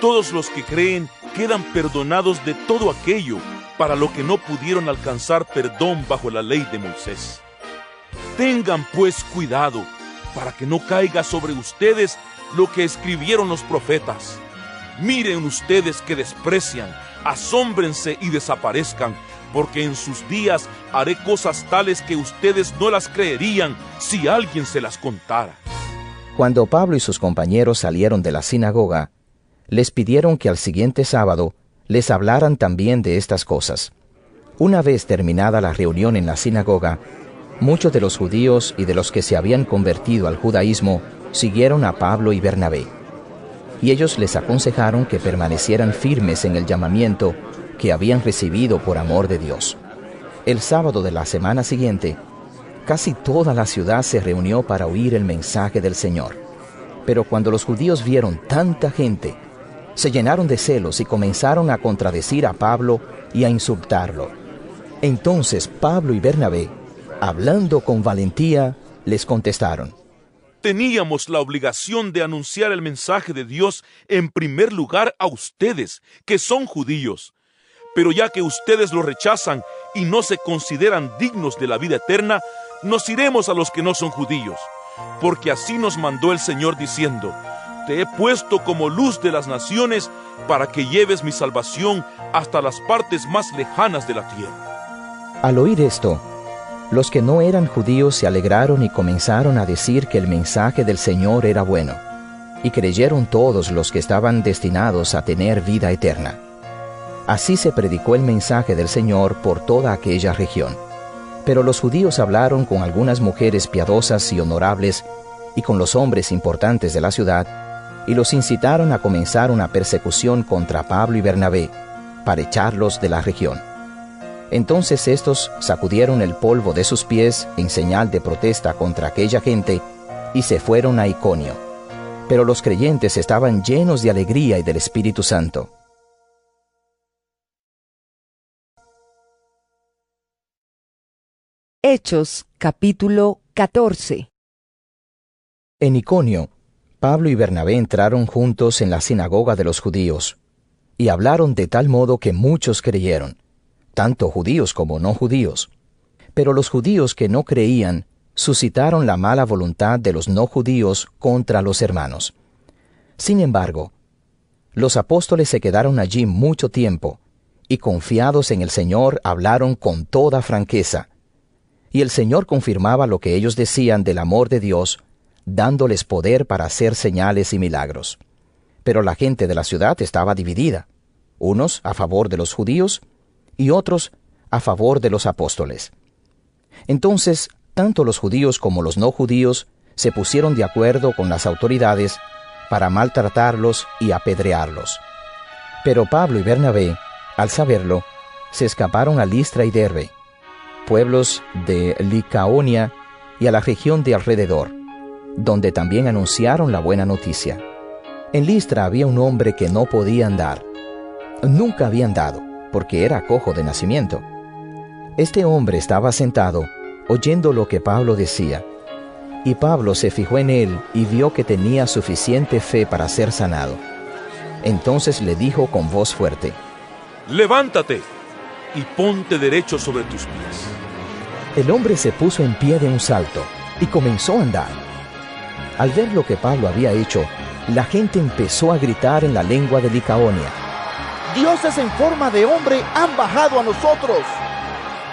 todos los que creen quedan perdonados de todo aquello para lo que no pudieron alcanzar perdón bajo la ley de Moisés. Tengan pues cuidado para que no caiga sobre ustedes lo que escribieron los profetas. Miren ustedes que desprecian, asómbrense y desaparezcan, porque en sus días haré cosas tales que ustedes no las creerían si alguien se las contara. Cuando Pablo y sus compañeros salieron de la sinagoga, les pidieron que al siguiente sábado les hablaran también de estas cosas. Una vez terminada la reunión en la sinagoga, muchos de los judíos y de los que se habían convertido al judaísmo siguieron a Pablo y Bernabé. Y ellos les aconsejaron que permanecieran firmes en el llamamiento que habían recibido por amor de Dios. El sábado de la semana siguiente, casi toda la ciudad se reunió para oír el mensaje del Señor. Pero cuando los judíos vieron tanta gente, se llenaron de celos y comenzaron a contradecir a Pablo y a insultarlo. Entonces Pablo y Bernabé Hablando con valentía, les contestaron. Teníamos la obligación de anunciar el mensaje de Dios en primer lugar a ustedes, que son judíos. Pero ya que ustedes lo rechazan y no se consideran dignos de la vida eterna, nos iremos a los que no son judíos. Porque así nos mandó el Señor diciendo, Te he puesto como luz de las naciones para que lleves mi salvación hasta las partes más lejanas de la tierra. Al oír esto, los que no eran judíos se alegraron y comenzaron a decir que el mensaje del Señor era bueno, y creyeron todos los que estaban destinados a tener vida eterna. Así se predicó el mensaje del Señor por toda aquella región. Pero los judíos hablaron con algunas mujeres piadosas y honorables y con los hombres importantes de la ciudad, y los incitaron a comenzar una persecución contra Pablo y Bernabé, para echarlos de la región. Entonces estos sacudieron el polvo de sus pies en señal de protesta contra aquella gente y se fueron a Iconio. Pero los creyentes estaban llenos de alegría y del Espíritu Santo. Hechos capítulo 14 En Iconio, Pablo y Bernabé entraron juntos en la sinagoga de los judíos, y hablaron de tal modo que muchos creyeron tanto judíos como no judíos. Pero los judíos que no creían suscitaron la mala voluntad de los no judíos contra los hermanos. Sin embargo, los apóstoles se quedaron allí mucho tiempo, y confiados en el Señor hablaron con toda franqueza. Y el Señor confirmaba lo que ellos decían del amor de Dios, dándoles poder para hacer señales y milagros. Pero la gente de la ciudad estaba dividida, unos a favor de los judíos y otros a favor de los apóstoles. Entonces, tanto los judíos como los no judíos se pusieron de acuerdo con las autoridades para maltratarlos y apedrearlos. Pero Pablo y Bernabé, al saberlo, se escaparon a Listra y Derbe, pueblos de Licaonia y a la región de alrededor, donde también anunciaron la buena noticia. En Listra había un hombre que no podía andar. Nunca había andado porque era cojo de nacimiento. Este hombre estaba sentado, oyendo lo que Pablo decía, y Pablo se fijó en él y vio que tenía suficiente fe para ser sanado. Entonces le dijo con voz fuerte, Levántate y ponte derecho sobre tus pies. El hombre se puso en pie de un salto y comenzó a andar. Al ver lo que Pablo había hecho, la gente empezó a gritar en la lengua de Licaonia dioses en forma de hombre han bajado a nosotros.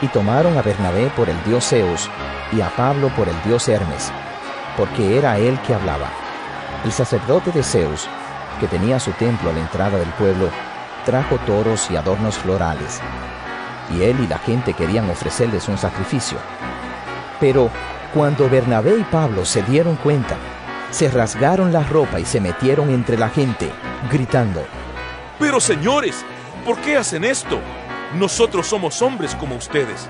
Y tomaron a Bernabé por el dios Zeus y a Pablo por el dios Hermes, porque era él que hablaba. El sacerdote de Zeus, que tenía su templo a la entrada del pueblo, trajo toros y adornos florales, y él y la gente querían ofrecerles un sacrificio. Pero cuando Bernabé y Pablo se dieron cuenta, se rasgaron la ropa y se metieron entre la gente, gritando, Pero señores, ¿por qué hacen esto? Nosotros somos hombres como ustedes.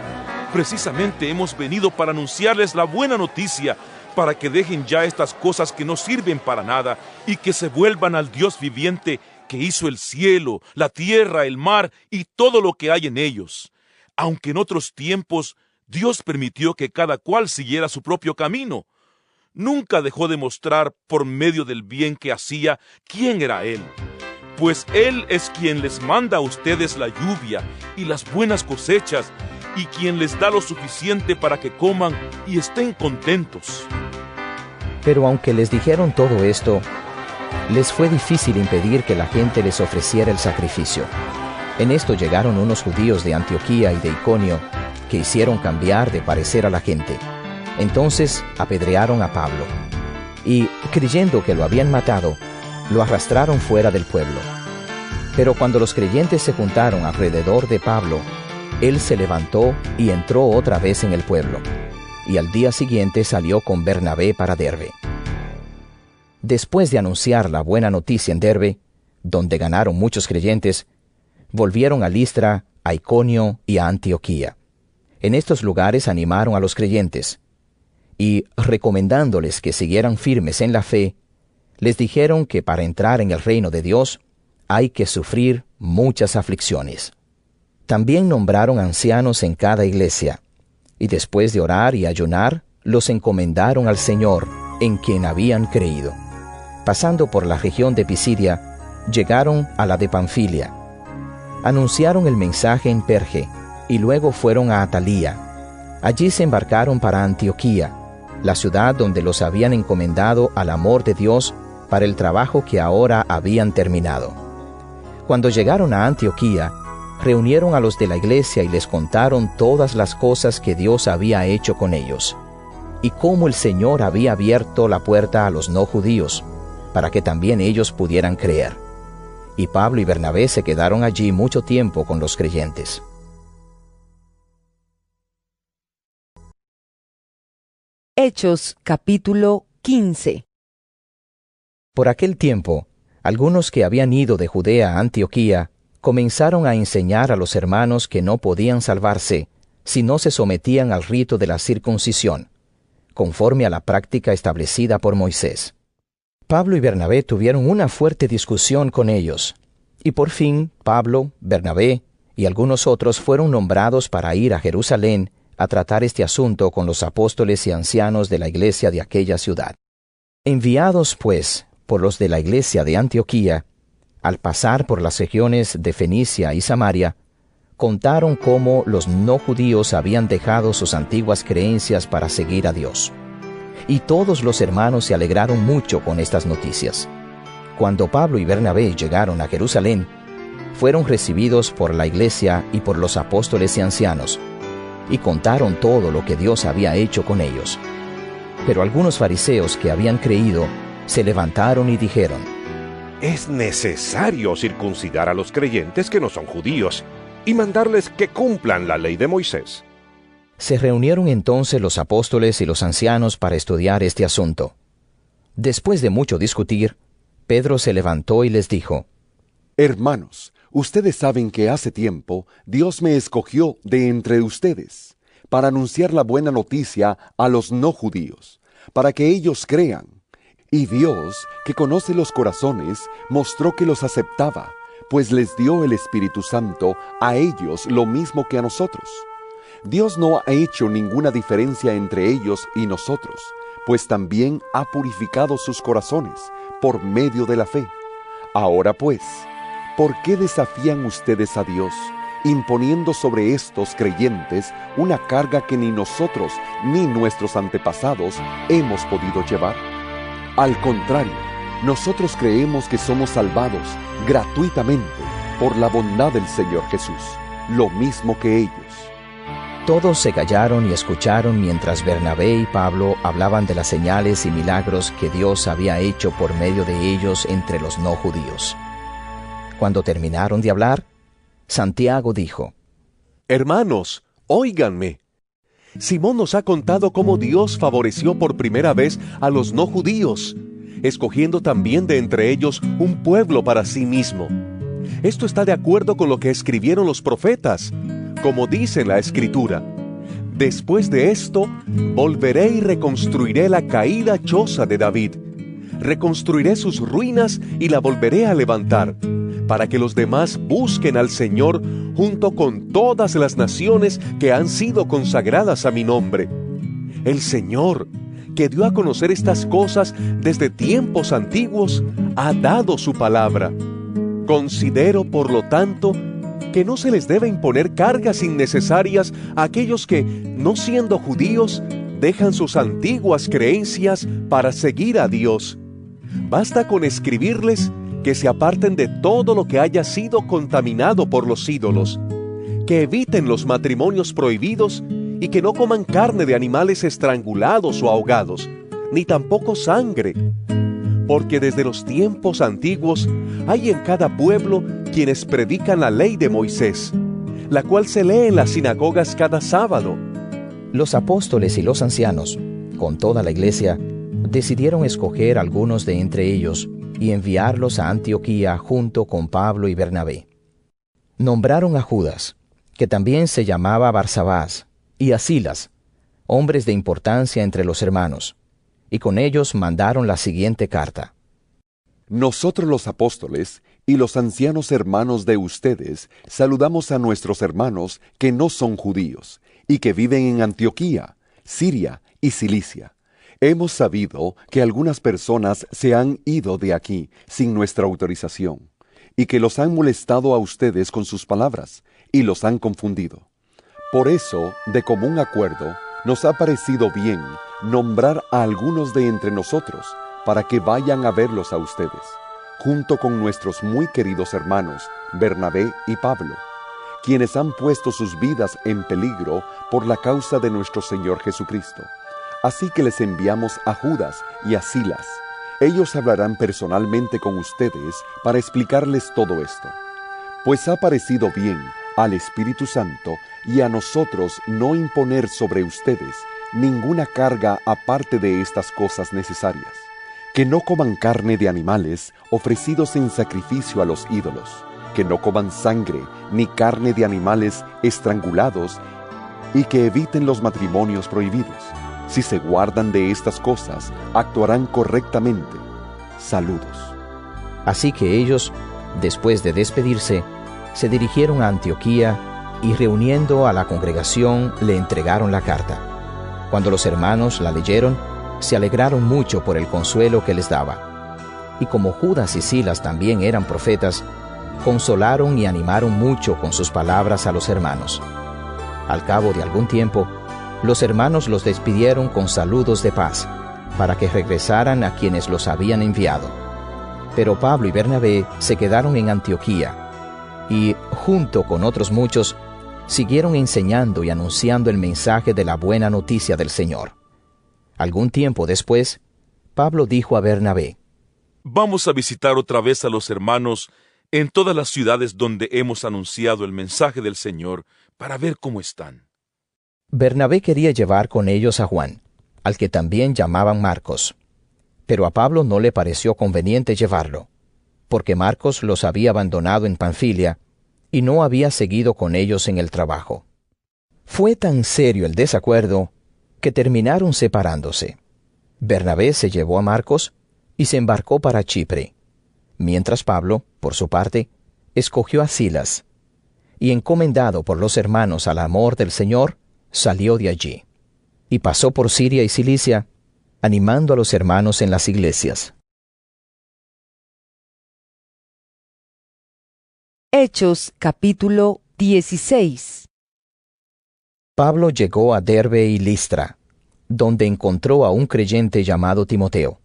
Precisamente hemos venido para anunciarles la buena noticia, para que dejen ya estas cosas que no sirven para nada y que se vuelvan al Dios viviente que hizo el cielo, la tierra, el mar y todo lo que hay en ellos. Aunque en otros tiempos Dios permitió que cada cual siguiera su propio camino, nunca dejó de mostrar por medio del bien que hacía quién era Él. Pues Él es quien les manda a ustedes la lluvia y las buenas cosechas y quien les da lo suficiente para que coman y estén contentos. Pero aunque les dijeron todo esto, les fue difícil impedir que la gente les ofreciera el sacrificio. En esto llegaron unos judíos de Antioquía y de Iconio que hicieron cambiar de parecer a la gente. Entonces apedrearon a Pablo y, creyendo que lo habían matado, lo arrastraron fuera del pueblo. Pero cuando los creyentes se juntaron alrededor de Pablo, él se levantó y entró otra vez en el pueblo, y al día siguiente salió con Bernabé para Derbe. Después de anunciar la buena noticia en Derbe, donde ganaron muchos creyentes, volvieron a Listra, a Iconio y a Antioquía. En estos lugares animaron a los creyentes, y, recomendándoles que siguieran firmes en la fe, les dijeron que para entrar en el reino de Dios hay que sufrir muchas aflicciones. También nombraron ancianos en cada iglesia, y después de orar y ayunar, los encomendaron al Señor, en quien habían creído. Pasando por la región de Pisidia, llegaron a la de Panfilia. Anunciaron el mensaje en Perge, y luego fueron a Atalía. Allí se embarcaron para Antioquía, la ciudad donde los habían encomendado al amor de Dios para el trabajo que ahora habían terminado. Cuando llegaron a Antioquía, reunieron a los de la iglesia y les contaron todas las cosas que Dios había hecho con ellos, y cómo el Señor había abierto la puerta a los no judíos, para que también ellos pudieran creer. Y Pablo y Bernabé se quedaron allí mucho tiempo con los creyentes. Hechos capítulo 15 Por aquel tiempo, algunos que habían ido de Judea a Antioquía comenzaron a enseñar a los hermanos que no podían salvarse si no se sometían al rito de la circuncisión, conforme a la práctica establecida por Moisés. Pablo y Bernabé tuvieron una fuerte discusión con ellos, y por fin Pablo, Bernabé y algunos otros fueron nombrados para ir a Jerusalén a tratar este asunto con los apóstoles y ancianos de la iglesia de aquella ciudad. Enviados, pues, por los de la iglesia de Antioquía, al pasar por las regiones de Fenicia y Samaria, contaron cómo los no judíos habían dejado sus antiguas creencias para seguir a Dios. Y todos los hermanos se alegraron mucho con estas noticias. Cuando Pablo y Bernabé llegaron a Jerusalén, fueron recibidos por la iglesia y por los apóstoles y ancianos, y contaron todo lo que Dios había hecho con ellos. Pero algunos fariseos que habían creído se levantaron y dijeron, Es necesario circuncidar a los creyentes que no son judíos y mandarles que cumplan la ley de Moisés. Se reunieron entonces los apóstoles y los ancianos para estudiar este asunto. Después de mucho discutir, Pedro se levantó y les dijo, Hermanos, ustedes saben que hace tiempo Dios me escogió de entre ustedes para anunciar la buena noticia a los no judíos, para que ellos crean. Y Dios, que conoce los corazones, mostró que los aceptaba, pues les dio el Espíritu Santo a ellos lo mismo que a nosotros. Dios no ha hecho ninguna diferencia entre ellos y nosotros, pues también ha purificado sus corazones por medio de la fe. Ahora pues, ¿por qué desafían ustedes a Dios, imponiendo sobre estos creyentes una carga que ni nosotros ni nuestros antepasados hemos podido llevar? Al contrario, nosotros creemos que somos salvados gratuitamente por la bondad del Señor Jesús, lo mismo que ellos. Todos se callaron y escucharon mientras Bernabé y Pablo hablaban de las señales y milagros que Dios había hecho por medio de ellos entre los no judíos. Cuando terminaron de hablar, Santiago dijo, Hermanos, óiganme. Simón nos ha contado cómo Dios favoreció por primera vez a los no judíos, escogiendo también de entre ellos un pueblo para sí mismo. Esto está de acuerdo con lo que escribieron los profetas, como dice la escritura. Después de esto, volveré y reconstruiré la caída choza de David. Reconstruiré sus ruinas y la volveré a levantar, para que los demás busquen al Señor junto con todas las naciones que han sido consagradas a mi nombre. El Señor, que dio a conocer estas cosas desde tiempos antiguos, ha dado su palabra. Considero, por lo tanto, que no se les debe imponer cargas innecesarias a aquellos que, no siendo judíos, dejan sus antiguas creencias para seguir a Dios. Basta con escribirles que se aparten de todo lo que haya sido contaminado por los ídolos, que eviten los matrimonios prohibidos y que no coman carne de animales estrangulados o ahogados, ni tampoco sangre, porque desde los tiempos antiguos hay en cada pueblo quienes predican la ley de Moisés, la cual se lee en las sinagogas cada sábado. Los apóstoles y los ancianos, con toda la iglesia, decidieron escoger algunos de entre ellos y enviarlos a Antioquía junto con Pablo y Bernabé. Nombraron a Judas, que también se llamaba Barsabás, y a Silas, hombres de importancia entre los hermanos, y con ellos mandaron la siguiente carta. Nosotros los apóstoles y los ancianos hermanos de ustedes saludamos a nuestros hermanos que no son judíos y que viven en Antioquía, Siria y Cilicia. Hemos sabido que algunas personas se han ido de aquí sin nuestra autorización y que los han molestado a ustedes con sus palabras y los han confundido. Por eso, de común acuerdo, nos ha parecido bien nombrar a algunos de entre nosotros para que vayan a verlos a ustedes, junto con nuestros muy queridos hermanos Bernabé y Pablo, quienes han puesto sus vidas en peligro por la causa de nuestro Señor Jesucristo. Así que les enviamos a Judas y a Silas. Ellos hablarán personalmente con ustedes para explicarles todo esto. Pues ha parecido bien al Espíritu Santo y a nosotros no imponer sobre ustedes ninguna carga aparte de estas cosas necesarias, que no coman carne de animales ofrecidos en sacrificio a los ídolos, que no coman sangre ni carne de animales estrangulados y que eviten los matrimonios prohibidos. Si se guardan de estas cosas, actuarán correctamente. Saludos. Así que ellos, después de despedirse, se dirigieron a Antioquía y reuniendo a la congregación le entregaron la carta. Cuando los hermanos la leyeron, se alegraron mucho por el consuelo que les daba. Y como Judas y Silas también eran profetas, consolaron y animaron mucho con sus palabras a los hermanos. Al cabo de algún tiempo, los hermanos los despidieron con saludos de paz, para que regresaran a quienes los habían enviado. Pero Pablo y Bernabé se quedaron en Antioquía, y, junto con otros muchos, siguieron enseñando y anunciando el mensaje de la buena noticia del Señor. Algún tiempo después, Pablo dijo a Bernabé, Vamos a visitar otra vez a los hermanos en todas las ciudades donde hemos anunciado el mensaje del Señor para ver cómo están. Bernabé quería llevar con ellos a Juan, al que también llamaban Marcos. Pero a Pablo no le pareció conveniente llevarlo, porque Marcos los había abandonado en Panfilia y no había seguido con ellos en el trabajo. Fue tan serio el desacuerdo que terminaron separándose. Bernabé se llevó a Marcos y se embarcó para Chipre, mientras Pablo, por su parte, escogió a Silas, y encomendado por los hermanos al amor del Señor, salió de allí, y pasó por Siria y Cilicia, animando a los hermanos en las iglesias. Hechos capítulo 16 Pablo llegó a Derbe y Listra, donde encontró a un creyente llamado Timoteo,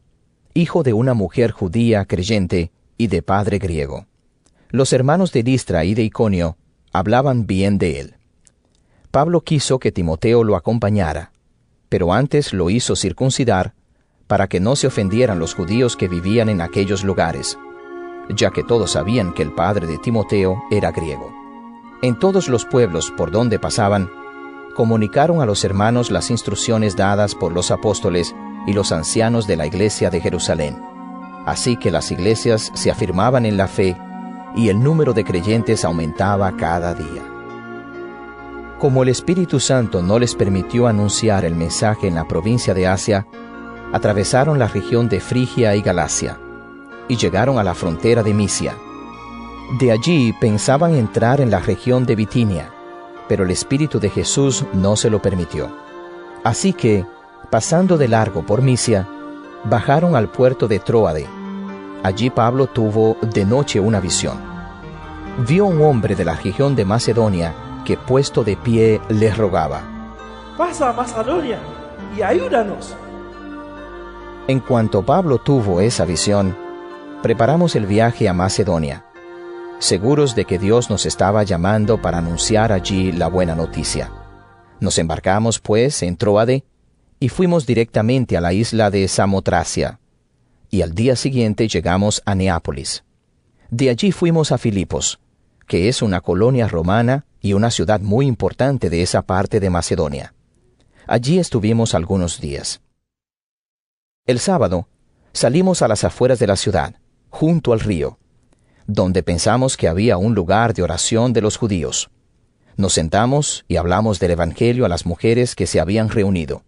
hijo de una mujer judía creyente y de padre griego. Los hermanos de Listra y de Iconio hablaban bien de él. Pablo quiso que Timoteo lo acompañara, pero antes lo hizo circuncidar para que no se ofendieran los judíos que vivían en aquellos lugares, ya que todos sabían que el padre de Timoteo era griego. En todos los pueblos por donde pasaban, comunicaron a los hermanos las instrucciones dadas por los apóstoles y los ancianos de la iglesia de Jerusalén. Así que las iglesias se afirmaban en la fe y el número de creyentes aumentaba cada día. Como el Espíritu Santo no les permitió anunciar el mensaje en la provincia de Asia, atravesaron la región de Frigia y Galacia y llegaron a la frontera de Misia. De allí pensaban entrar en la región de Bitinia, pero el Espíritu de Jesús no se lo permitió. Así que, pasando de largo por Misia, bajaron al puerto de Troade. Allí Pablo tuvo de noche una visión. Vio un hombre de la región de Macedonia que puesto de pie le rogaba. Pasa a Macedonia y ayúdanos. En cuanto Pablo tuvo esa visión, preparamos el viaje a Macedonia, seguros de que Dios nos estaba llamando para anunciar allí la buena noticia. Nos embarcamos, pues, en Troade y fuimos directamente a la isla de Samotracia, y al día siguiente llegamos a Neápolis. De allí fuimos a Filipos, que es una colonia romana y una ciudad muy importante de esa parte de Macedonia. Allí estuvimos algunos días. El sábado salimos a las afueras de la ciudad, junto al río, donde pensamos que había un lugar de oración de los judíos. Nos sentamos y hablamos del Evangelio a las mujeres que se habían reunido.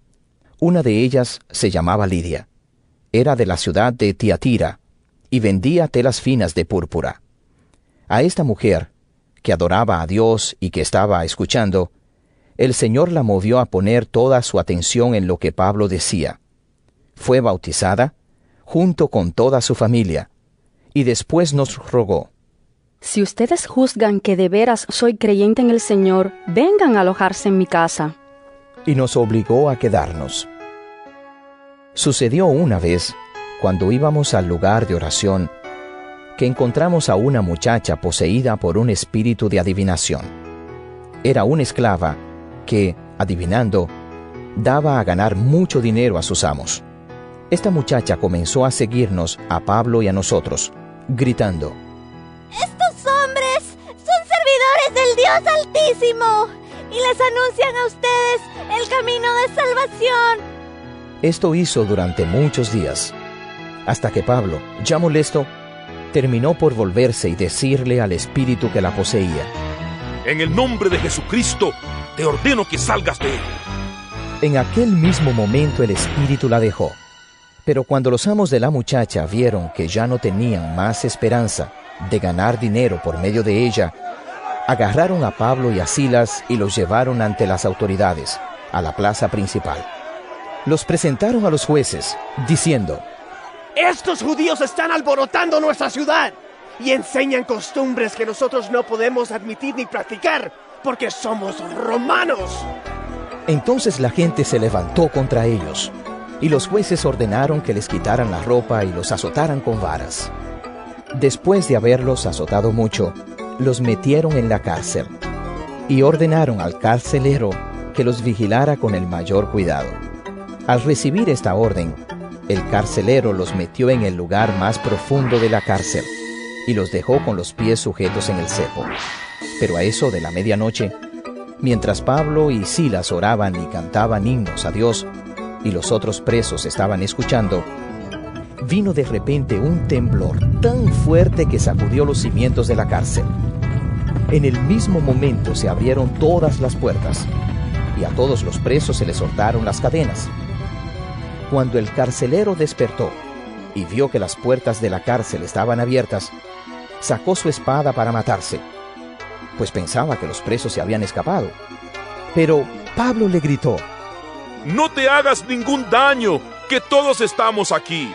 Una de ellas se llamaba Lidia. Era de la ciudad de Tiatira y vendía telas finas de púrpura. A esta mujer, que adoraba a Dios y que estaba escuchando, el Señor la movió a poner toda su atención en lo que Pablo decía fue bautizada, junto con toda su familia, y después nos rogó. Si ustedes juzgan que de veras soy creyente en el Señor, vengan a alojarse en mi casa. Y nos obligó a quedarnos. Sucedió una vez, cuando íbamos al lugar de oración, que encontramos a una muchacha poseída por un espíritu de adivinación. Era una esclava que, adivinando, daba a ganar mucho dinero a sus amos. Esta muchacha comenzó a seguirnos a Pablo y a nosotros, gritando, Estos hombres son servidores del Dios Altísimo y les anuncian a ustedes el camino de salvación. Esto hizo durante muchos días, hasta que Pablo, ya molesto, terminó por volverse y decirle al espíritu que la poseía, En el nombre de Jesucristo, te ordeno que salgas de él. En aquel mismo momento el espíritu la dejó. Pero cuando los amos de la muchacha vieron que ya no tenían más esperanza de ganar dinero por medio de ella, agarraron a Pablo y a Silas y los llevaron ante las autoridades, a la plaza principal. Los presentaron a los jueces, diciendo, Estos judíos están alborotando nuestra ciudad y enseñan costumbres que nosotros no podemos admitir ni practicar porque somos romanos. Entonces la gente se levantó contra ellos y los jueces ordenaron que les quitaran la ropa y los azotaran con varas. Después de haberlos azotado mucho, los metieron en la cárcel y ordenaron al carcelero que los vigilara con el mayor cuidado. Al recibir esta orden, el carcelero los metió en el lugar más profundo de la cárcel y los dejó con los pies sujetos en el cepo. Pero a eso de la medianoche, mientras Pablo y Silas oraban y cantaban himnos a Dios, y los otros presos estaban escuchando, vino de repente un temblor tan fuerte que sacudió los cimientos de la cárcel. En el mismo momento se abrieron todas las puertas y a todos los presos se les soltaron las cadenas. Cuando el carcelero despertó y vio que las puertas de la cárcel estaban abiertas, sacó su espada para matarse, pues pensaba que los presos se habían escapado. Pero Pablo le gritó, No te hagas ningún daño, que todos estamos aquí.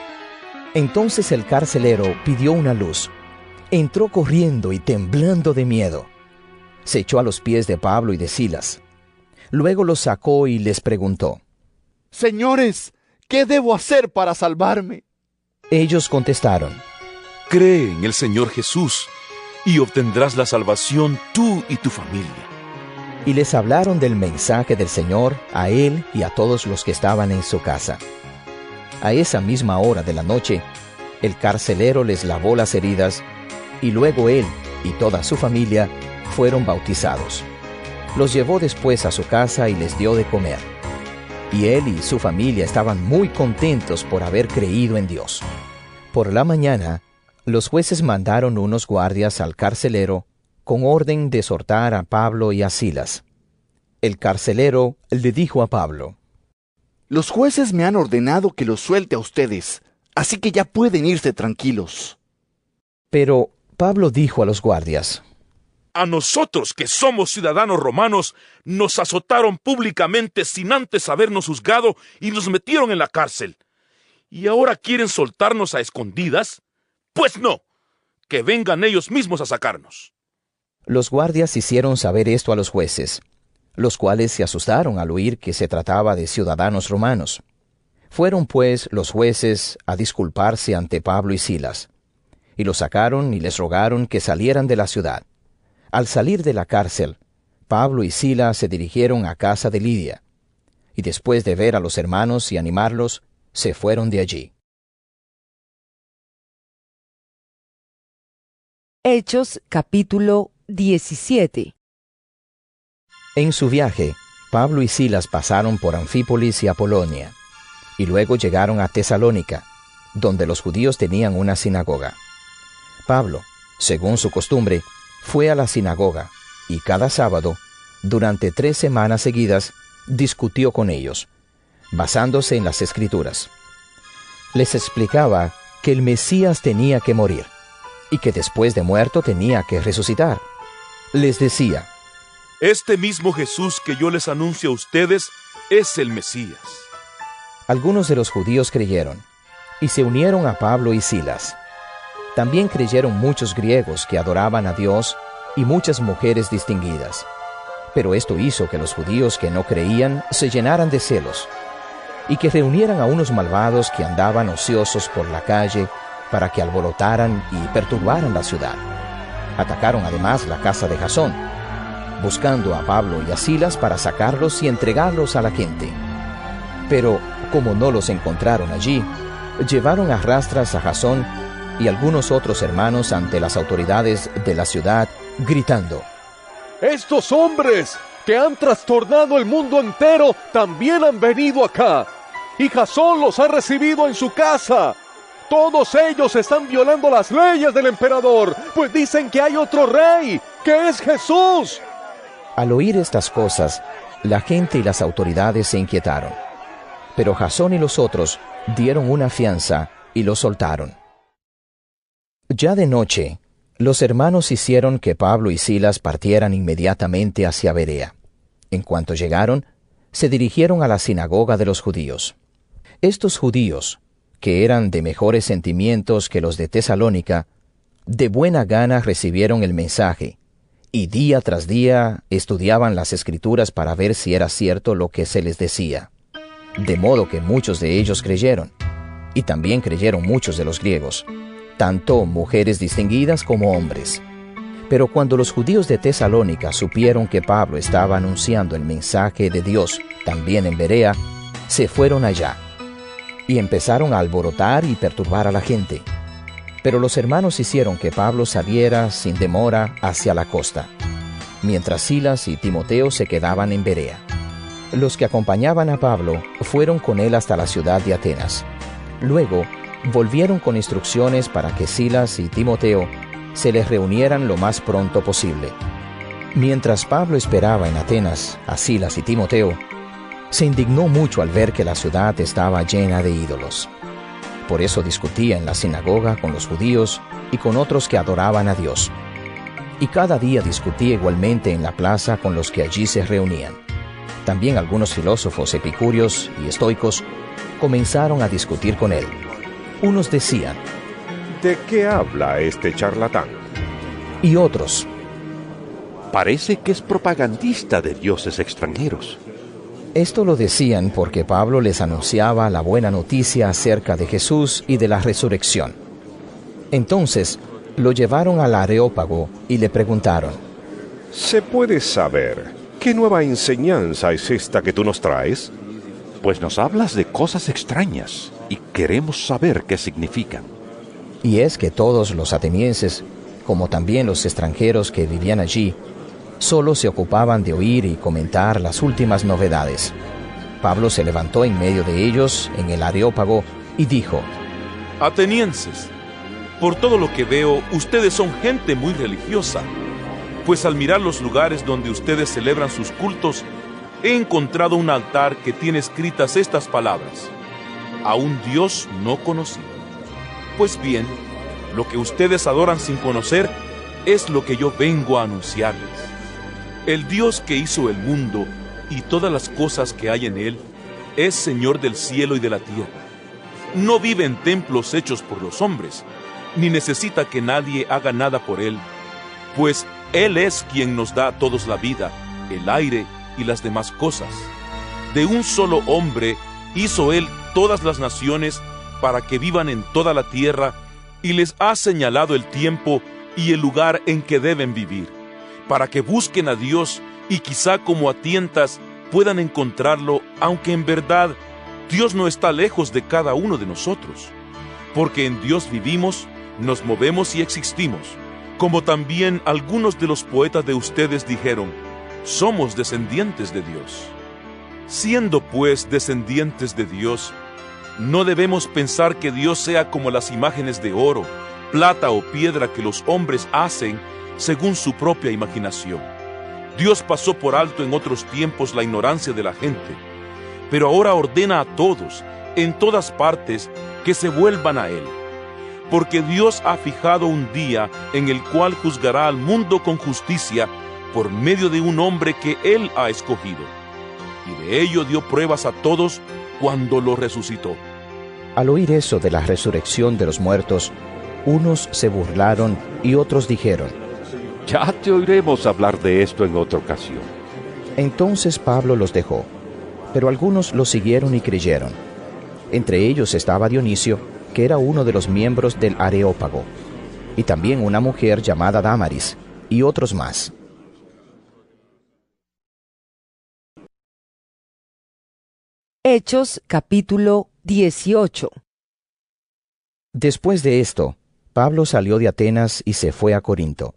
Entonces el carcelero pidió una luz. Entró corriendo y temblando de miedo. Se echó a los pies de Pablo y de Silas. Luego los sacó y les preguntó, Señores, ¿qué debo hacer para salvarme? Ellos contestaron, Cree en el Señor Jesús, y obtendrás la salvación tú y tu familia. Y les hablaron del mensaje del Señor a él y a todos los que estaban en su casa. A esa misma hora de la noche, el carcelero les lavó las heridas y luego él y toda su familia fueron bautizados. Los llevó después a su casa y les dio de comer. Y él y su familia estaban muy contentos por haber creído en Dios. Por la mañana, los jueces mandaron unos guardias al carcelero con orden de soltar a Pablo y a Silas. El carcelero le dijo a Pablo, Los jueces me han ordenado que los suelte a ustedes, así que ya pueden irse tranquilos. Pero Pablo dijo a los guardias, A nosotros que somos ciudadanos romanos, nos azotaron públicamente sin antes habernos juzgado y nos metieron en la cárcel. ¿Y ahora quieren soltarnos a escondidas? Pues no, que vengan ellos mismos a sacarnos. Los guardias hicieron saber esto a los jueces, los cuales se asustaron al oír que se trataba de ciudadanos romanos. Fueron pues los jueces a disculparse ante Pablo y Silas, y los sacaron y les rogaron que salieran de la ciudad. Al salir de la cárcel, Pablo y Silas se dirigieron a casa de Lidia, y después de ver a los hermanos y animarlos, se fueron de allí. Hechos capítulo 17 En su viaje, Pablo y Silas pasaron por Anfípolis y Apolonia, y luego llegaron a Tesalónica, donde los judíos tenían una sinagoga. Pablo, según su costumbre, fue a la sinagoga, y cada sábado, durante tres semanas seguidas, discutió con ellos, basándose en las escrituras. Les explicaba que el Mesías tenía que morir y que después de muerto tenía que resucitar. Les decía, Este mismo Jesús que yo les anuncio a ustedes es el Mesías. Algunos de los judíos creyeron y se unieron a Pablo y Silas. También creyeron muchos griegos que adoraban a Dios y muchas mujeres distinguidas. Pero esto hizo que los judíos que no creían se llenaran de celos y que reunieran a unos malvados que andaban ociosos por la calle para que alborotaran y perturbaran la ciudad. Atacaron además la casa de Jasón, buscando a Pablo y a Silas para sacarlos y entregarlos a la gente. Pero como no los encontraron allí, llevaron a rastras a Jasón y algunos otros hermanos ante las autoridades de la ciudad, gritando, Estos hombres que han trastornado el mundo entero también han venido acá, y Jasón los ha recibido en su casa. Todos ellos están violando las leyes del emperador, pues dicen que hay otro rey, que es Jesús. Al oír estas cosas, la gente y las autoridades se inquietaron. Pero Jasón y los otros dieron una fianza y lo soltaron. Ya de noche, los hermanos hicieron que Pablo y Silas partieran inmediatamente hacia Berea. En cuanto llegaron, se dirigieron a la sinagoga de los judíos. Estos judíos, que eran de mejores sentimientos que los de Tesalónica, de buena gana recibieron el mensaje, y día tras día estudiaban las escrituras para ver si era cierto lo que se les decía. De modo que muchos de ellos creyeron, y también creyeron muchos de los griegos, tanto mujeres distinguidas como hombres. Pero cuando los judíos de Tesalónica supieron que Pablo estaba anunciando el mensaje de Dios también en Berea, se fueron allá y empezaron a alborotar y perturbar a la gente. Pero los hermanos hicieron que Pablo saliera sin demora hacia la costa, mientras Silas y Timoteo se quedaban en Berea. Los que acompañaban a Pablo fueron con él hasta la ciudad de Atenas. Luego volvieron con instrucciones para que Silas y Timoteo se les reunieran lo más pronto posible. Mientras Pablo esperaba en Atenas a Silas y Timoteo, se indignó mucho al ver que la ciudad estaba llena de ídolos. Por eso discutía en la sinagoga con los judíos y con otros que adoraban a Dios. Y cada día discutía igualmente en la plaza con los que allí se reunían. También algunos filósofos epicúreos y estoicos comenzaron a discutir con él. Unos decían, ¿De qué habla este charlatán? Y otros, Parece que es propagandista de dioses extranjeros. Esto lo decían porque Pablo les anunciaba la buena noticia acerca de Jesús y de la resurrección. Entonces, Lo llevaron al Areópago y le preguntaron, ¿Se puede saber qué nueva enseñanza es esta que tú nos traes? Pues nos hablas de cosas extrañas y queremos saber qué significan. Y es que todos los atenienses, como también los extranjeros que vivían allí, solo se ocupaban de oír y comentar las últimas novedades. Pablo se levantó en medio de ellos en el Areópago y dijo, Atenienses, por todo lo que veo, ustedes son gente muy religiosa, pues al mirar los lugares donde ustedes celebran sus cultos, he encontrado un altar que tiene escritas estas palabras, a un Dios no conocido. Pues bien, lo que ustedes adoran sin conocer es lo que yo vengo a anunciarles. El Dios que hizo el mundo y todas las cosas que hay en él es Señor del cielo y de la tierra. No vive en templos hechos por los hombres, ni necesita que nadie haga nada por él, pues Él es quien nos da a todos la vida, el aire y las demás cosas. De un solo hombre hizo Él todas las naciones para que vivan en toda la tierra y les ha señalado el tiempo y el lugar en que deben vivir, para que busquen a Dios y quizá como a tientas puedan encontrarlo, aunque en verdad Dios no está lejos de cada uno de nosotros, porque en Dios vivimos, nos movemos y existimos, como también algunos de los poetas de ustedes dijeron, somos descendientes de Dios. Siendo pues descendientes de Dios, no debemos pensar que Dios sea como las imágenes de oro, plata o piedra que los hombres hacen según su propia imaginación. Dios pasó por alto en otros tiempos la ignorancia de la gente, pero ahora ordena a todos, en todas partes, que se vuelvan a Él porque Dios ha fijado un día en el cual juzgará al mundo con justicia por medio de un hombre que Él ha escogido. Y de ello dio pruebas a todos cuando lo resucitó. Al oír eso de la resurrección de los muertos, unos se burlaron y otros dijeron, Ya te oiremos hablar de esto en otra ocasión. Entonces Pablo los dejó, pero algunos lo siguieron y creyeron. Entre ellos estaba Dionisio, que era uno de los miembros del Areópago, y también una mujer llamada Damaris, y otros más. Hechos capítulo 18 Después de esto, Pablo salió de Atenas y se fue a Corinto.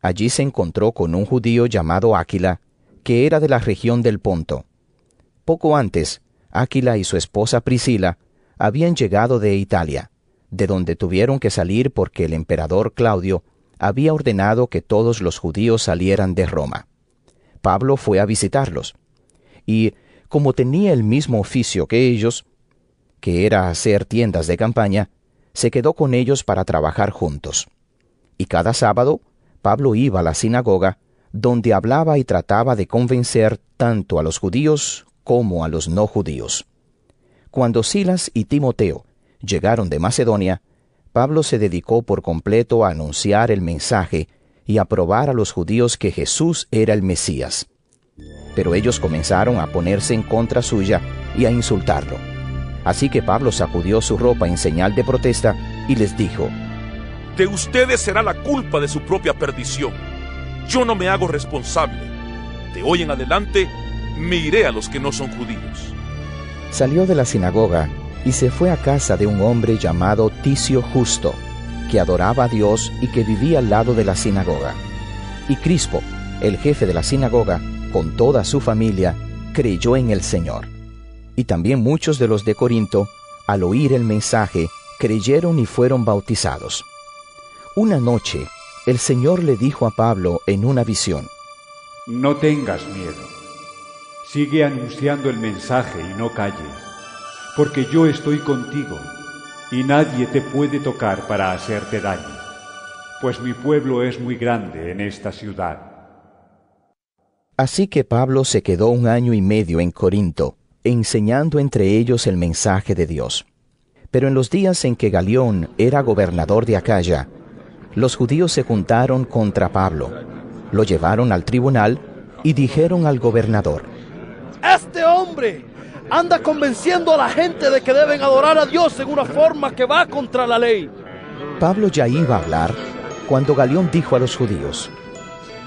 Allí se encontró con un judío llamado Áquila, que era de la región del Ponto. Poco antes, Áquila y su esposa Priscila habían llegado de Italia, de donde tuvieron que salir porque el emperador Claudio había ordenado que todos los judíos salieran de Roma. Pablo fue a visitarlos, y como tenía el mismo oficio que ellos, que era hacer tiendas de campaña, se quedó con ellos para trabajar juntos. Y cada sábado, Pablo iba a la sinagoga, donde hablaba y trataba de convencer tanto a los judíos como a los no judíos. Cuando Silas y Timoteo llegaron de Macedonia, Pablo se dedicó por completo a anunciar el mensaje y a probar a los judíos que Jesús era el Mesías. Pero ellos comenzaron a ponerse en contra suya y a insultarlo. Así que Pablo sacudió su ropa en señal de protesta y les dijo, De ustedes será la culpa de su propia perdición. Yo no me hago responsable. De hoy en adelante me iré a los que no son judíos. Salió de la sinagoga y se fue a casa de un hombre llamado Ticio Justo, que adoraba a Dios y que vivía al lado de la sinagoga. Y Crispo, el jefe de la sinagoga, con toda su familia, creyó en el Señor. Y también muchos de los de Corinto, al oír el mensaje, creyeron y fueron bautizados. Una noche, el Señor le dijo a Pablo en una visión, No tengas miedo. Sigue anunciando el mensaje y no calles, porque yo estoy contigo, y nadie te puede tocar para hacerte daño, pues mi pueblo es muy grande en esta ciudad. Así que Pablo se quedó un año y medio en Corinto, enseñando entre ellos el mensaje de Dios. Pero en los días en que Galión era gobernador de Acaya, los judíos se juntaron contra Pablo, lo llevaron al tribunal y dijeron al gobernador, Este hombre anda convenciendo a la gente de que deben adorar a Dios en una forma que va contra la ley. Pablo ya iba a hablar Cuando Galión dijo a los judíos,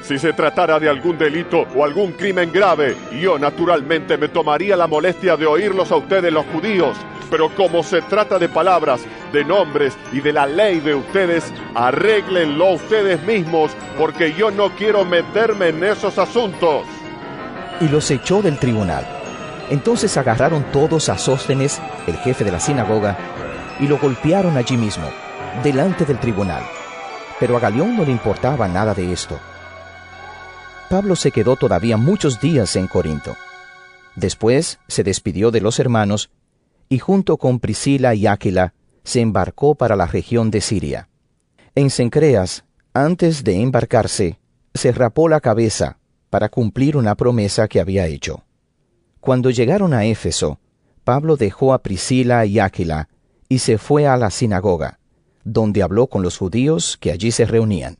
Si se tratara de algún delito o algún crimen grave, yo naturalmente me tomaría la molestia de oírlos a ustedes los judíos. Pero como se trata de palabras, de nombres y de la ley de ustedes, arréglenlo ustedes mismos, porque yo no quiero meterme en esos asuntos. Y los echó del tribunal. Entonces agarraron todos a Sóstenes, el jefe de la sinagoga, y lo golpearon allí mismo, delante del tribunal. Pero a Galión no le importaba nada de esto. Pablo se quedó todavía muchos días en Corinto. Después se despidió de los hermanos y junto con Priscila y Áquila se embarcó para la región de Siria. En Cencreas, antes de embarcarse, se rapó la cabeza para cumplir una promesa que había hecho. Cuando llegaron a Éfeso, Pablo dejó a Priscila y Áquila y se fue a la sinagoga, donde habló con los judíos que allí se reunían.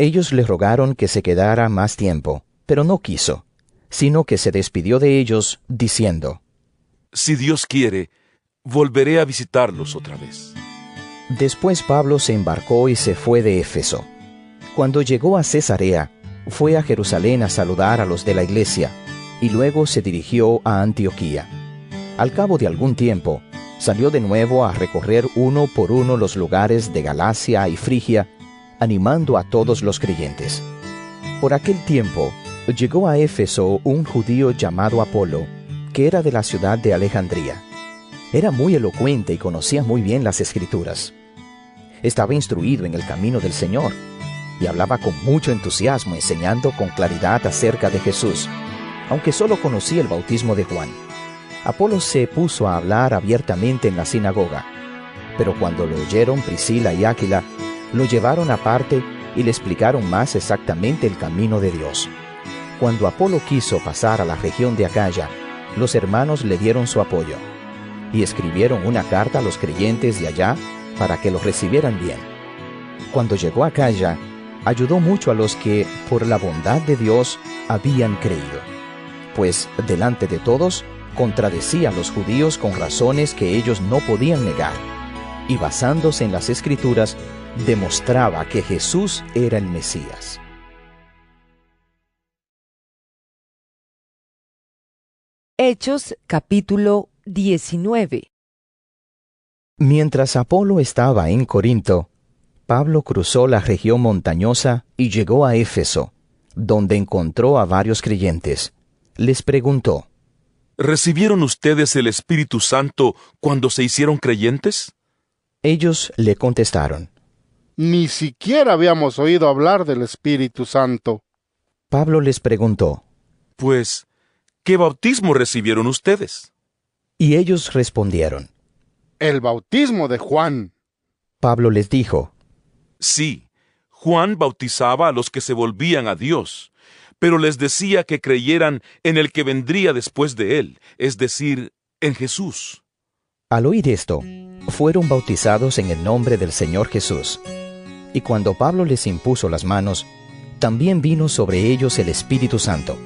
Ellos le rogaron que se quedara más tiempo, pero no quiso, sino que se despidió de ellos, diciendo, Si Dios quiere, volveré a visitarlos otra vez. Después Pablo se embarcó y se fue de Éfeso. Cuando llegó a Cesarea, fue a Jerusalén a saludar a los de la iglesia, y luego se dirigió a Antioquía. Al cabo de algún tiempo, salió de nuevo a recorrer uno por uno los lugares de Galacia y Frigia, animando a todos los creyentes. Por aquel tiempo, llegó a Éfeso un judío llamado Apolo, que era de la ciudad de Alejandría. Era muy elocuente y conocía muy bien las escrituras. Estaba instruido en el camino del Señor y hablaba con mucho entusiasmo enseñando con claridad acerca de Jesús, aunque solo conocía el bautismo de Juan. Apolo se puso a hablar abiertamente en la sinagoga, pero cuando lo oyeron Priscila y Áquila, lo llevaron aparte y le explicaron más exactamente el camino de Dios. Cuando Apolo quiso pasar a la región de Acaya, los hermanos le dieron su apoyo y escribieron una carta a los creyentes de allá para que los recibieran bien. Cuando llegó a Acaya, ayudó mucho a los que, por la bondad de Dios, habían creído, pues delante de todos contradecía a los judíos con razones que ellos no podían negar, y basándose en las escrituras, demostraba que Jesús era el Mesías. Hechos capítulo 19 Mientras Apolo estaba en Corinto, Pablo cruzó la región montañosa y llegó a Éfeso, donde encontró a varios creyentes. Les preguntó, ¿Recibieron ustedes el Espíritu Santo cuando se hicieron creyentes? Ellos le contestaron, Ni siquiera habíamos oído hablar del Espíritu Santo. Pablo les preguntó, Pues, ¿qué bautismo recibieron ustedes? Y ellos respondieron, El bautismo de Juan. Pablo les dijo, Sí, Juan bautizaba a los que se volvían a Dios, pero les decía que creyeran en el que vendría después de él, es decir, en Jesús. Al oír esto, fueron bautizados en el nombre del Señor Jesús. Y cuando Pablo les impuso las manos, también vino sobre ellos el Espíritu Santo,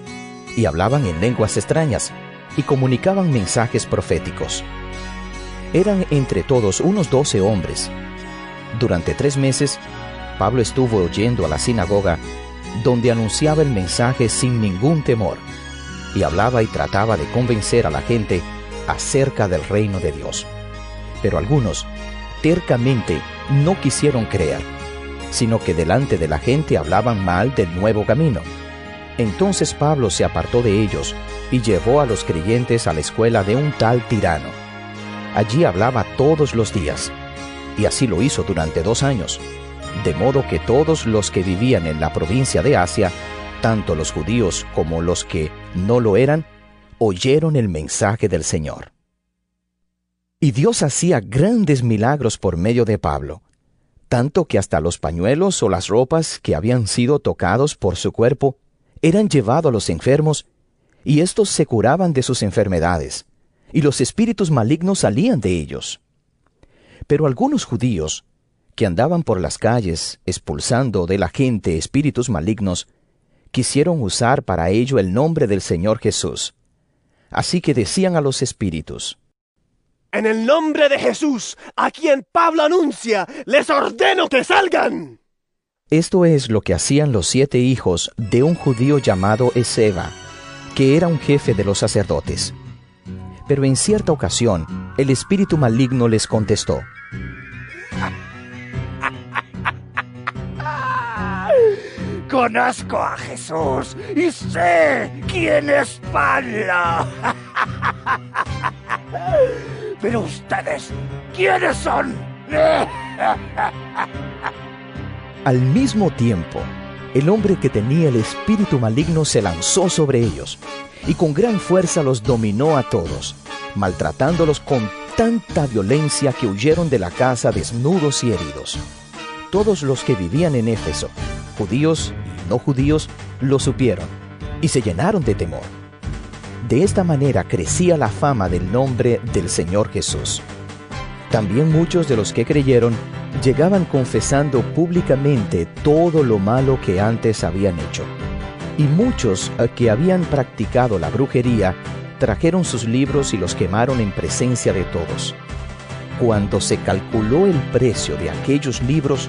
y hablaban en lenguas extrañas, y comunicaban mensajes proféticos. Eran entre todos unos doce hombres. Durante tres meses, Pablo estuvo oyendo a la sinagoga, donde anunciaba el mensaje sin ningún temor, y hablaba y trataba de convencer a la gente acerca del reino de Dios. Pero algunos, tercamente, no quisieron creer, sino que delante de la gente hablaban mal del nuevo camino. Entonces Pablo se apartó de ellos y llevó a los creyentes a la escuela de un tal tirano. Allí hablaba todos los días, y así lo hizo durante dos años, de modo que todos los que vivían en la provincia de Asia, tanto los judíos como los que no lo eran, oyeron el mensaje del Señor. Y Dios hacía grandes milagros por medio de Pablo, tanto que hasta los pañuelos o las ropas que habían sido tocados por su cuerpo eran llevados a los enfermos, y éstos se curaban de sus enfermedades, y los espíritus malignos salían de ellos. Pero algunos judíos, que andaban por las calles expulsando de la gente espíritus malignos, quisieron usar para ello el nombre del Señor Jesús. Así que decían a los espíritus, En el nombre de Jesús, a quien Pablo anuncia, les ordeno que salgan. Esto es lo que hacían los siete hijos de un judío llamado Ezeba, que era un jefe de los sacerdotes. Pero en cierta ocasión, el espíritu maligno les contestó, Conozco a Jesús y sé quién es Pablo. Pero ustedes, ¿quiénes son? Al mismo tiempo, el hombre que tenía el espíritu maligno se lanzó sobre ellos y con gran fuerza los dominó a todos, maltratándolos con tanta violencia que huyeron de la casa desnudos y heridos. Todos los que vivían en Éfeso, judíos y no judíos, lo supieron y se llenaron de temor. De esta manera crecía la fama del nombre del Señor Jesús. También muchos de los que creyeron llegaban confesando públicamente todo lo malo que antes habían hecho. Y muchos eh, que habían practicado la brujería trajeron sus libros y los quemaron en presencia de todos. Cuando se calculó el precio de aquellos libros,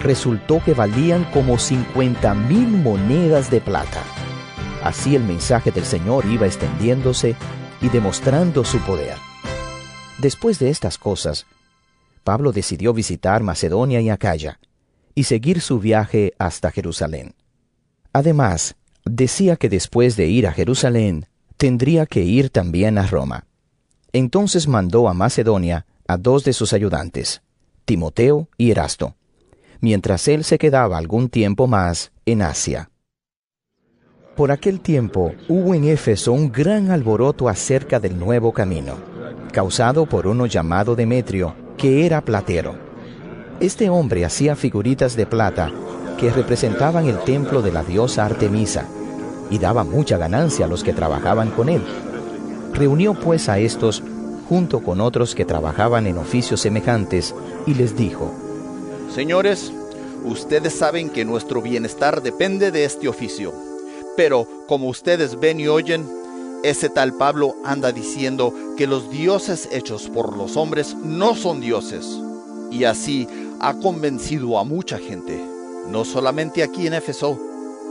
resultó que valían como 50 mil monedas de plata. Así el mensaje del Señor iba extendiéndose y demostrando su poder. Después de estas cosas, Pablo decidió visitar Macedonia y Acaya y seguir su viaje hasta Jerusalén. Además, decía que después de ir a Jerusalén, tendría que ir también a Roma. Entonces mandó a Macedonia a dos de sus ayudantes, Timoteo y Erasto, mientras él se quedaba algún tiempo más en Asia. Por aquel tiempo hubo en Éfeso un gran alboroto acerca del nuevo camino, causado por uno llamado Demetrio, que era platero. Este hombre hacía figuritas de plata que representaban el templo de la diosa Artemisa, y daba mucha ganancia a los que trabajaban con él. Reunió pues a estos junto con otros que trabajaban en oficios semejantes y les dijo, Señores, ustedes saben que nuestro bienestar depende de este oficio, pero como ustedes ven y oyen, ese tal Pablo anda diciendo que los dioses hechos por los hombres no son dioses, y así ha convencido a mucha gente, no solamente aquí en Éfeso,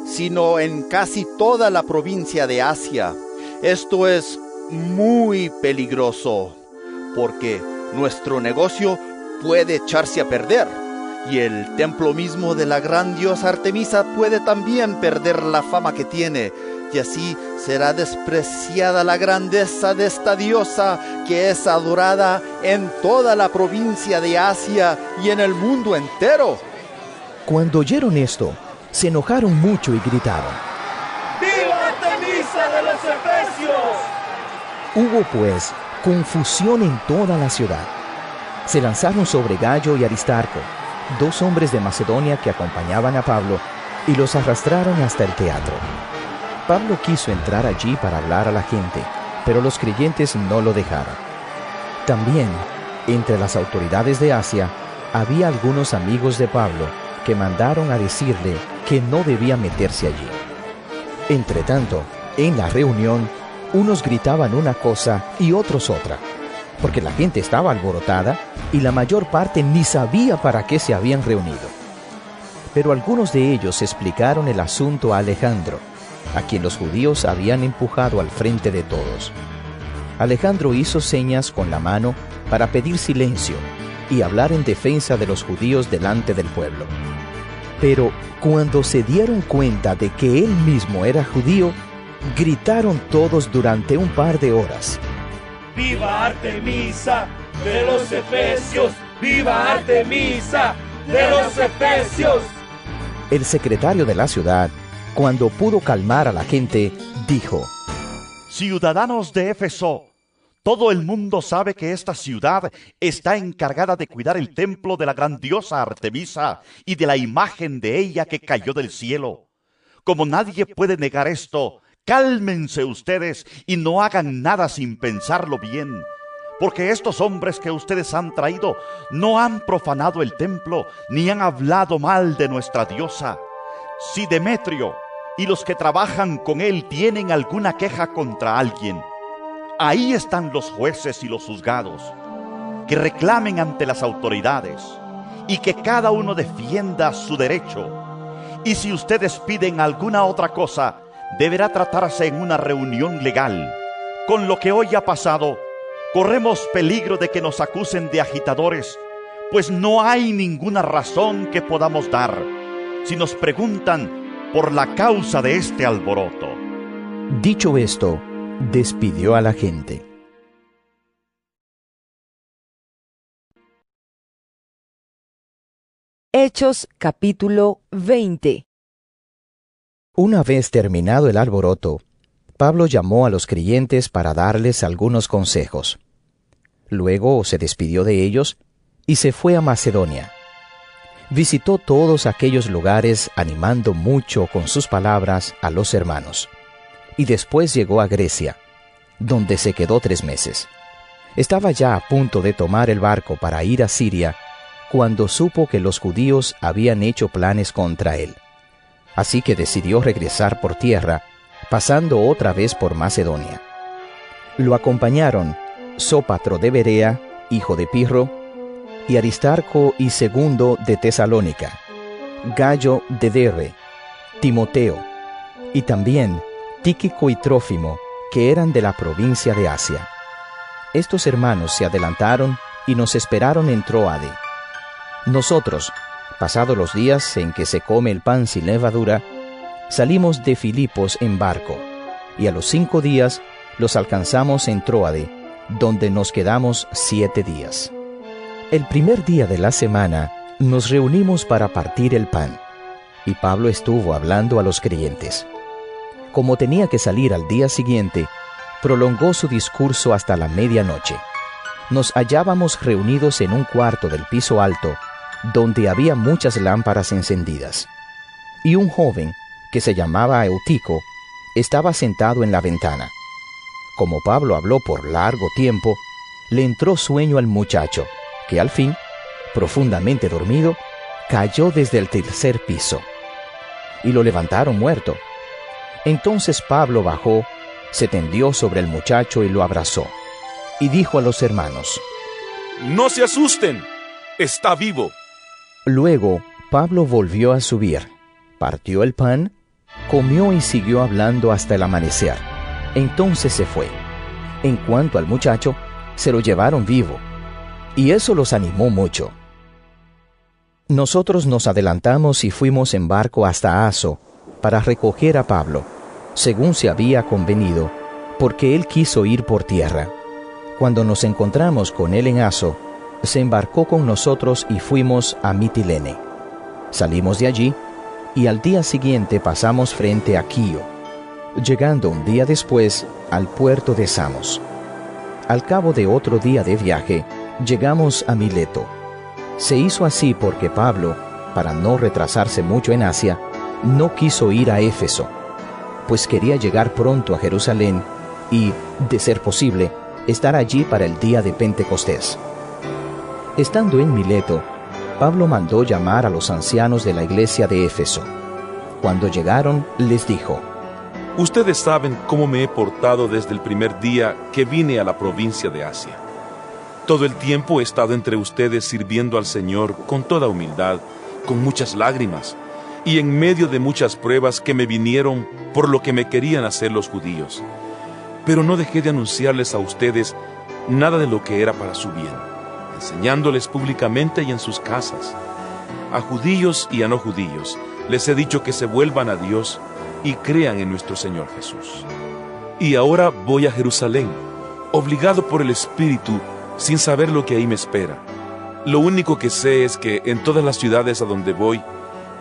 sino en casi toda la provincia de Asia. Esto es muy peligroso porque nuestro negocio puede echarse a perder y el templo mismo de la gran diosa Artemisa puede también perder la fama que tiene y así será despreciada la grandeza de esta diosa que es adorada en toda la provincia de Asia y en el mundo entero. Cuando oyeron esto, se enojaron mucho y gritaron, ¡Viva Artemisa de los Efesios! Hubo pues confusión en toda la ciudad. Se lanzaron sobre Gallo y Aristarco, dos hombres de Macedonia que acompañaban a Pablo, y los arrastraron hasta el teatro. Pablo quiso entrar allí para hablar a la gente, pero los creyentes no lo dejaron. También, entre las autoridades de Asia, había algunos amigos de Pablo que mandaron a decirle que no debía meterse allí. Entretanto, en la reunión, unos gritaban una cosa y otros otra, porque la gente estaba alborotada y la mayor parte ni sabía para qué se habían reunido. Pero algunos de ellos explicaron el asunto a Alejandro, a quien los judíos habían empujado al frente de todos. Alejandro hizo señas con la mano para pedir silencio y hablar en defensa de los judíos delante del pueblo. Pero cuando se dieron cuenta de que él mismo era judío, gritaron todos durante un par de horas. ¡Viva Artemisa de los Efesios! ¡Viva Artemisa de los Efesios! El secretario de la ciudad, cuando pudo calmar a la gente, dijo, Ciudadanos de Éfeso, todo el mundo sabe que esta ciudad está encargada de cuidar el templo de la gran diosa Artemisa y de la imagen de ella que cayó del cielo. Como nadie puede negar esto, cálmense ustedes y no hagan nada sin pensarlo bien. Porque estos hombres que ustedes han traído no han profanado el templo ni han hablado mal de nuestra diosa. Si Demetrio y los que trabajan con él tienen alguna queja contra alguien, Ahí están los jueces y los juzgados, que reclamen ante las autoridades y que cada uno defienda su derecho, Y si ustedes piden alguna otra cosa, deberá tratarse en una reunión legal. Con lo que hoy ha pasado, corremos peligro de que nos acusen de agitadores, pues no hay ninguna razón que podamos dar si nos preguntan por la causa de este alboroto. Dicho esto, despidió a la gente. Hechos capítulo 20 Una vez terminado el alboroto, Pablo llamó a los creyentes para darles algunos consejos. Luego se despidió de ellos y se fue a Macedonia. Visitó todos aquellos lugares animando mucho con sus palabras a los hermanos. Y después llegó a Grecia, donde se quedó tres meses. Estaba ya a punto de tomar el barco para ir a Siria cuando supo que los judíos habían hecho planes contra él. Así que decidió regresar por tierra, pasando otra vez por Macedonia. Lo acompañaron Sópatro de Berea, hijo de Pirro, y Aristarco y Segundo de Tesalónica, Gallo de Derre, Timoteo, y también Tíquico y Trófimo, que eran de la provincia de Asia. Estos hermanos se adelantaron y nos esperaron en Troade. Nosotros, pasados los días en que se come el pan sin levadura, salimos de Filipos en barco, y a los cinco días los alcanzamos en Troade, donde nos quedamos siete días. El primer día de la semana nos reunimos para partir el pan, y Pablo estuvo hablando a los creyentes. Como tenía que salir al día siguiente, prolongó su discurso hasta la medianoche. Nos hallábamos reunidos en un cuarto del piso alto, donde había muchas lámparas encendidas. Y un joven, que se llamaba Eutico, estaba sentado en la ventana. Como Pablo habló por largo tiempo, le entró sueño al muchacho, que al fin, profundamente dormido, cayó desde el tercer piso. Y lo levantaron muerto. Entonces Pablo bajó, se tendió sobre el muchacho y lo abrazó, y dijo a los hermanos, No se asusten, está vivo. Luego Pablo volvió a subir, partió el pan, comió y siguió hablando hasta el amanecer. Entonces se fue. En cuanto al muchacho, se lo llevaron vivo, y eso los animó mucho. Nosotros nos adelantamos y fuimos en barco hasta Aso para recoger a Pablo, según se había convenido, porque él quiso ir por tierra. Cuando nos encontramos con él en Aso, se embarcó con nosotros y fuimos a Mitilene. Salimos de allí y al día siguiente pasamos frente a Quío, llegando un día después al puerto de Samos. Al cabo de otro día de viaje, llegamos a Mileto. Se hizo así porque Pablo, para no retrasarse mucho en Asia, no quiso ir a Éfeso, pues quería llegar pronto a Jerusalén y, de ser posible, estar allí para el día de Pentecostés. Estando en Mileto, Pablo mandó llamar a los ancianos de la iglesia de Éfeso. Cuando llegaron, les dijo, Ustedes saben cómo me he portado desde el primer día que vine a la provincia de Asia. Todo el tiempo he estado entre ustedes sirviendo al Señor con toda humildad, con muchas lágrimas, y en medio de muchas pruebas que me vinieron por lo que me querían hacer los judíos. Pero no dejé de anunciarles a ustedes nada de lo que era para su bien, enseñándoles públicamente y en sus casas. A judíos y a no judíos les he dicho que se vuelvan a Dios y crean en nuestro Señor Jesús. Y ahora voy a Jerusalén, obligado por el Espíritu, sin saber lo que ahí me espera. Lo único que sé es que en todas las ciudades a donde voy,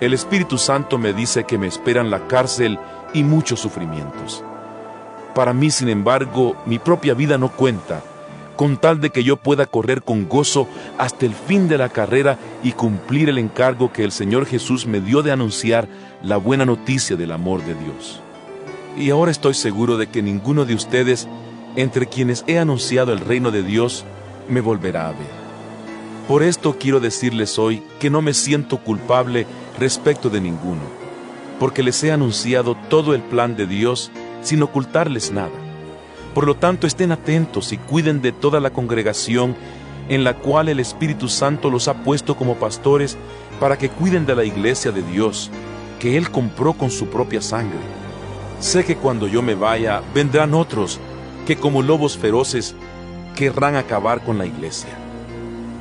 el Espíritu Santo me dice que me esperan la cárcel y muchos sufrimientos. Para mí, sin embargo, mi propia vida no cuenta, con tal de que yo pueda correr con gozo hasta el fin de la carrera y cumplir el encargo que el Señor Jesús me dio de anunciar la buena noticia del amor de Dios. Y ahora estoy seguro de que ninguno de ustedes, entre quienes he anunciado el reino de Dios, me volverá a ver. Por esto quiero decirles hoy que no me siento culpable respecto de ninguno, porque les he anunciado todo el plan de Dios sin ocultarles nada. Por lo tanto, estén atentos y cuiden de toda la congregación en la cual el Espíritu Santo los ha puesto como pastores para que cuiden de la iglesia de Dios, que Él compró con su propia sangre. Sé que cuando yo me vaya, vendrán otros que como lobos feroces querrán acabar con la iglesia.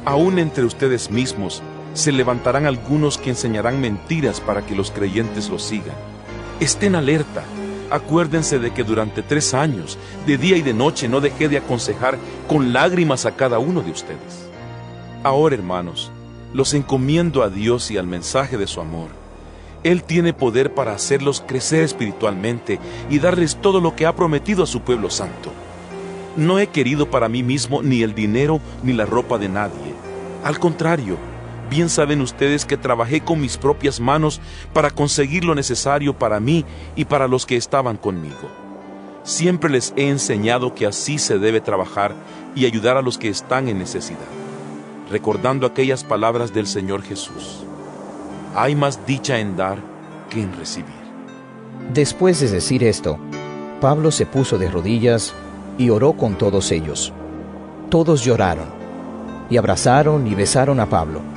Aún entre ustedes mismos se levantarán algunos que enseñarán mentiras para que los creyentes los sigan. Estén alerta. Acuérdense de que durante tres años, de día y de noche, no dejé de aconsejar con lágrimas a cada uno de ustedes. Ahora, hermanos, los encomiendo a Dios y al mensaje de su amor. Él tiene poder para hacerlos crecer espiritualmente y darles todo lo que ha prometido a su pueblo santo. No he querido para mí mismo ni el dinero ni la ropa de nadie. Al contrario, bien saben ustedes que trabajé con mis propias manos para conseguir lo necesario para mí y para los que estaban conmigo. Siempre les he enseñado que así se debe trabajar y ayudar a los que están en necesidad, recordando aquellas palabras del Señor Jesús. Hay más dicha en dar que en recibir. Después de decir esto, Pablo se puso de rodillas y oró con todos ellos. Todos lloraron y abrazaron y besaron a Pablo.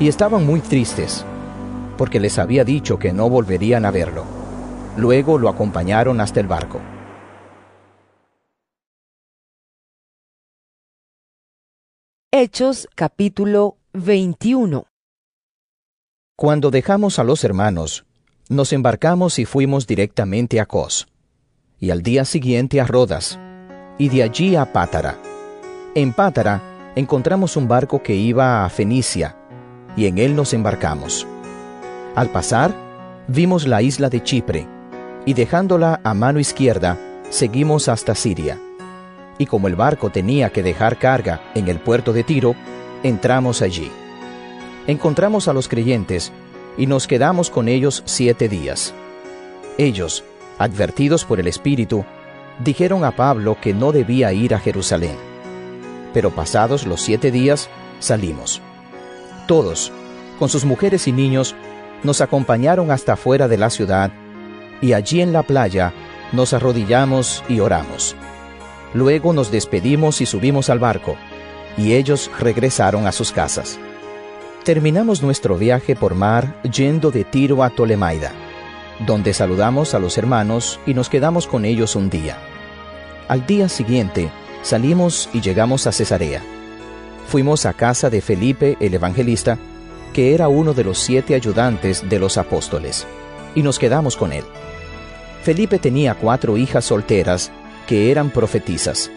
Y estaban muy tristes, porque les había dicho que no volverían a verlo. Luego lo acompañaron hasta el barco. Hechos capítulo 21 Cuando dejamos a los hermanos, nos embarcamos y fuimos directamente a Cos, y al día siguiente a Rodas, y de allí a Pátara. En Pátara encontramos un barco que iba a Fenicia, y en él nos embarcamos. Al pasar, vimos la isla de Chipre, y dejándola a mano izquierda, seguimos hasta Siria. Y como el barco tenía que dejar carga en el puerto de Tiro, entramos allí. Encontramos a los creyentes, y nos quedamos con ellos siete días. Ellos, advertidos por el Espíritu, dijeron a Pablo que no debía ir a Jerusalén. Pero pasados los siete días, salimos. Todos, con sus mujeres y niños, nos acompañaron hasta fuera de la ciudad, y allí en la playa nos arrodillamos y oramos. Luego nos despedimos y subimos al barco, y ellos regresaron a sus casas. Terminamos nuestro viaje por mar yendo de Tiro a Tolemaida donde saludamos a los hermanos y nos quedamos con ellos un día. Al día siguiente salimos y llegamos a Cesarea. Fuimos a casa de Felipe el evangelista, que era uno de los siete ayudantes de los apóstoles, y nos quedamos con él. Felipe tenía cuatro hijas solteras que eran profetisas.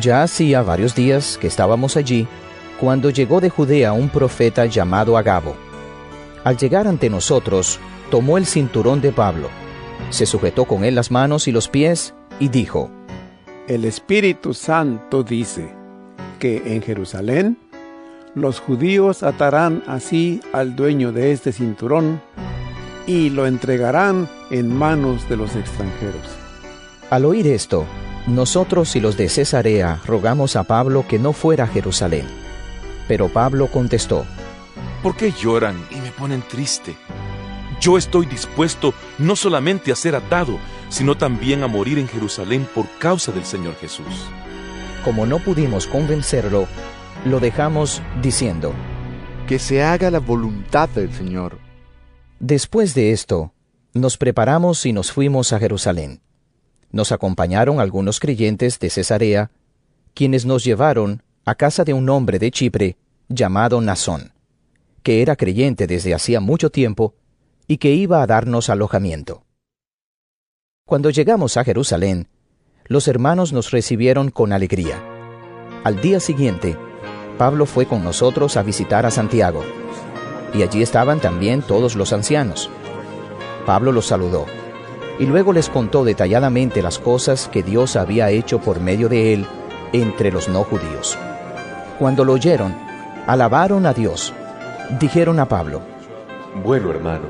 Ya hacía varios días que estábamos allí cuando llegó de Judea un profeta llamado Agabo. Al llegar ante nosotros, tomó el cinturón de Pablo, se sujetó con él las manos y los pies y dijo, El Espíritu Santo dice que en Jerusalén los judíos atarán así al dueño de este cinturón y lo entregarán en manos de los extranjeros. Al oír esto, nosotros y los de Cesarea rogamos a Pablo que no fuera a Jerusalén. Pero Pablo contestó, ¿Por qué lloran y me ponen triste? Yo estoy dispuesto no solamente a ser atado, sino también a morir en Jerusalén por causa del Señor Jesús. Como no pudimos convencerlo, lo dejamos diciendo, Que se haga la voluntad del Señor. Después de esto, nos preparamos y nos fuimos a Jerusalén. Nos acompañaron algunos creyentes de Cesarea, quienes nos llevaron a casa de un hombre de Chipre llamado Nazón, que era creyente desde hacía mucho tiempo y que iba a darnos alojamiento. Cuando llegamos a Jerusalén, los hermanos nos recibieron con alegría. Al día siguiente, Pablo fue con nosotros a visitar a Santiago, y allí estaban también todos los ancianos. Pablo los saludó, y luego les contó detalladamente las cosas que Dios había hecho por medio de él entre los no judíos. Cuando lo oyeron, alabaron a Dios. Dijeron a Pablo, Bueno hermano,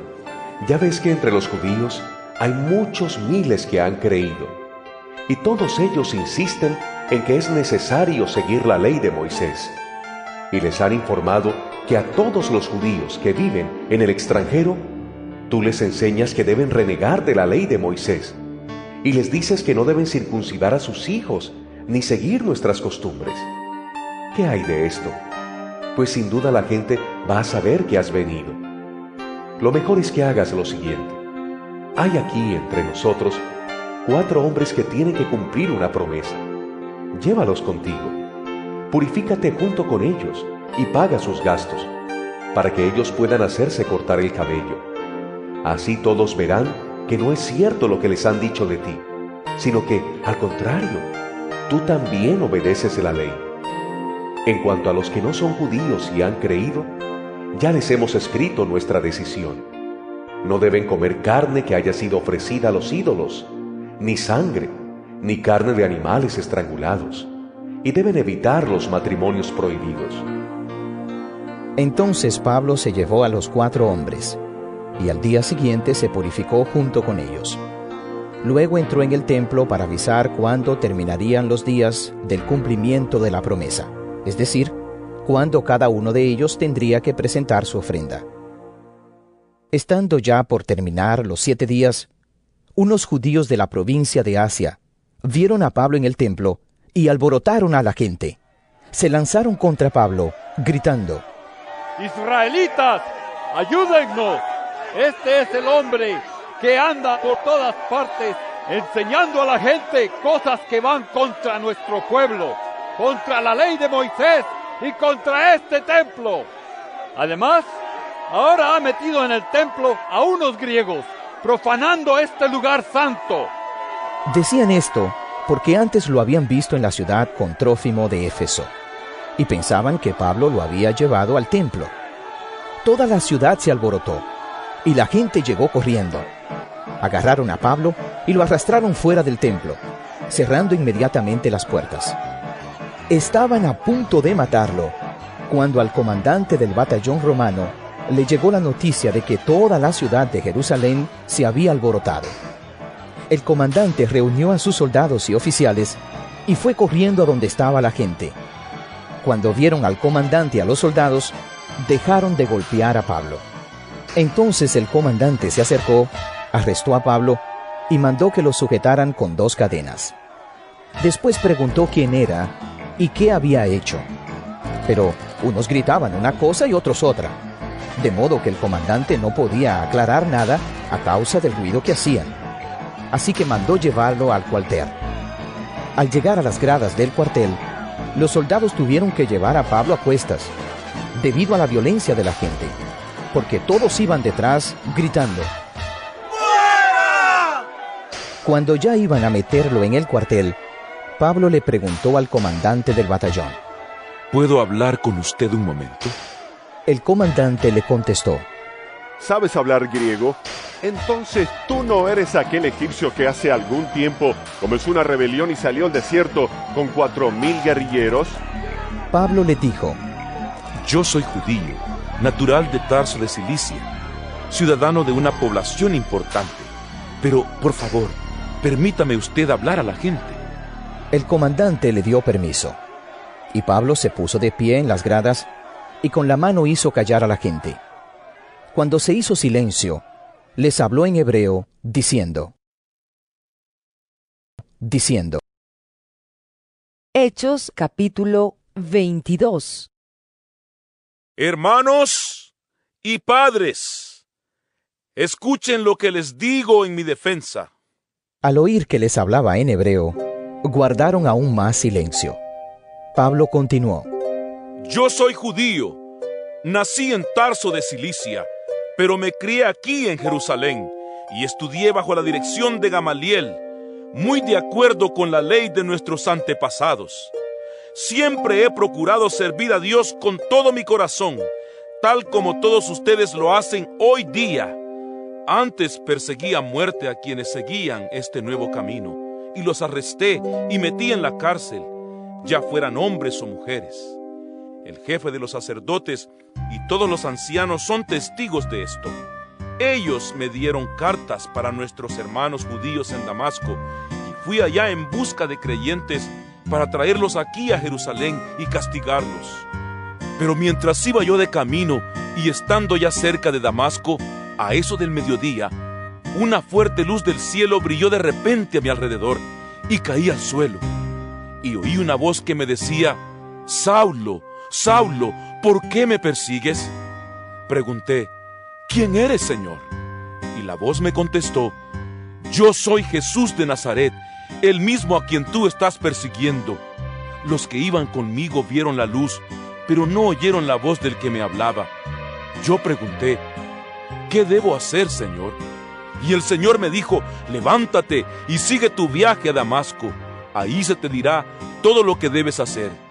ya ves que entre los judíos hay muchos miles que han creído, y todos ellos insisten en que es necesario seguir la ley de Moisés. Y les han informado que a todos los judíos que viven en el extranjero, tú les enseñas que deben renegar de la ley de Moisés, y les dices que no deben circuncidar a sus hijos, ni seguir nuestras costumbres. ¿Qué hay de esto? Pues sin duda la gente va a saber que has venido. lo mejor es que hagas lo siguiente. Hay aquí entre nosotros cuatro hombres que tienen que cumplir una promesa. Llévalos contigo. Purifícate junto con ellos y paga sus gastos, para que ellos puedan hacerse cortar el cabello. Así todos verán que no es cierto lo que les han dicho de ti, sino que, al contrario, tú también obedeces la ley. En cuanto a los que no son judíos y han creído, ya les hemos escrito nuestra decisión. No deben comer carne que haya sido ofrecida a los ídolos, ni sangre, ni carne de animales estrangulados, y deben evitar los matrimonios prohibidos. Entonces Pablo se llevó a los cuatro hombres, y al día siguiente se purificó junto con ellos. Luego entró en el templo para avisar cuándo terminarían los días del cumplimiento de la promesa, es decir, cuándo cada uno de ellos tendría que presentar su ofrenda. Estando ya por terminar los siete días, unos judíos de la provincia de Asia vieron a Pablo en el templo y alborotaron a la gente. Se lanzaron contra Pablo, gritando, Israelitas, ayúdennos. Este es el hombre que anda por todas partes enseñando a la gente cosas que van contra nuestro pueblo, contra la ley de Moisés y contra este templo. Además, ahora ha metido en el templo a unos griegos, profanando este lugar santo. Decían esto porque antes lo habían visto en la ciudad con Trófimo de Éfeso, y pensaban que Pablo lo había llevado al templo. Toda la ciudad se alborotó, y la gente llegó corriendo. Agarraron a Pablo y lo arrastraron fuera del templo, cerrando inmediatamente las puertas. Estaban a punto de matarlo, cuando al comandante del batallón romano le llegó la noticia de que toda la ciudad de Jerusalén se había alborotado. El comandante reunió a sus soldados y oficiales y fue corriendo a donde estaba la gente. Cuando vieron al comandante y a los soldados, dejaron de golpear a Pablo. Entonces el comandante se acercó, arrestó a Pablo y mandó que lo sujetaran con dos cadenas. Después preguntó quién era y qué había hecho. Pero unos gritaban una cosa y otros otra, de modo que el comandante no podía aclarar nada a causa del ruido que hacían. Así que mandó llevarlo al cuartel. Al llegar a las gradas del cuartel, los soldados tuvieron que llevar a Pablo a cuestas, debido a la violencia de la gente, porque todos iban detrás gritando. Cuando ya iban a meterlo en el cuartel, Pablo le preguntó al comandante del batallón. ¿Puedo hablar con usted un momento? El comandante le contestó. ¿Sabes hablar griego? Entonces tú no eres aquel egipcio que hace algún tiempo comenzó una rebelión y salió al desierto con cuatro mil guerrilleros. Pablo le dijo, Yo soy judío, natural de Tarso de Cilicia, ciudadano de una población importante. Pero, por favor, permítame usted hablar a la gente. El comandante le dio permiso, y Pablo se puso de pie en las gradas y con la mano hizo callar a la gente. Cuando se hizo silencio, les habló en hebreo, diciendo, diciendo. Hechos capítulo 22 Hermanos y padres, escuchen lo que les digo en mi defensa. Al oír que les hablaba en hebreo, guardaron aún más silencio. Pablo continuó. Yo soy judío, nací en Tarso de Cilicia, pero me crié aquí en Jerusalén y estudié bajo la dirección de Gamaliel, muy de acuerdo con la ley de nuestros antepasados. Siempre he procurado servir a Dios con todo mi corazón, tal como todos ustedes lo hacen hoy día. Antes perseguí a muerte a quienes seguían este nuevo camino y los arresté y metí en la cárcel, ya fueran hombres o mujeres. El jefe de los sacerdotes y todos los ancianos son testigos de esto. Ellos me dieron cartas para nuestros hermanos judíos en Damasco y fui allá en busca de creyentes para traerlos aquí a Jerusalén y castigarlos. Pero mientras iba yo de camino y estando ya cerca de Damasco, a eso del mediodía, una fuerte luz del cielo brilló de repente a mi alrededor y caí al suelo. Y oí una voz que me decía, Saulo, Saulo, ¿por qué me persigues? Pregunté, ¿quién eres, Señor? Y la voz me contestó, yo soy Jesús de Nazaret, el mismo a quien tú estás persiguiendo. Los que iban conmigo vieron la luz, pero no oyeron la voz del que me hablaba. Yo pregunté, ¿qué debo hacer, Señor? Y el Señor me dijo, levántate y sigue tu viaje a Damasco. Ahí se te dirá todo lo que debes hacer.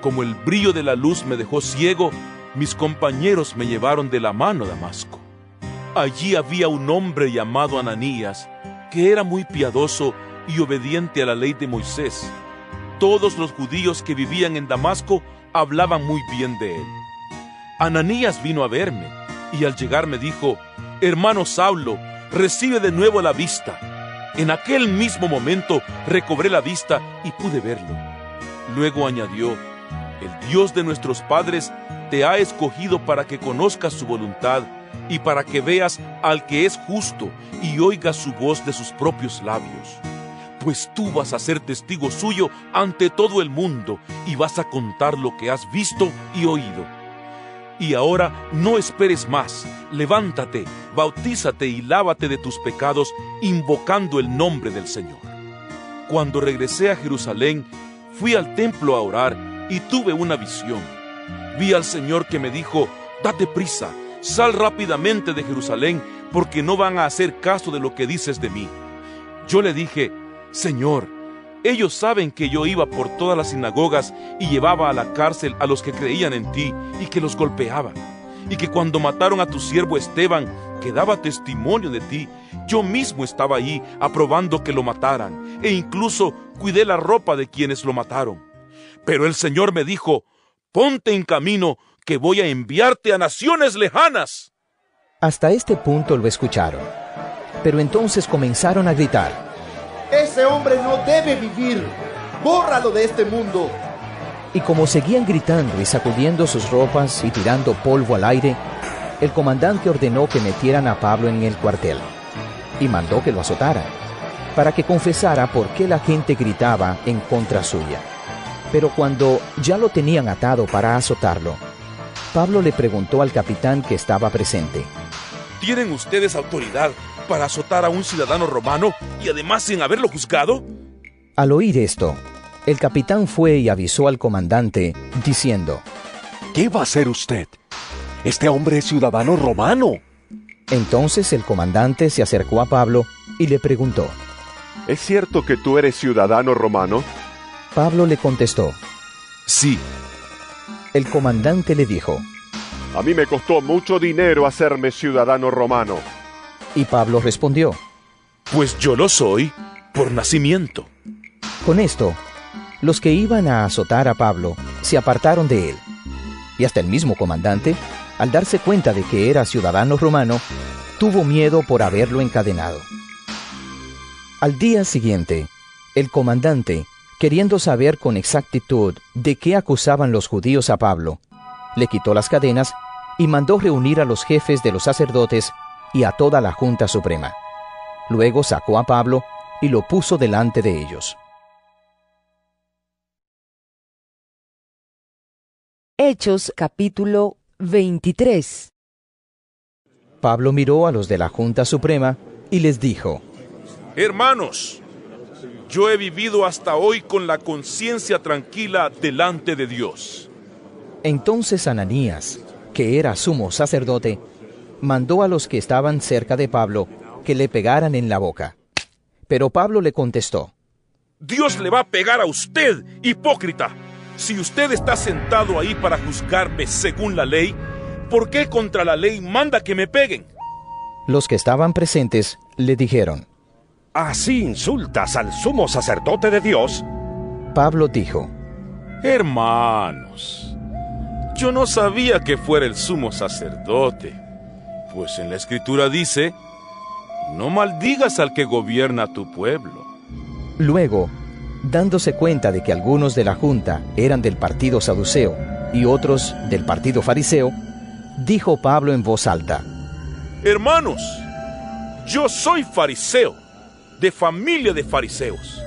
Como el brillo de la luz me dejó ciego, mis compañeros me llevaron de la mano a Damasco. Allí había un hombre llamado Ananías, que era muy piadoso y obediente a la ley de Moisés. Todos los judíos que vivían en Damasco hablaban muy bien de él. Ananías vino a verme y al llegar me dijo, Hermano Saulo, recibe de nuevo la vista. En aquel mismo momento recobré la vista y pude verlo. Luego añadió, el Dios de nuestros padres te ha escogido para que conozcas su voluntad y para que veas al que es justo y oigas su voz de sus propios labios. Pues tú vas a ser testigo suyo ante todo el mundo y vas a contar lo que has visto y oído. Y ahora no esperes más, levántate, bautízate y lávate de tus pecados invocando el nombre del Señor. Cuando regresé a Jerusalén, fui al templo a orar y tuve una visión. Vi al Señor que me dijo, date prisa, sal rápidamente de Jerusalén, porque no van a hacer caso de lo que dices de mí. Yo le dije, Señor, ellos saben que yo iba por todas las sinagogas y llevaba a la cárcel a los que creían en ti y que los golpeaba. Y que cuando mataron a tu siervo Esteban, que daba testimonio de ti, yo mismo estaba allí aprobando que lo mataran, e incluso cuidé la ropa de quienes lo mataron. Pero el Señor me dijo, ponte en camino, que voy a enviarte a naciones lejanas. Hasta este punto lo escucharon. Pero entonces comenzaron a gritar. Ese hombre no debe vivir. Bórralo de este mundo. Y como seguían gritando y sacudiendo sus ropas y tirando polvo al aire, el comandante ordenó que metieran a Pablo en el cuartel y mandó que lo azotaran, para que confesara por qué la gente gritaba en contra suya. Pero cuando ya lo tenían atado para azotarlo, Pablo le preguntó al capitán que estaba presente. ¿Tienen ustedes autoridad para azotar a un ciudadano romano y además sin haberlo juzgado? Al oír esto, el capitán fue y avisó al comandante, diciendo, ¿Qué va a hacer usted? Este hombre es ciudadano romano. Entonces el comandante se acercó a Pablo y le preguntó, ¿Es cierto que tú eres ciudadano romano? Pablo le contestó, Sí. El comandante le dijo, A mí me costó mucho dinero hacerme ciudadano romano. Y Pablo respondió, Pues yo lo soy por nacimiento. Con esto, los que iban a azotar a Pablo se apartaron de él. Y hasta el mismo comandante, al darse cuenta de que era ciudadano romano, tuvo miedo por haberlo encadenado. Al día siguiente, el comandante, queriendo saber con exactitud de qué acusaban los judíos a Pablo, le quitó las cadenas y mandó reunir a los jefes de los sacerdotes y a toda la Junta Suprema. Luego sacó a Pablo y lo puso delante de ellos. Hechos capítulo 23 Pablo miró a los de la Junta Suprema y les dijo, Hermanos, yo he vivido hasta hoy con la conciencia tranquila delante de Dios. Entonces Ananías, que era sumo sacerdote, mandó a los que estaban cerca de Pablo que le pegaran en la boca. Pero Pablo le contestó, Dios le va a pegar a usted, hipócrita. Si usted está sentado ahí para juzgarme según la ley, ¿por qué contra la ley manda que me peguen? Los que estaban presentes le dijeron, ¿Así insultas al sumo sacerdote de Dios? Pablo dijo, Hermanos, yo no sabía que fuera el sumo sacerdote, pues en la escritura dice, no maldigas al que gobierna tu pueblo. Luego, dándose cuenta de que algunos de la junta eran del partido saduceo y otros del partido fariseo, dijo Pablo en voz alta, Hermanos, yo soy fariseo, de familia de fariseos,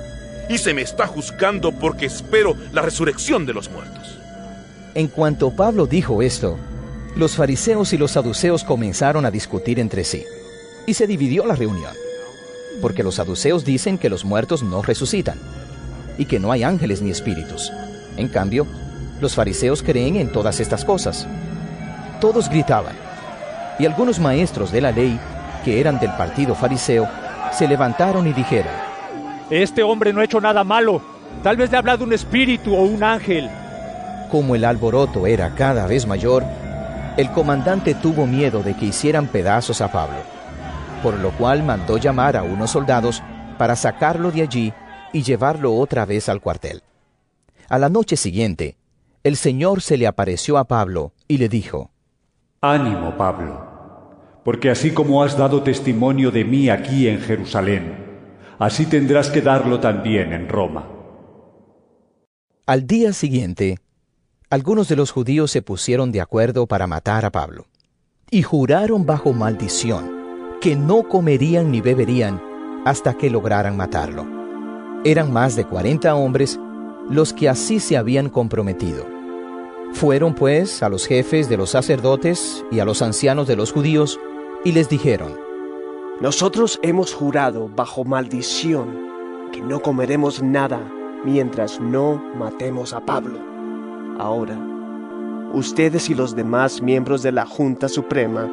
y se me está juzgando porque espero la resurrección de los muertos. En cuanto Pablo dijo esto, Los fariseos y los saduceos comenzaron a discutir entre sí, y se dividió la reunión, porque los saduceos dicen que los muertos no resucitan, y que no hay ángeles ni espíritus. En cambio, los fariseos creen en todas estas cosas. Todos gritaban, y algunos maestros de la ley, que eran del partido fariseo, se levantaron y dijeron, Este hombre no ha hecho nada malo, tal vez le ha hablado un espíritu o un ángel. Como el alboroto era cada vez mayor, el comandante tuvo miedo de que hicieran pedazos a Pablo, por lo cual mandó llamar a unos soldados para sacarlo de allí y llevarlo otra vez al cuartel. A la noche siguiente, el Señor se le apareció a Pablo y le dijo, Ánimo, Pablo, porque así como has dado testimonio de mí aquí en Jerusalén, así tendrás que darlo también en Roma. Al día siguiente, algunos de los judíos se pusieron de acuerdo para matar a Pablo, y juraron bajo maldición que no comerían ni beberían hasta que lograran matarlo. Eran más de cuarenta hombres los que así se habían comprometido. Fueron pues a los jefes de los sacerdotes y a los ancianos de los judíos y les dijeron, Nosotros hemos jurado bajo maldición que no comeremos nada mientras no matemos a Pablo. Ahora, ustedes y los demás miembros de la Junta Suprema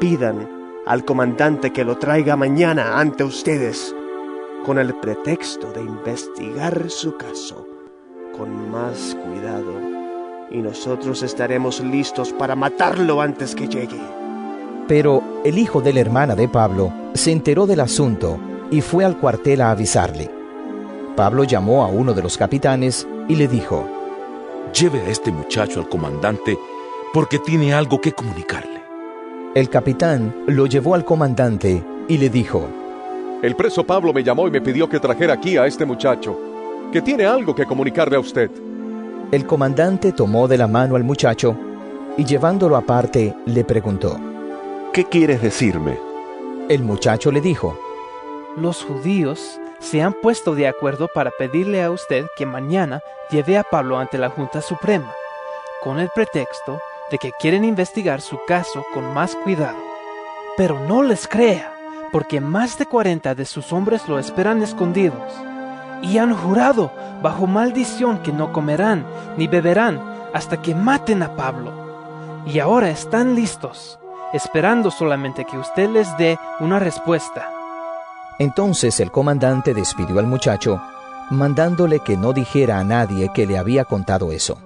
pidan al comandante que lo traiga mañana ante ustedes con el pretexto de investigar su caso con más cuidado y nosotros estaremos listos para matarlo antes que llegue. Pero el hijo de la hermana de Pablo se enteró del asunto y fue al cuartel a avisarle. Pablo llamó a uno de los capitanes y le dijo, Lleve a este muchacho al comandante porque tiene algo que comunicarle. El capitán lo llevó al comandante y le dijo, El preso Pablo me llamó y me pidió que trajera aquí a este muchacho, que tiene algo que comunicarle a usted. El comandante tomó de la mano al muchacho y llevándolo aparte le preguntó, ¿Qué quieres decirme? El muchacho le dijo, Los judíos se han puesto de acuerdo para pedirle a usted que mañana lleve a Pablo ante la Junta Suprema, con el pretexto de que quieren investigar su caso con más cuidado. Pero no les crea, porque más de 40 de sus hombres lo esperan escondidos, y han jurado bajo maldición que no comerán ni beberán hasta que maten a Pablo. Y ahora están listos, esperando solamente que usted les dé una respuesta. Entonces el comandante despidió al muchacho, mandándole que no dijera a nadie que le había contado eso.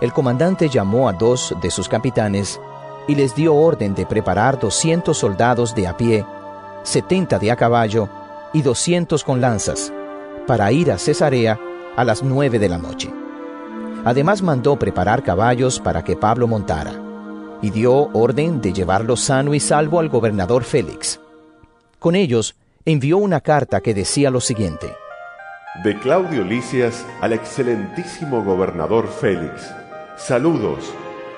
El comandante llamó a dos de sus capitanes y les dio orden de preparar 200 soldados de a pie, 70 de a caballo y 200 con lanzas, para ir a Cesarea a las nueve de la noche. Además mandó preparar caballos para que Pablo montara, y dio orden de llevarlo sano y salvo al gobernador Félix. Con ellos envió una carta que decía lo siguiente. De Claudio Licias al excelentísimo gobernador Félix. Saludos.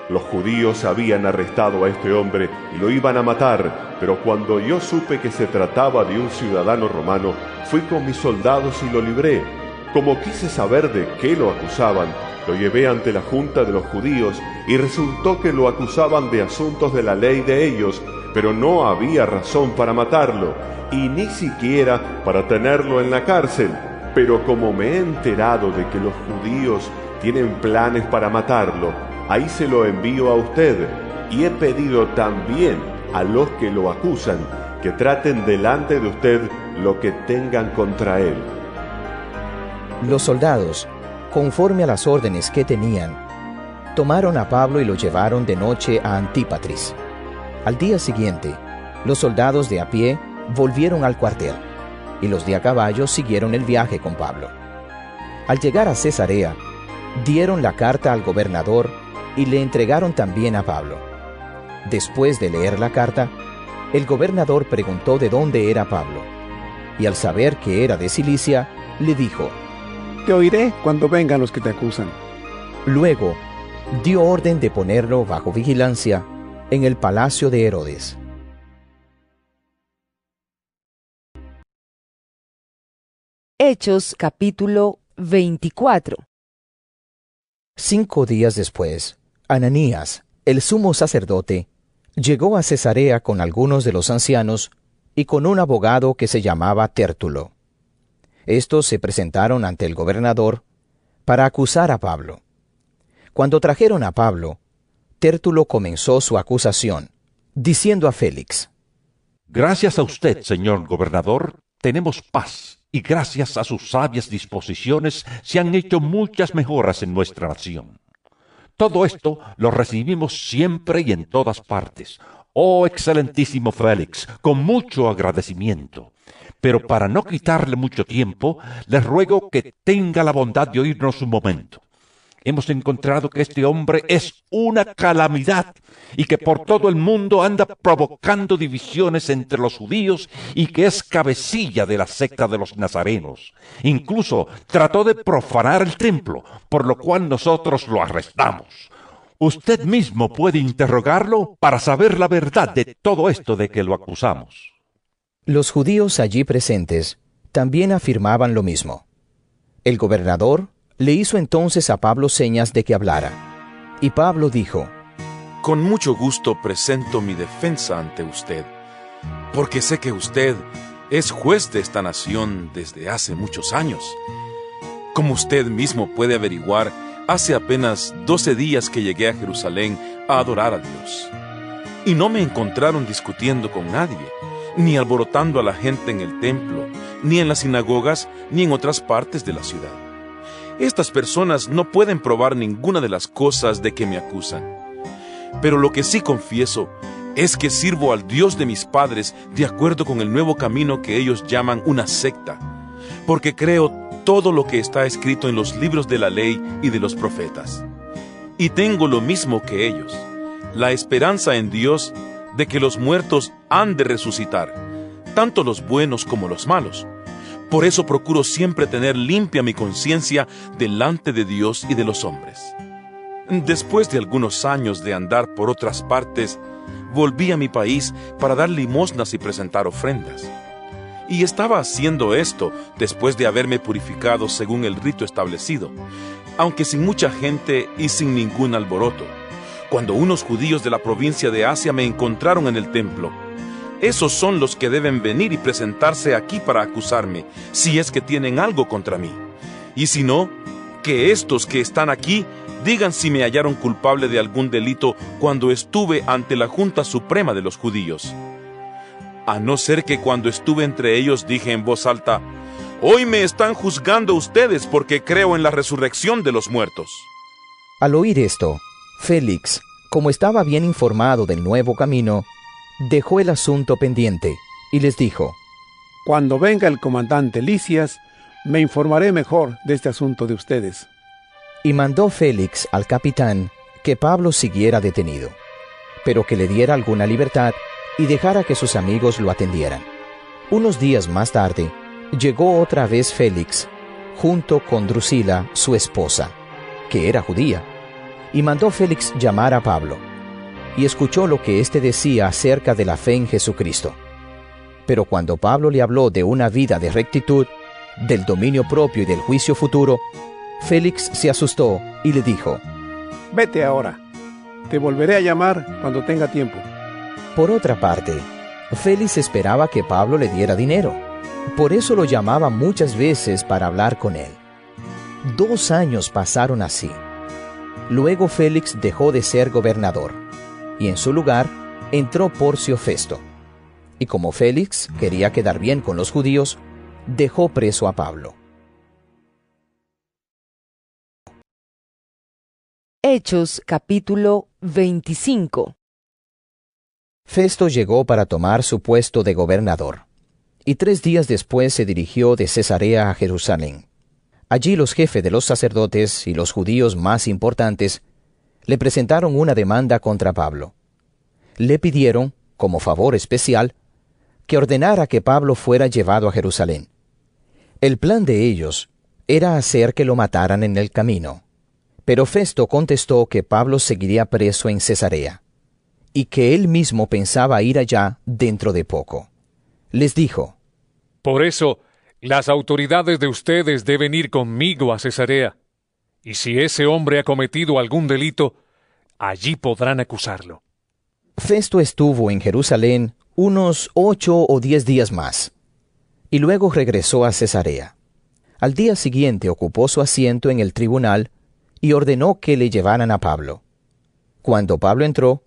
Los judíos habían arrestado a este hombre y lo iban a matar, pero cuando yo supe que se trataba de un ciudadano romano, fui con mis soldados y lo libré. Como quise saber de qué lo acusaban, lo llevé ante la junta de los judíos y resultó que lo acusaban de asuntos de la ley de ellos, pero no había razón para matarlo y ni siquiera para tenerlo en la cárcel. Pero como me he enterado de que los judíos tienen planes para matarlo, ahí se lo envío a usted y he pedido también a los que lo acusan que traten delante de usted lo que tengan contra él. Los soldados, conforme a las órdenes que tenían, tomaron a Pablo y lo llevaron de noche a Antípatris. Al día siguiente, los soldados de a pie volvieron al cuartel, y los de a caballo siguieron el viaje con Pablo. Al llegar a Cesarea, dieron la carta al gobernador y le entregaron también a Pablo. Después de leer la carta, el gobernador preguntó de dónde era Pablo, y al saber que era de Cilicia, le dijo, Te oiré cuando vengan los que te acusan. Luego, dio orden de ponerlo bajo vigilancia en el palacio de Herodes. Hechos capítulo 24 Cinco días después, Ananías, el sumo sacerdote llegó a Cesarea con algunos de los ancianos y con un abogado que se llamaba Tértulo. Estos se presentaron ante el gobernador para acusar a Pablo. Cuando trajeron a Pablo, Tértulo comenzó su acusación, diciendo a Félix, Gracias a usted, señor gobernador, tenemos paz, y gracias a sus sabias disposiciones se han hecho muchas mejoras en nuestra nación. Todo esto lo recibimos siempre y en todas partes. Oh excelentísimo Félix, con mucho agradecimiento. Pero para no quitarle mucho tiempo, les ruego que tenga la bondad de oírnos un momento. Hemos encontrado que este hombre es una calamidad y que por todo el mundo anda provocando divisiones entre los judíos y que es cabecilla de la secta de los nazarenos. Incluso trató de profanar el templo, por lo cual nosotros lo arrestamos. Usted mismo puede interrogarlo para saber la verdad de todo esto de que lo acusamos. Los judíos allí presentes también afirmaban lo mismo. El gobernador le hizo entonces a Pablo señas de que hablara. Y Pablo dijo, Con mucho gusto presento mi defensa ante usted, porque sé que usted es juez de esta nación desde hace muchos años. Como usted mismo puede averiguar, hace apenas 12 días que llegué a Jerusalén a adorar a Dios. Y no me encontraron discutiendo con nadie, ni alborotando a la gente en el templo, ni en las sinagogas, ni en otras partes de la ciudad. Estas personas no pueden probar ninguna de las cosas de que me acusan. Pero lo que sí confieso es que sirvo al Dios de mis padres de acuerdo con el nuevo camino que ellos llaman una secta, porque creo todo lo que está escrito en los libros de la ley y de los profetas. Y tengo lo mismo que ellos, la esperanza en Dios de que los muertos han de resucitar, tanto los buenos como los malos. Por eso procuro siempre tener limpia mi conciencia delante de Dios y de los hombres. Después de algunos años de andar por otras partes, volví a mi país para dar limosnas y presentar ofrendas. Y estaba haciendo esto después de haberme purificado según el rito establecido, aunque sin mucha gente y sin ningún alboroto, cuando unos judíos de la provincia de Asia me encontraron en el templo esos son los que deben venir y presentarse aquí para acusarme, si es que tienen algo contra mí. Y si no, que estos que están aquí digan si me hallaron culpable de algún delito cuando estuve ante la Junta Suprema de los Judíos. A no ser que cuando estuve entre ellos dije en voz alta, Hoy me están juzgando ustedes porque creo en la resurrección de los muertos. Al oír esto, Félix, como estaba bien informado del nuevo camino, dejó el asunto pendiente y les dijo, Cuando venga el comandante Licias, me informaré mejor de este asunto de ustedes. Y mandó Félix al capitán que Pablo siguiera detenido, pero que le diera alguna libertad y dejara que sus amigos lo atendieran. Unos días más tarde, llegó otra vez Félix, junto con Drusila, su esposa, que era judía, y mandó Félix llamar a Pablo y escuchó lo que éste decía acerca de la fe en Jesucristo. Pero cuando Pablo le habló de una vida de rectitud, del dominio propio y del juicio futuro, Félix se asustó y le dijo, Vete ahora, te volveré a llamar cuando tenga tiempo. Por otra parte, Félix esperaba que Pablo le diera dinero. Por eso lo llamaba muchas veces para hablar con él. Dos años pasaron así. Luego Félix dejó de ser gobernador y en su lugar entró Porcio Festo. Y como Félix quería quedar bien con los judíos, dejó preso a Pablo. Hechos capítulo 25 Festo llegó para tomar su puesto de gobernador, y tres días después se dirigió de Cesarea a Jerusalén. Allí los jefes de los sacerdotes y los judíos más importantes le presentaron una demanda contra Pablo. Le pidieron, como favor especial, que ordenara que Pablo fuera llevado a Jerusalén. El plan de ellos era hacer que lo mataran en el camino. Pero Festo contestó que Pablo seguiría preso en Cesarea, y que él mismo pensaba ir allá dentro de poco. Les dijo, Por eso, las autoridades de ustedes deben ir conmigo a Cesarea y si ese hombre ha cometido algún delito, allí podrán acusarlo. Festo estuvo en Jerusalén unos ocho o diez días más, y luego regresó a Cesarea. Al día siguiente ocupó su asiento en el tribunal y ordenó que le llevaran a Pablo. Cuando Pablo entró,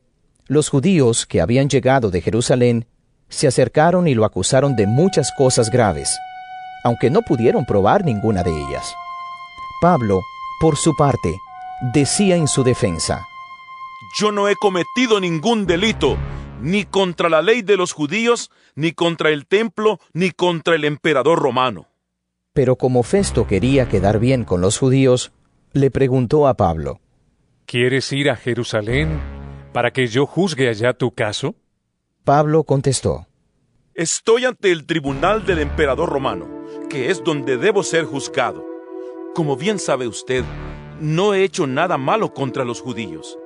los judíos que habían llegado de Jerusalén se acercaron y lo acusaron de muchas cosas graves, aunque no pudieron probar ninguna de ellas. Pablo, por su parte, decía en su defensa, Yo no he cometido ningún delito, ni contra la ley de los judíos, ni contra el templo, ni contra el emperador romano. Pero como Festo quería quedar bien con los judíos, le preguntó a Pablo, ¿Quieres ir a Jerusalén para que yo juzgue allá tu caso? Pablo contestó, Estoy ante el tribunal del emperador romano, que es donde debo ser juzgado. Como bien sabe usted, no he hecho nada malo contra los judíos.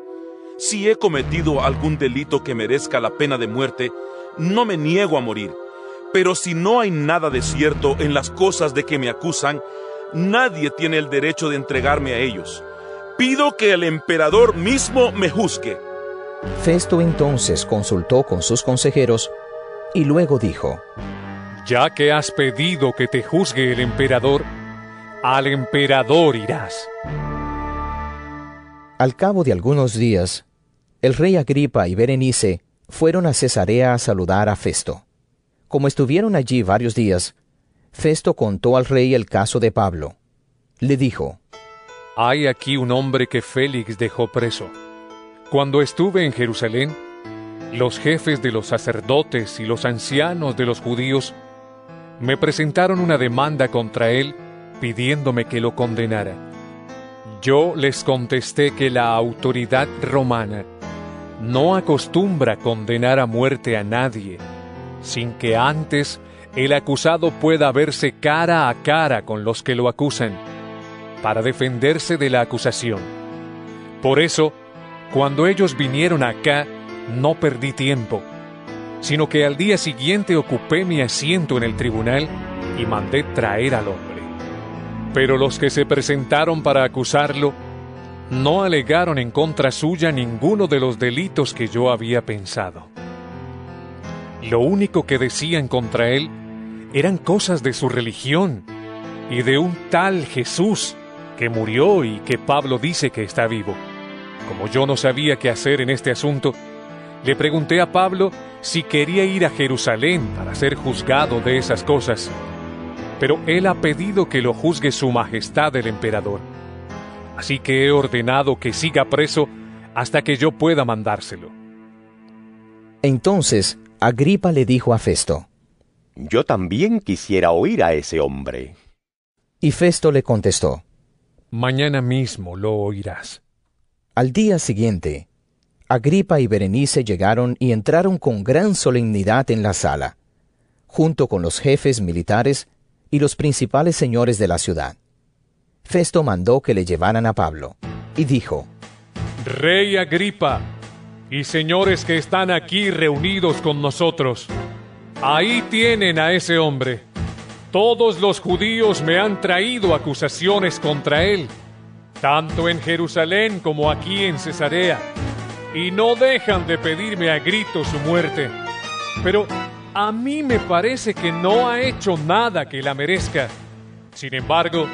Si he cometido algún delito que merezca la pena de muerte, no me niego a morir. Pero si no hay nada de cierto en las cosas de que me acusan, nadie tiene el derecho de entregarme a ellos. Pido que el emperador mismo me juzgue. Festo entonces consultó con sus consejeros y luego dijo, Ya que has pedido que te juzgue el emperador, al emperador irás. Al cabo de algunos días, el rey Agripa y Berenice fueron a Cesarea a saludar a Festo. Como estuvieron allí varios días, Festo contó al rey el caso de Pablo. Le dijo, Hay aquí un hombre que Félix dejó preso. Cuando estuve en Jerusalén, los jefes de los sacerdotes y los ancianos de los judíos me presentaron una demanda contra él pidiéndome que lo condenara. Yo les contesté que la autoridad romana no acostumbra condenar a muerte a nadie sin que antes el acusado pueda verse cara a cara con los que lo acusan para defenderse de la acusación. Por eso, cuando ellos vinieron acá, no perdí tiempo, sino que al día siguiente ocupé mi asiento en el tribunal y mandé traer al hombre. Pero los que se presentaron para acusarlo no alegaron en contra suya ninguno de los delitos que yo había pensado. Lo único que decían contra él eran cosas de su religión y de un tal Jesús que murió y que Pablo dice que está vivo. Como yo no sabía qué hacer en este asunto, le pregunté a Pablo si quería ir a Jerusalén para ser juzgado de esas cosas. Pero él ha pedido que lo juzgue su majestad el emperador. Así que he ordenado que siga preso hasta que yo pueda mandárselo. Entonces Agripa le dijo a Festo, Yo también quisiera oír a ese hombre. Y Festo le contestó, Mañana mismo lo oirás. Al día siguiente, Agripa y Berenice llegaron y entraron con gran solemnidad en la sala, junto con los jefes militares y los principales señores de la ciudad. Festo mandó que le llevaran a Pablo, y dijo, Rey Agripa, y señores que están aquí reunidos con nosotros, ahí tienen a ese hombre. Todos los judíos me han traído acusaciones contra él, tanto en Jerusalén como aquí en Cesarea, y no dejan de pedirme a gritos su muerte. Pero a mí me parece que no ha hecho nada que la merezca. Sin embargo,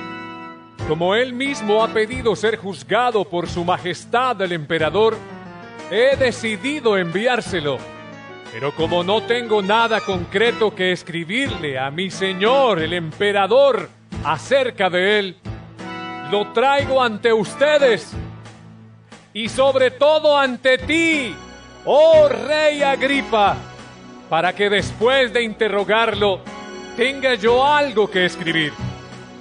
como él mismo ha pedido ser juzgado por su majestad el emperador, he decidido enviárselo. Pero como no tengo nada concreto que escribirle a mi señor el emperador acerca de él, lo traigo ante ustedes y sobre todo ante ti, oh rey Agripa, para que después de interrogarlo tenga yo algo que escribir.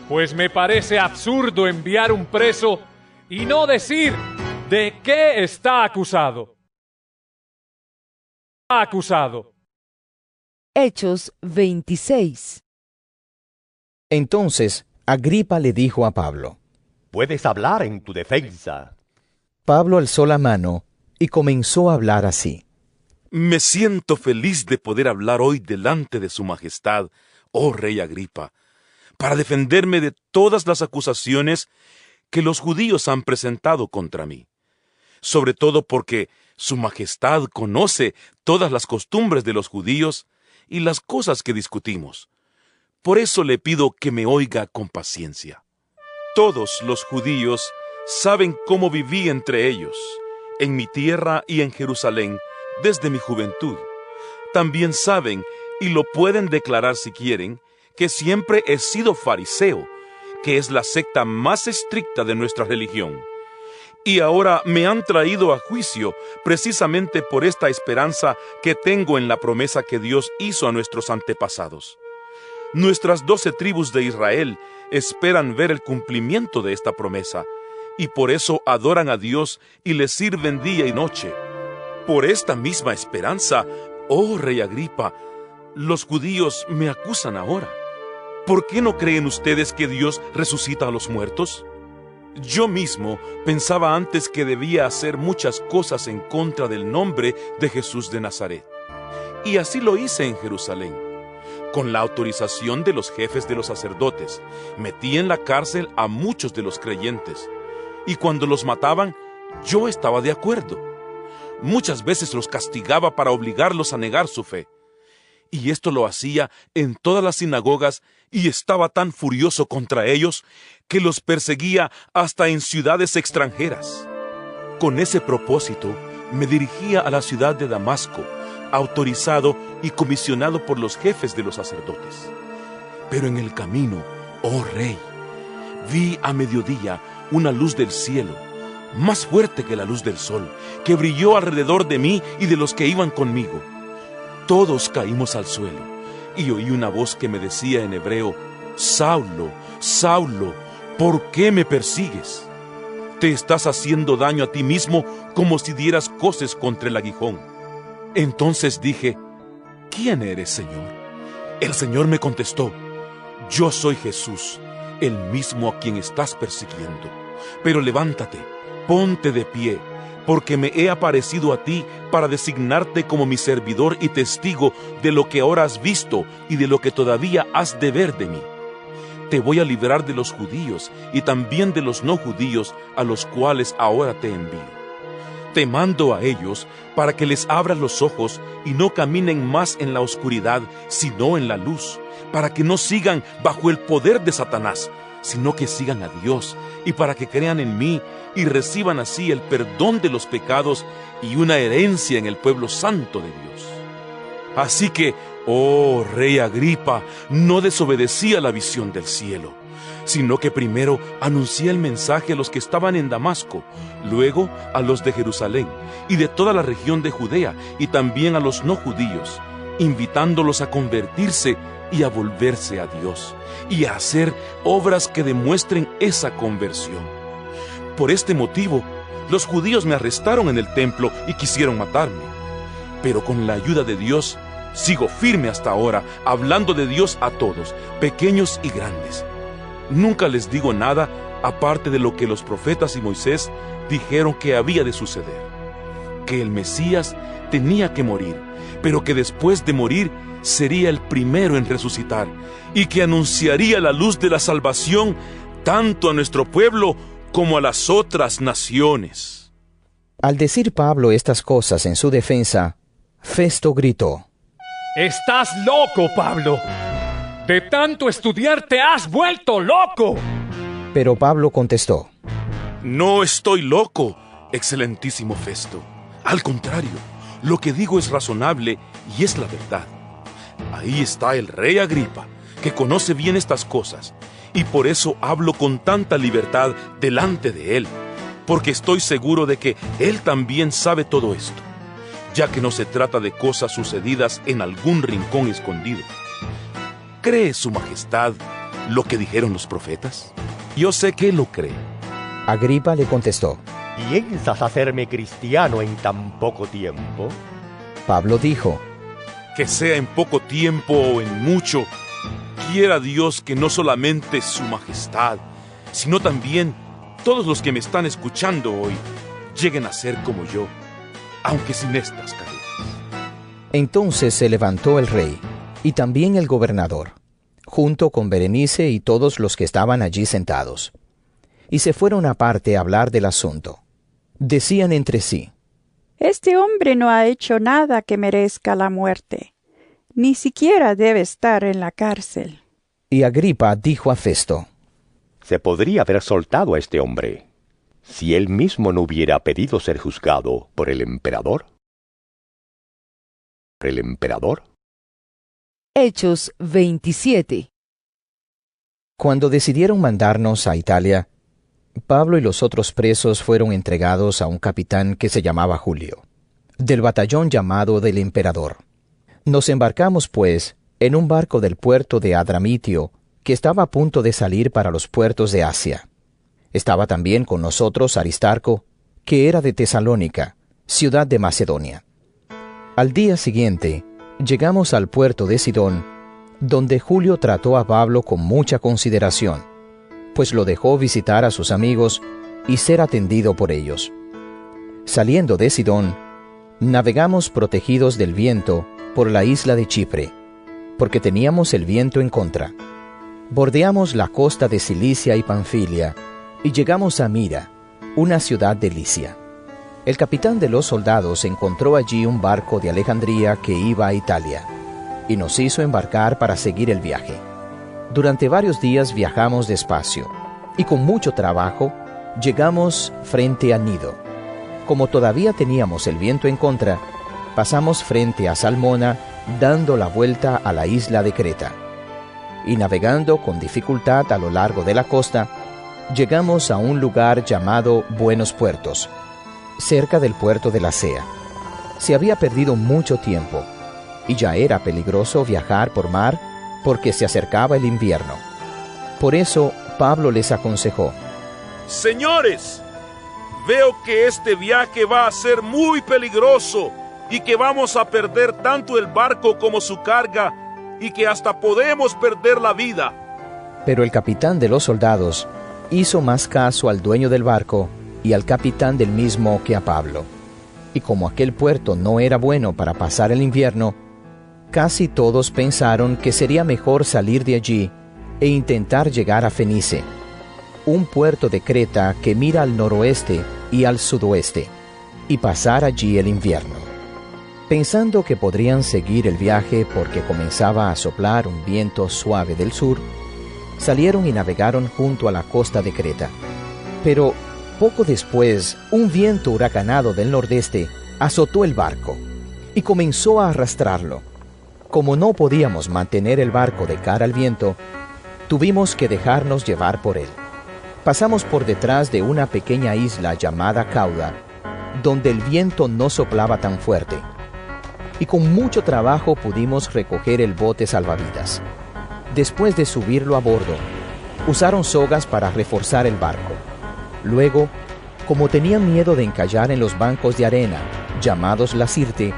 Pues me parece absurdo enviar un preso y no decir de qué está acusado. Acusado. Hechos 26. Entonces Agripa le dijo a Pablo, Puedes hablar en tu defensa. Pablo alzó la mano y comenzó a hablar así. Me siento feliz de poder hablar hoy delante de Su Majestad, oh Rey Agripa, para defenderme de todas las acusaciones que los judíos han presentado contra mí. sobre todo porque Su Majestad conoce todas las costumbres de los judíos y las cosas que discutimos. Por eso le pido que me oiga con paciencia. Todos los judíos saben cómo viví entre ellos, en mi tierra y en Jerusalén, desde mi juventud. También saben, y lo pueden declarar si quieren, que siempre he sido fariseo, que es la secta más estricta de nuestra religión. Y ahora me han traído a juicio precisamente por esta esperanza que tengo en la promesa que Dios hizo a nuestros antepasados. Nuestras doce tribus de Israel esperan ver el cumplimiento de esta promesa, y por eso adoran a Dios y le sirven día y noche. Por esta misma esperanza, oh rey Agripa, los judíos me acusan ahora. ¿Por qué no creen ustedes que Dios resucita a los muertos? Yo mismo pensaba antes que debía hacer muchas cosas en contra del nombre de Jesús de Nazaret. Y así lo hice en Jerusalén. Con la autorización de los jefes de los sacerdotes, metí en la cárcel a muchos de los creyentes. Y cuando los mataban, yo estaba de acuerdo. Muchas veces los castigaba para obligarlos a negar su fe y esto lo hacía en todas las sinagogas y estaba tan furioso contra ellos que los perseguía hasta en ciudades extranjeras. Con ese propósito me dirigía a la ciudad de Damasco, autorizado y comisionado por los jefes de los sacerdotes. Pero en el camino, oh rey, vi a mediodía una luz del cielo, más fuerte que la luz del sol, que brilló alrededor de mí y de los que iban conmigo todos caímos al suelo y oí una voz que me decía en hebreo, Saulo, Saulo, ¿por qué me persigues? Te estás haciendo daño a ti mismo como si dieras coces contra el aguijón. Entonces dije, ¿quién eres, Señor? El Señor me contestó, yo soy Jesús, el mismo a quien estás persiguiendo. Pero levántate, ponte de pie porque me he aparecido a ti para designarte como mi servidor y testigo de lo que ahora has visto y de lo que todavía has de ver de mí. Te voy a liberar de los judíos y también de los no judíos a los cuales ahora te envío. Te mando a ellos para que les abras los ojos y no caminen más en la oscuridad, sino en la luz, para que no sigan bajo el poder de Satanás, sino que sigan a Dios y para que crean en mí y reciban así el perdón de los pecados y una herencia en el pueblo santo de Dios. Así que, oh rey Agripa, no desobedecí a la visión del cielo, sino que primero anuncié el mensaje a los que estaban en Damasco, luego a los de Jerusalén y de toda la región de Judea y también a los no judíos, invitándolos a convertirse y a volverse a Dios y a hacer obras que demuestren esa conversión. Por este motivo, los judíos me arrestaron en el templo y quisieron matarme. Pero con la ayuda de Dios, sigo firme hasta ahora, hablando de Dios a todos, pequeños y grandes. Nunca les digo nada aparte de lo que los profetas y Moisés dijeron que había de suceder. Que el Mesías tenía que morir, pero que después de morir sería el primero en resucitar y que anunciaría la luz de la salvación tanto a nuestro pueblo como a las otras naciones. Al decir Pablo estas cosas en su defensa, Festo gritó, Estás loco, Pablo. De tanto estudiar te has vuelto loco. Pero Pablo contestó, No estoy loco, excelentísimo Festo. Al contrario, lo que digo es razonable y es la verdad. Ahí está el rey Agripa, que conoce bien estas cosas, y por eso hablo con tanta libertad delante de él, porque estoy seguro de que él también sabe todo esto, ya que no se trata de cosas sucedidas en algún rincón escondido. ¿Cree Su Majestad lo que dijeron los profetas? Yo sé que lo cree. Agripa le contestó, ¿Piensas hacerme cristiano en tan poco tiempo? Pablo dijo, que sea en poco tiempo o en mucho, quiera Dios que no solamente Su Majestad, sino también todos los que me están escuchando hoy lleguen a ser como yo, aunque sin estas cadenas. Entonces se levantó el rey y también el gobernador, junto con Berenice y todos los que estaban allí sentados, y se fueron aparte a hablar del asunto. Decían entre sí, Este hombre no ha hecho nada que merezca la muerte, ni siquiera debe estar en la cárcel. Y Agripa dijo a Festo, Se podría haber soltado a este hombre si él mismo no hubiera pedido ser juzgado por el emperador. ¿Por el emperador? Hechos 27 Cuando decidieron mandarnos a Italia, Pablo y los otros presos fueron entregados a un capitán que se llamaba Julio, del batallón llamado del emperador. Nos embarcamos, pues, en un barco del puerto de Adramitio, que estaba a punto de salir para los puertos de Asia. Estaba también con nosotros Aristarco, que era de Tesalónica, ciudad de Macedonia. Al día siguiente, llegamos al puerto de Sidón, donde Julio trató a Pablo con mucha consideración, pues lo dejó visitar a sus amigos y ser atendido por ellos. Saliendo de Sidón, navegamos protegidos del viento por la isla de Chipre, porque teníamos el viento en contra. Bordeamos la costa de Cilicia y Panfilia, y llegamos a Mira, una ciudad de Licia. El capitán de los soldados encontró allí un barco de Alejandría que iba a Italia, y nos hizo embarcar para seguir el viaje. Durante varios días viajamos despacio, y con mucho trabajo llegamos frente a Nido. Como todavía teníamos el viento en contra, pasamos frente a Salmona dando la vuelta a la isla de Creta. Y navegando con dificultad a lo largo de la costa, llegamos a un lugar llamado Buenos Puertos, cerca del puerto de la Sea. Se había perdido mucho tiempo y ya era peligroso viajar por mar porque se acercaba el invierno. Por eso Pablo les aconsejó, Señores, veo que este viaje va a ser muy peligroso y que vamos a perder tanto el barco como su carga y que hasta podemos perder la vida. Pero el capitán de los soldados hizo más caso al dueño del barco y al capitán del mismo que a Pablo. Y como aquel puerto no era bueno para pasar el invierno, casi todos pensaron que sería mejor salir de allí e intentar llegar a Fenice, un puerto de Creta que mira al noroeste y al sudoeste, y pasar allí el invierno. Pensando que podrían seguir el viaje porque comenzaba a soplar un viento suave del sur, salieron y navegaron junto a la costa de Creta. Pero poco después, un viento huracanado del nordeste azotó el barco y comenzó a arrastrarlo. Como no podíamos mantener el barco de cara al viento, tuvimos que dejarnos llevar por él. Pasamos por detrás de una pequeña isla llamada Cauda, donde el viento no soplaba tan fuerte, y con mucho trabajo pudimos recoger el bote salvavidas. Después de subirlo a bordo, usaron sogas para reforzar el barco. Luego, como tenían miedo de encallar en los bancos de arena, llamados la sirte,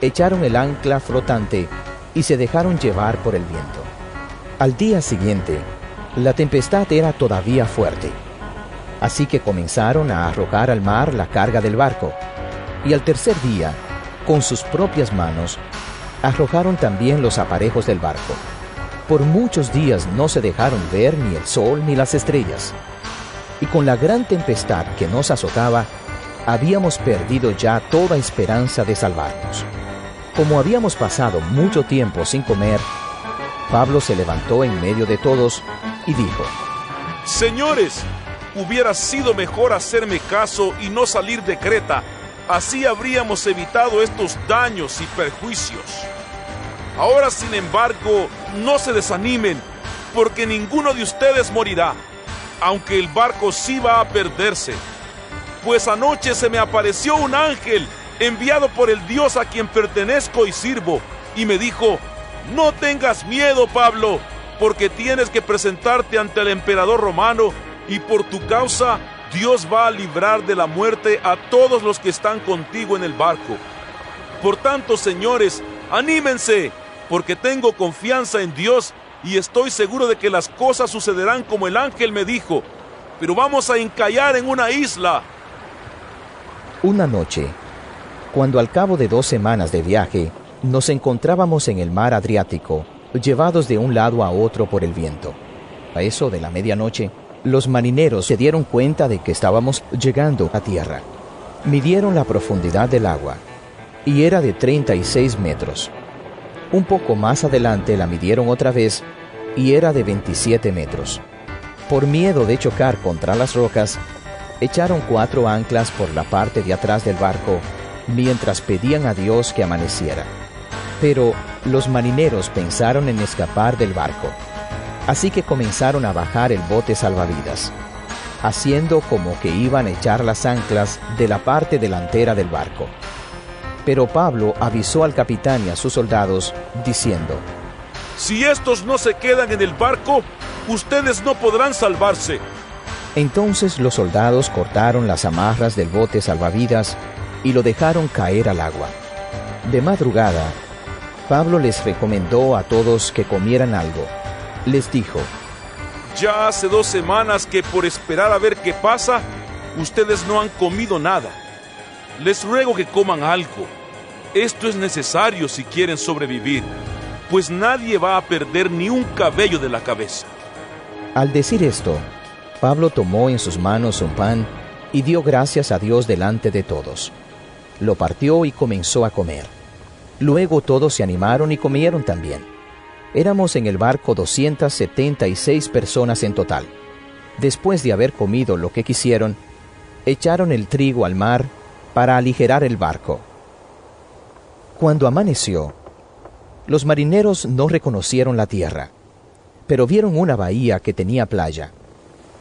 echaron el ancla flotante y se dejaron llevar por el viento. Al día siguiente, la tempestad era todavía fuerte, así que comenzaron a arrojar al mar la carga del barco, y al tercer día, con sus propias manos, arrojaron también los aparejos del barco. Por muchos días no se dejaron ver ni el sol ni las estrellas, y con la gran tempestad que nos azotaba, habíamos perdido ya toda esperanza de salvarnos. Como habíamos pasado mucho tiempo sin comer, Pablo se levantó en medio de todos y dijo, Señores, hubiera sido mejor hacerme caso y no salir de Creta. Así habríamos evitado estos daños y perjuicios. Ahora, sin embargo, no se desanimen, porque ninguno de ustedes morirá, aunque el barco sí va a perderse. Pues anoche se me apareció un ángel enviado por el Dios a quien pertenezco y sirvo, y me dijo, no tengas miedo, Pablo, porque tienes que presentarte ante el emperador romano, y por tu causa Dios va a librar de la muerte a todos los que están contigo en el barco. Por tanto, señores, anímense, porque tengo confianza en Dios y estoy seguro de que las cosas sucederán como el ángel me dijo. Pero vamos a encallar en una isla. Una noche, cuando al cabo de dos semanas de viaje nos encontrábamos en el mar Adriático, llevados de un lado a otro por el viento. A eso de la medianoche, los marineros se dieron cuenta de que estábamos llegando a tierra Midieron la profundidad del agua, y era de 36 metros. Un poco más adelante la midieron otra vez, y era de 27 metros. Por miedo de chocar contra las rocas, echaron cuatro anclas por la parte de atrás del barco, mientras pedían a Dios que amaneciera. Pero los marineros pensaron en escapar del barco, así que comenzaron a bajar el bote salvavidas, haciendo como que iban a echar las anclas de la parte delantera del barco. Pero Pablo avisó al capitán y a sus soldados, diciendo, Si estos no se quedan en el barco, ustedes no podrán salvarse. Entonces los soldados cortaron las amarras del bote salvavidas y lo dejaron caer al agua. De madrugada, Pablo les recomendó a todos que comieran algo. Les dijo, Ya hace dos semanas que por esperar a ver qué pasa, ustedes no han comido nada. Les ruego que coman algo. Esto es necesario si quieren sobrevivir, pues nadie va a perder ni un cabello de la cabeza. Al decir esto, Pablo tomó en sus manos un pan y dio gracias a Dios delante de todos. Lo partió y comenzó a comer. Luego todos se animaron y comieron también. Éramos en el barco 276 personas en total. Después de haber comido lo que quisieron, echaron el trigo al mar para aligerar el barco. Cuando amaneció, los marineros no reconocieron la tierra, pero vieron una bahía que tenía playa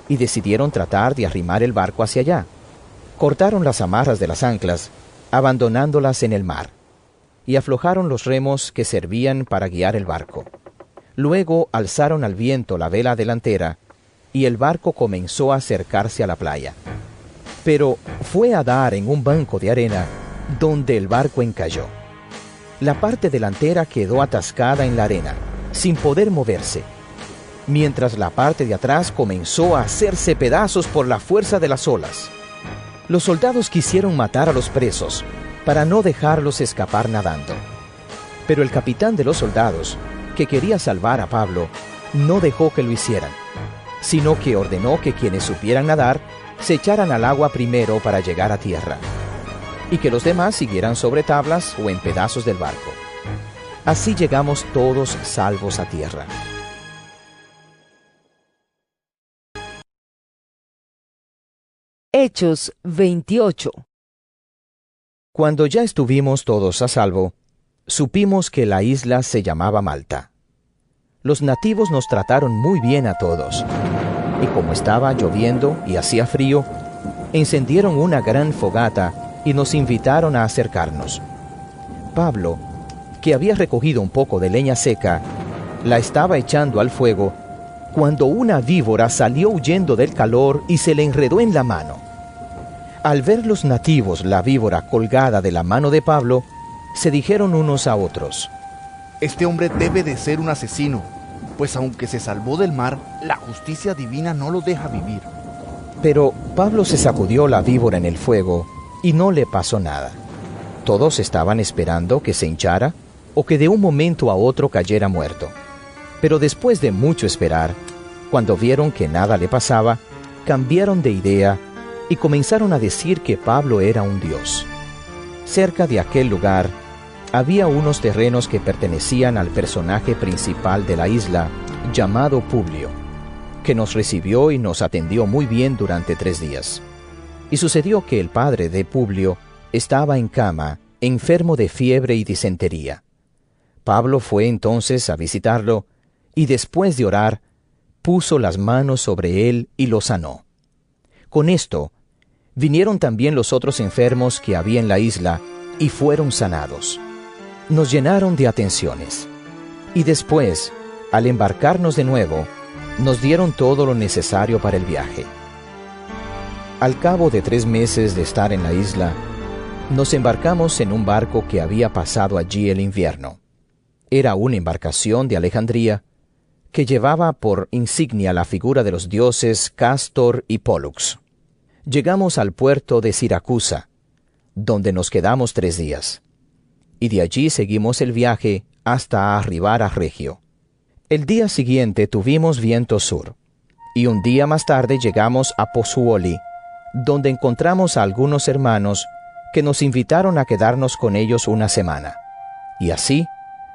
y decidieron tratar de arrimar el barco hacia allá. Cortaron las amarras de las anclas, abandonándolas en el mar, y aflojaron los remos que servían para guiar el barco. Luego alzaron al viento la vela delantera, y el barco comenzó a acercarse a la playa. Pero fue a dar en un banco de arena donde el barco encalló. La parte delantera quedó atascada en la arena, sin poder moverse mientras la parte de atrás comenzó a hacerse pedazos por la fuerza de las olas. Los soldados quisieron matar a los presos para no dejarlos escapar nadando. Pero el capitán de los soldados, que quería salvar a Pablo, no dejó que lo hicieran, sino que ordenó que quienes supieran nadar se echaran al agua primero para llegar a tierra, y que los demás siguieran sobre tablas o en pedazos del barco. Así llegamos todos salvos a tierra. Hechos 28 Cuando ya estuvimos todos a salvo, supimos que la isla se llamaba Malta. Los nativos nos trataron muy bien a todos, y como estaba lloviendo y hacía frío, encendieron una gran fogata y nos invitaron a acercarnos. Pablo, que había recogido un poco de leña seca, la estaba echando al fuego cuando una víbora salió huyendo del calor y se le enredó en la mano. Al ver los nativos la víbora colgada de la mano de Pablo, se dijeron unos a otros, Este hombre debe de ser un asesino, pues aunque se salvó del mar, la justicia divina no lo deja vivir. Pero Pablo se sacudió la víbora en el fuego y no le pasó nada. Todos estaban esperando que se hinchara o que de un momento a otro cayera muerto. Pero después de mucho esperar, cuando vieron que nada le pasaba, cambiaron de idea y comenzaron a decir que Pablo era un dios. Cerca de aquel lugar había unos terrenos que pertenecían al personaje principal de la isla, llamado Publio, que nos recibió y nos atendió muy bien durante tres días. Y sucedió que el padre de Publio estaba en cama, enfermo de fiebre y disentería. Pablo fue entonces a visitarlo, y después de orar, puso las manos sobre él y lo sanó. Con esto, vinieron también los otros enfermos que había en la isla y fueron sanados. Nos llenaron de atenciones. Y después, al embarcarnos de nuevo, nos dieron todo lo necesario para el viaje. Al cabo de tres meses de estar en la isla, nos embarcamos en un barco que había pasado allí el invierno. Era una embarcación de Alejandría que llevaba por insignia la figura de los dioses Castor y Pollux. Llegamos al puerto de Siracusa, donde nos quedamos tres días, y de allí seguimos el viaje hasta arribar a Regio. El día siguiente tuvimos viento sur, y un día más tarde llegamos a Pozzuoli, donde encontramos a algunos hermanos que nos invitaron a quedarnos con ellos una semana. Y así,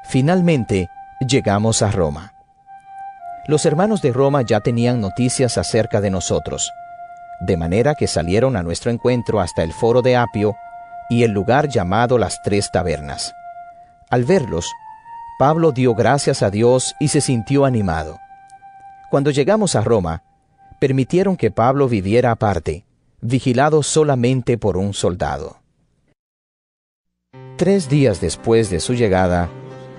finalmente, llegamos a Roma. Los hermanos de Roma ya tenían noticias acerca de nosotros, de manera que salieron a nuestro encuentro hasta el foro de Apio y el lugar llamado las Tres Tabernas. Al verlos, Pablo dio gracias a Dios y se sintió animado. Cuando llegamos a Roma, permitieron que Pablo viviera aparte, vigilado solamente por un soldado. Tres días después de su llegada,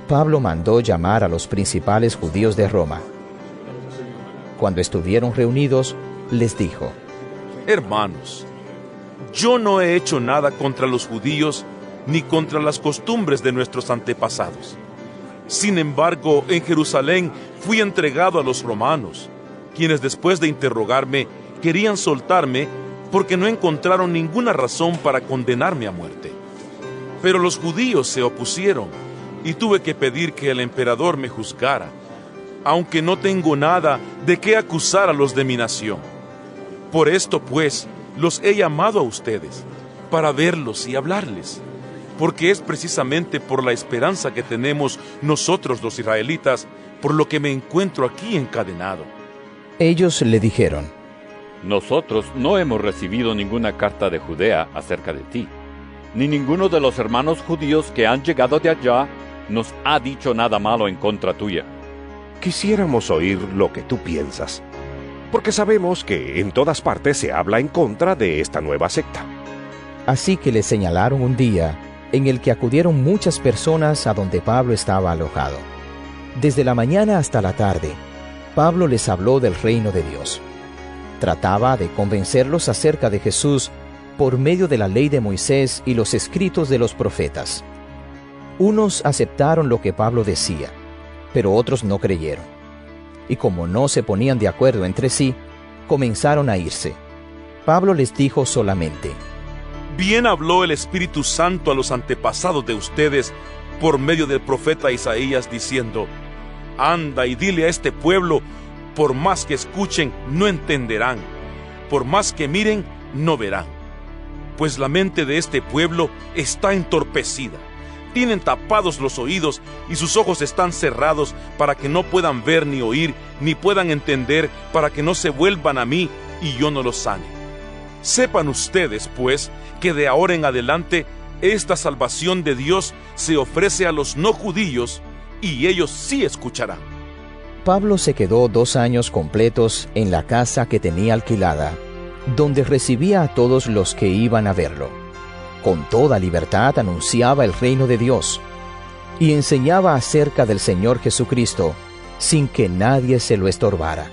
Pablo mandó llamar a los principales judíos de Roma. Cuando estuvieron reunidos, les dijo, Hermanos, yo no he hecho nada contra los judíos ni contra las costumbres de nuestros antepasados. Sin embargo, en Jerusalén fui entregado a los romanos, quienes después de interrogarme querían soltarme porque no encontraron ninguna razón para condenarme a muerte. Pero los judíos se opusieron y tuve que pedir que el emperador me juzgara, aunque no tengo nada de qué acusar a los de mi nación. Por esto, pues, los he llamado a ustedes, para verlos y hablarles, porque es precisamente por la esperanza que tenemos nosotros los israelitas, por lo que me encuentro aquí encadenado. Ellos le dijeron, Nosotros no hemos recibido ninguna carta de Judea acerca de ti, ni ninguno de los hermanos judíos que han llegado de allá nos ha dicho nada malo en contra tuya. Quisiéramos oír lo que tú piensas, porque sabemos que en todas partes se habla en contra de esta nueva secta. Así que le señalaron un día en el que acudieron muchas personas a donde Pablo estaba alojado. Desde la mañana hasta la tarde, Pablo les habló del reino de Dios. Trataba de convencerlos acerca de Jesús por medio de la ley de Moisés y los escritos de los profetas. Unos aceptaron lo que Pablo decía, pero otros no creyeron. Y como no se ponían de acuerdo entre sí, comenzaron a irse. Pablo les dijo solamente, Bien habló el Espíritu Santo a los antepasados de ustedes por medio del profeta Isaías diciendo, Anda y dile a este pueblo, por más que escuchen, no entenderán, por más que miren, no verán. Pues la mente de este pueblo está entorpecida. Tienen tapados los oídos y sus ojos están cerrados para que no puedan ver ni oír, ni puedan entender, para que no se vuelvan a mí y yo no los sane. Sepan ustedes, pues, que de ahora en adelante esta salvación de Dios se ofrece a los no judíos y ellos sí escucharán. Pablo se quedó dos años completos en la casa que tenía alquilada, donde recibía a todos los que iban a verlo. Con toda libertad anunciaba el reino de Dios y enseñaba acerca del Señor Jesucristo sin que nadie se lo estorbara.